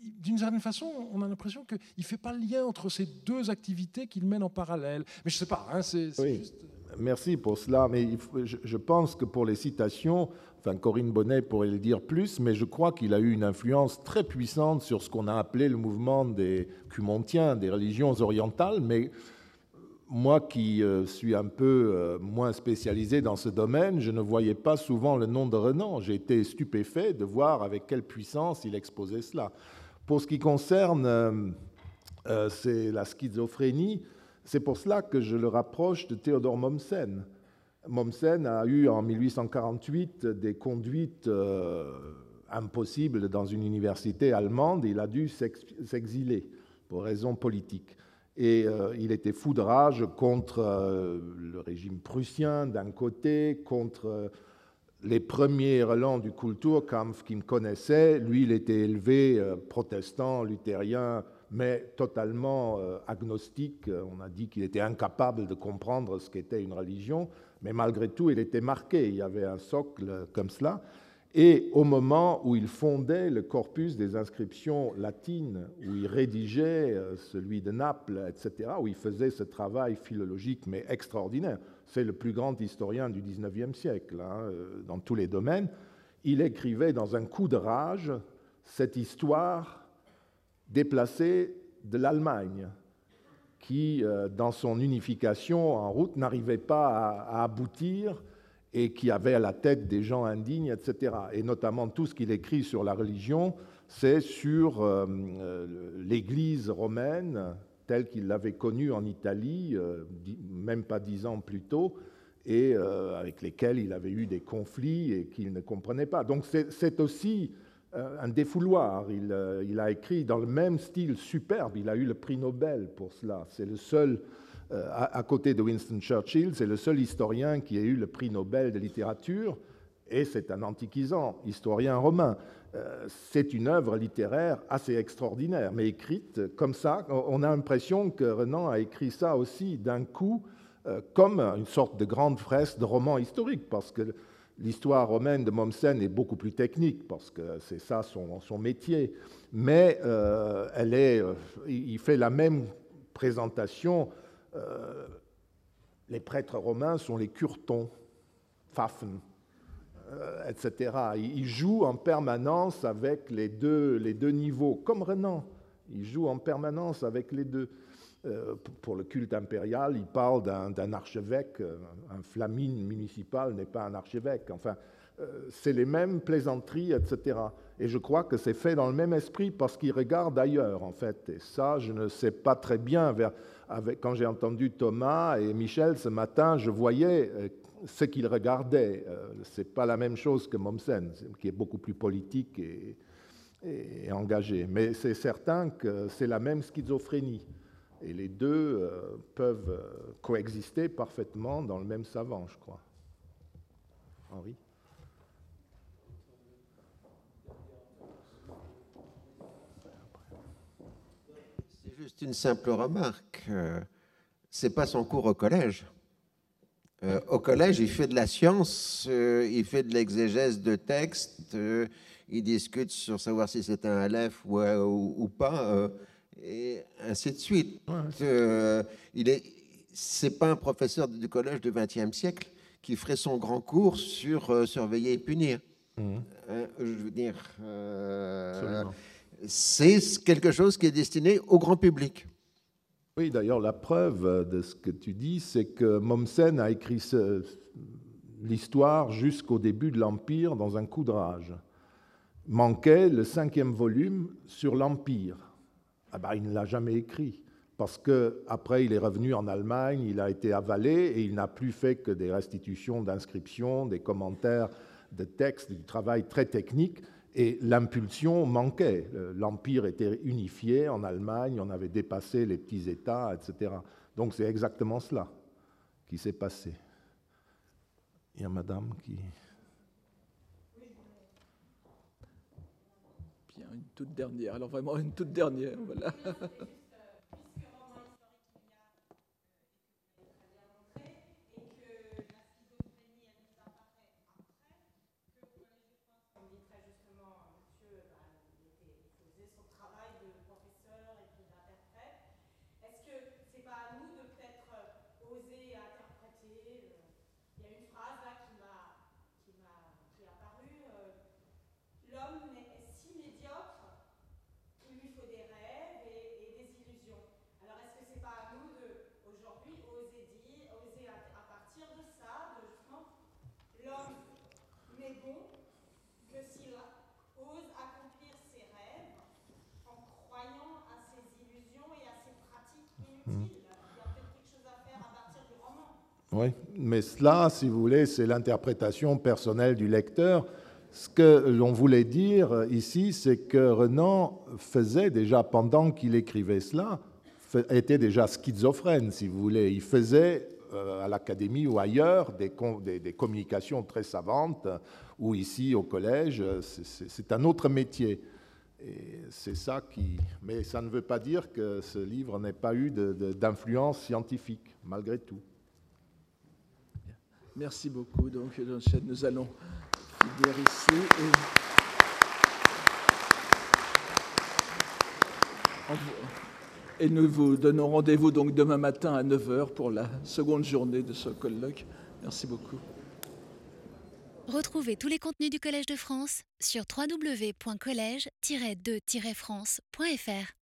d'une certaine façon, on a l'impression qu'il ne fait pas le lien entre ces deux activités qu'il mène en parallèle. Mais je ne sais pas, hein, c'est juste... Merci pour cela, mais je pense que pour les citations, enfin Corinne Bonnet pourrait le dire plus, mais je crois qu'il a eu une influence très puissante sur ce qu'on a appelé le mouvement des Cumontiens, des religions orientales, mais moi qui euh, suis un peu euh, moins spécialisé dans ce domaine, je ne voyais pas souvent le nom de Renan. J'ai été stupéfait de voir avec quelle puissance il exposait cela. Pour ce qui concerne euh, la schizophrénie, c'est pour cela que je le rapproche de Théodore Mommsen. Mommsen a eu en 1848 des conduites euh, impossibles dans une université allemande. Il a dû s'exiler pour raisons politiques. Et euh, il était fou de rage contre euh, le régime prussien d'un côté, contre les premiers relents du Kulturkampf qu'il connaissait. Lui, il était élevé protestant, luthérien, mais totalement euh, agnostique. On a dit qu'il était incapable de comprendre ce qu'était une religion, mais malgré tout, il était marqué. Il y avait un socle comme cela. Et au moment où il fondait le corpus des inscriptions latines, où il rédigeait euh, celui de Naples, etc., où il faisait ce travail philologique mais extraordinaire, c'est le plus grand historien du XIXe siècle hein, euh, dans tous les domaines, il écrivait dans un coup de rage cette histoire déplacée de l'Allemagne, qui, euh, dans son unification en route, n'arrivait pas à, aboutir et qui avait à la tête des gens indignes, etc. Et notamment tout ce qu'il écrit sur la religion, c'est sur euh, euh, l'Église romaine telle qu'il l'avait connue en Italie, même pas dix ans plus tôt, et avec lesquels il avait eu des conflits et qu'il ne comprenait pas. Donc c'est aussi un défouloir. Euh, il, a écrit dans le même style superbe. Il a eu le prix Nobel pour cela. C'est le seul, euh, à, côté de Winston Churchill, c'est le seul historien qui a eu le prix Nobel de littérature. Et c'est un antiquisant, historien romain. c'est une œuvre littéraire assez extraordinaire, mais écrite comme ça. On a l'impression que Renan a écrit ça aussi d'un coup, comme une sorte de grande fresque de roman historique, parce que L'histoire romaine de Mommsen est beaucoup plus technique parce que c'est ça son, métier, mais euh, elle est, euh, il fait la même présentation. Euh, les prêtres romains sont les curtons, Pfaffen, etc. Il joue en permanence avec les deux, les deux niveaux, comme Renan. Il joue en permanence avec les deux. Euh, pour le culte impérial, il parle d'un archevêque. Euh, un flamine municipal n'est pas un archevêque. Enfin, euh, c'est les mêmes plaisanteries, etc. Et je crois que c'est fait dans le même esprit parce qu'il regarde ailleurs, en fait. Et ça, je ne sais pas très bien. quand j'ai entendu Thomas et Michel ce matin, je voyais ce qu'ils regardaient. Ce n'est pas la même chose que Mommsen, qui est beaucoup plus politique et engagé. Mais c'est certain que c'est la même schizophrénie. Et les deux euh, peuvent euh, coexister parfaitement dans le même savant, je crois. Henri? C'est juste une simple remarque. Euh, c'est pas son cours au collège. au collège, il fait de la science, il fait de l'exégèse de textes, il discute sur savoir si c'est un Aleph ou, ou pas et ainsi de suite. Euh, il est, c'est pas un professeur du collège du XXe siècle qui ferait son grand cours sur euh, surveiller et punir. Mmh. Hein, je veux dire, euh, c'est quelque chose qui est destiné au grand public. Oui, d'ailleurs, la preuve de ce que tu dis, c'est que Mommsen a écrit l'histoire jusqu'au début de l'Empire dans un coup de rage. Manquait le cinquième volume sur l'Empire. Ah ben, il ne l'a jamais écrit. Parce qu'après, il est revenu en Allemagne, il a été avalé et il n'a plus fait que des restitutions d'inscriptions, des commentaires de textes, du travail très technique. Et l'impulsion manquait. L'Empire était unifié en Allemagne, on avait dépassé les petits États, etc. Donc c'est exactement cela qui s'est passé. Il y a madame qui... une toute dernière. Alors vraiment une toute dernière, voilà. Oui, mais cela, si vous voulez, c'est l'interprétation personnelle du lecteur. Ce que l'on voulait dire ici, c'est que Renan faisait déjà, pendant qu'il écrivait cela, était déjà schizophrène, si vous voulez. Il faisait euh, à l'académie ou ailleurs des, communications très savantes, ou ici au collège, c'est un autre métier. Mais ça ne veut pas dire que ce livre n'ait pas eu d'influence scientifique, malgré tout. Merci beaucoup. Donc, nous allons finir ici. Et... nous vous donnons rendez-vous donc demain matin à 9h pour la seconde journée de ce colloque. Merci beaucoup. Retrouvez tous les contenus du Collège de France sur www.colège-2-france.fr.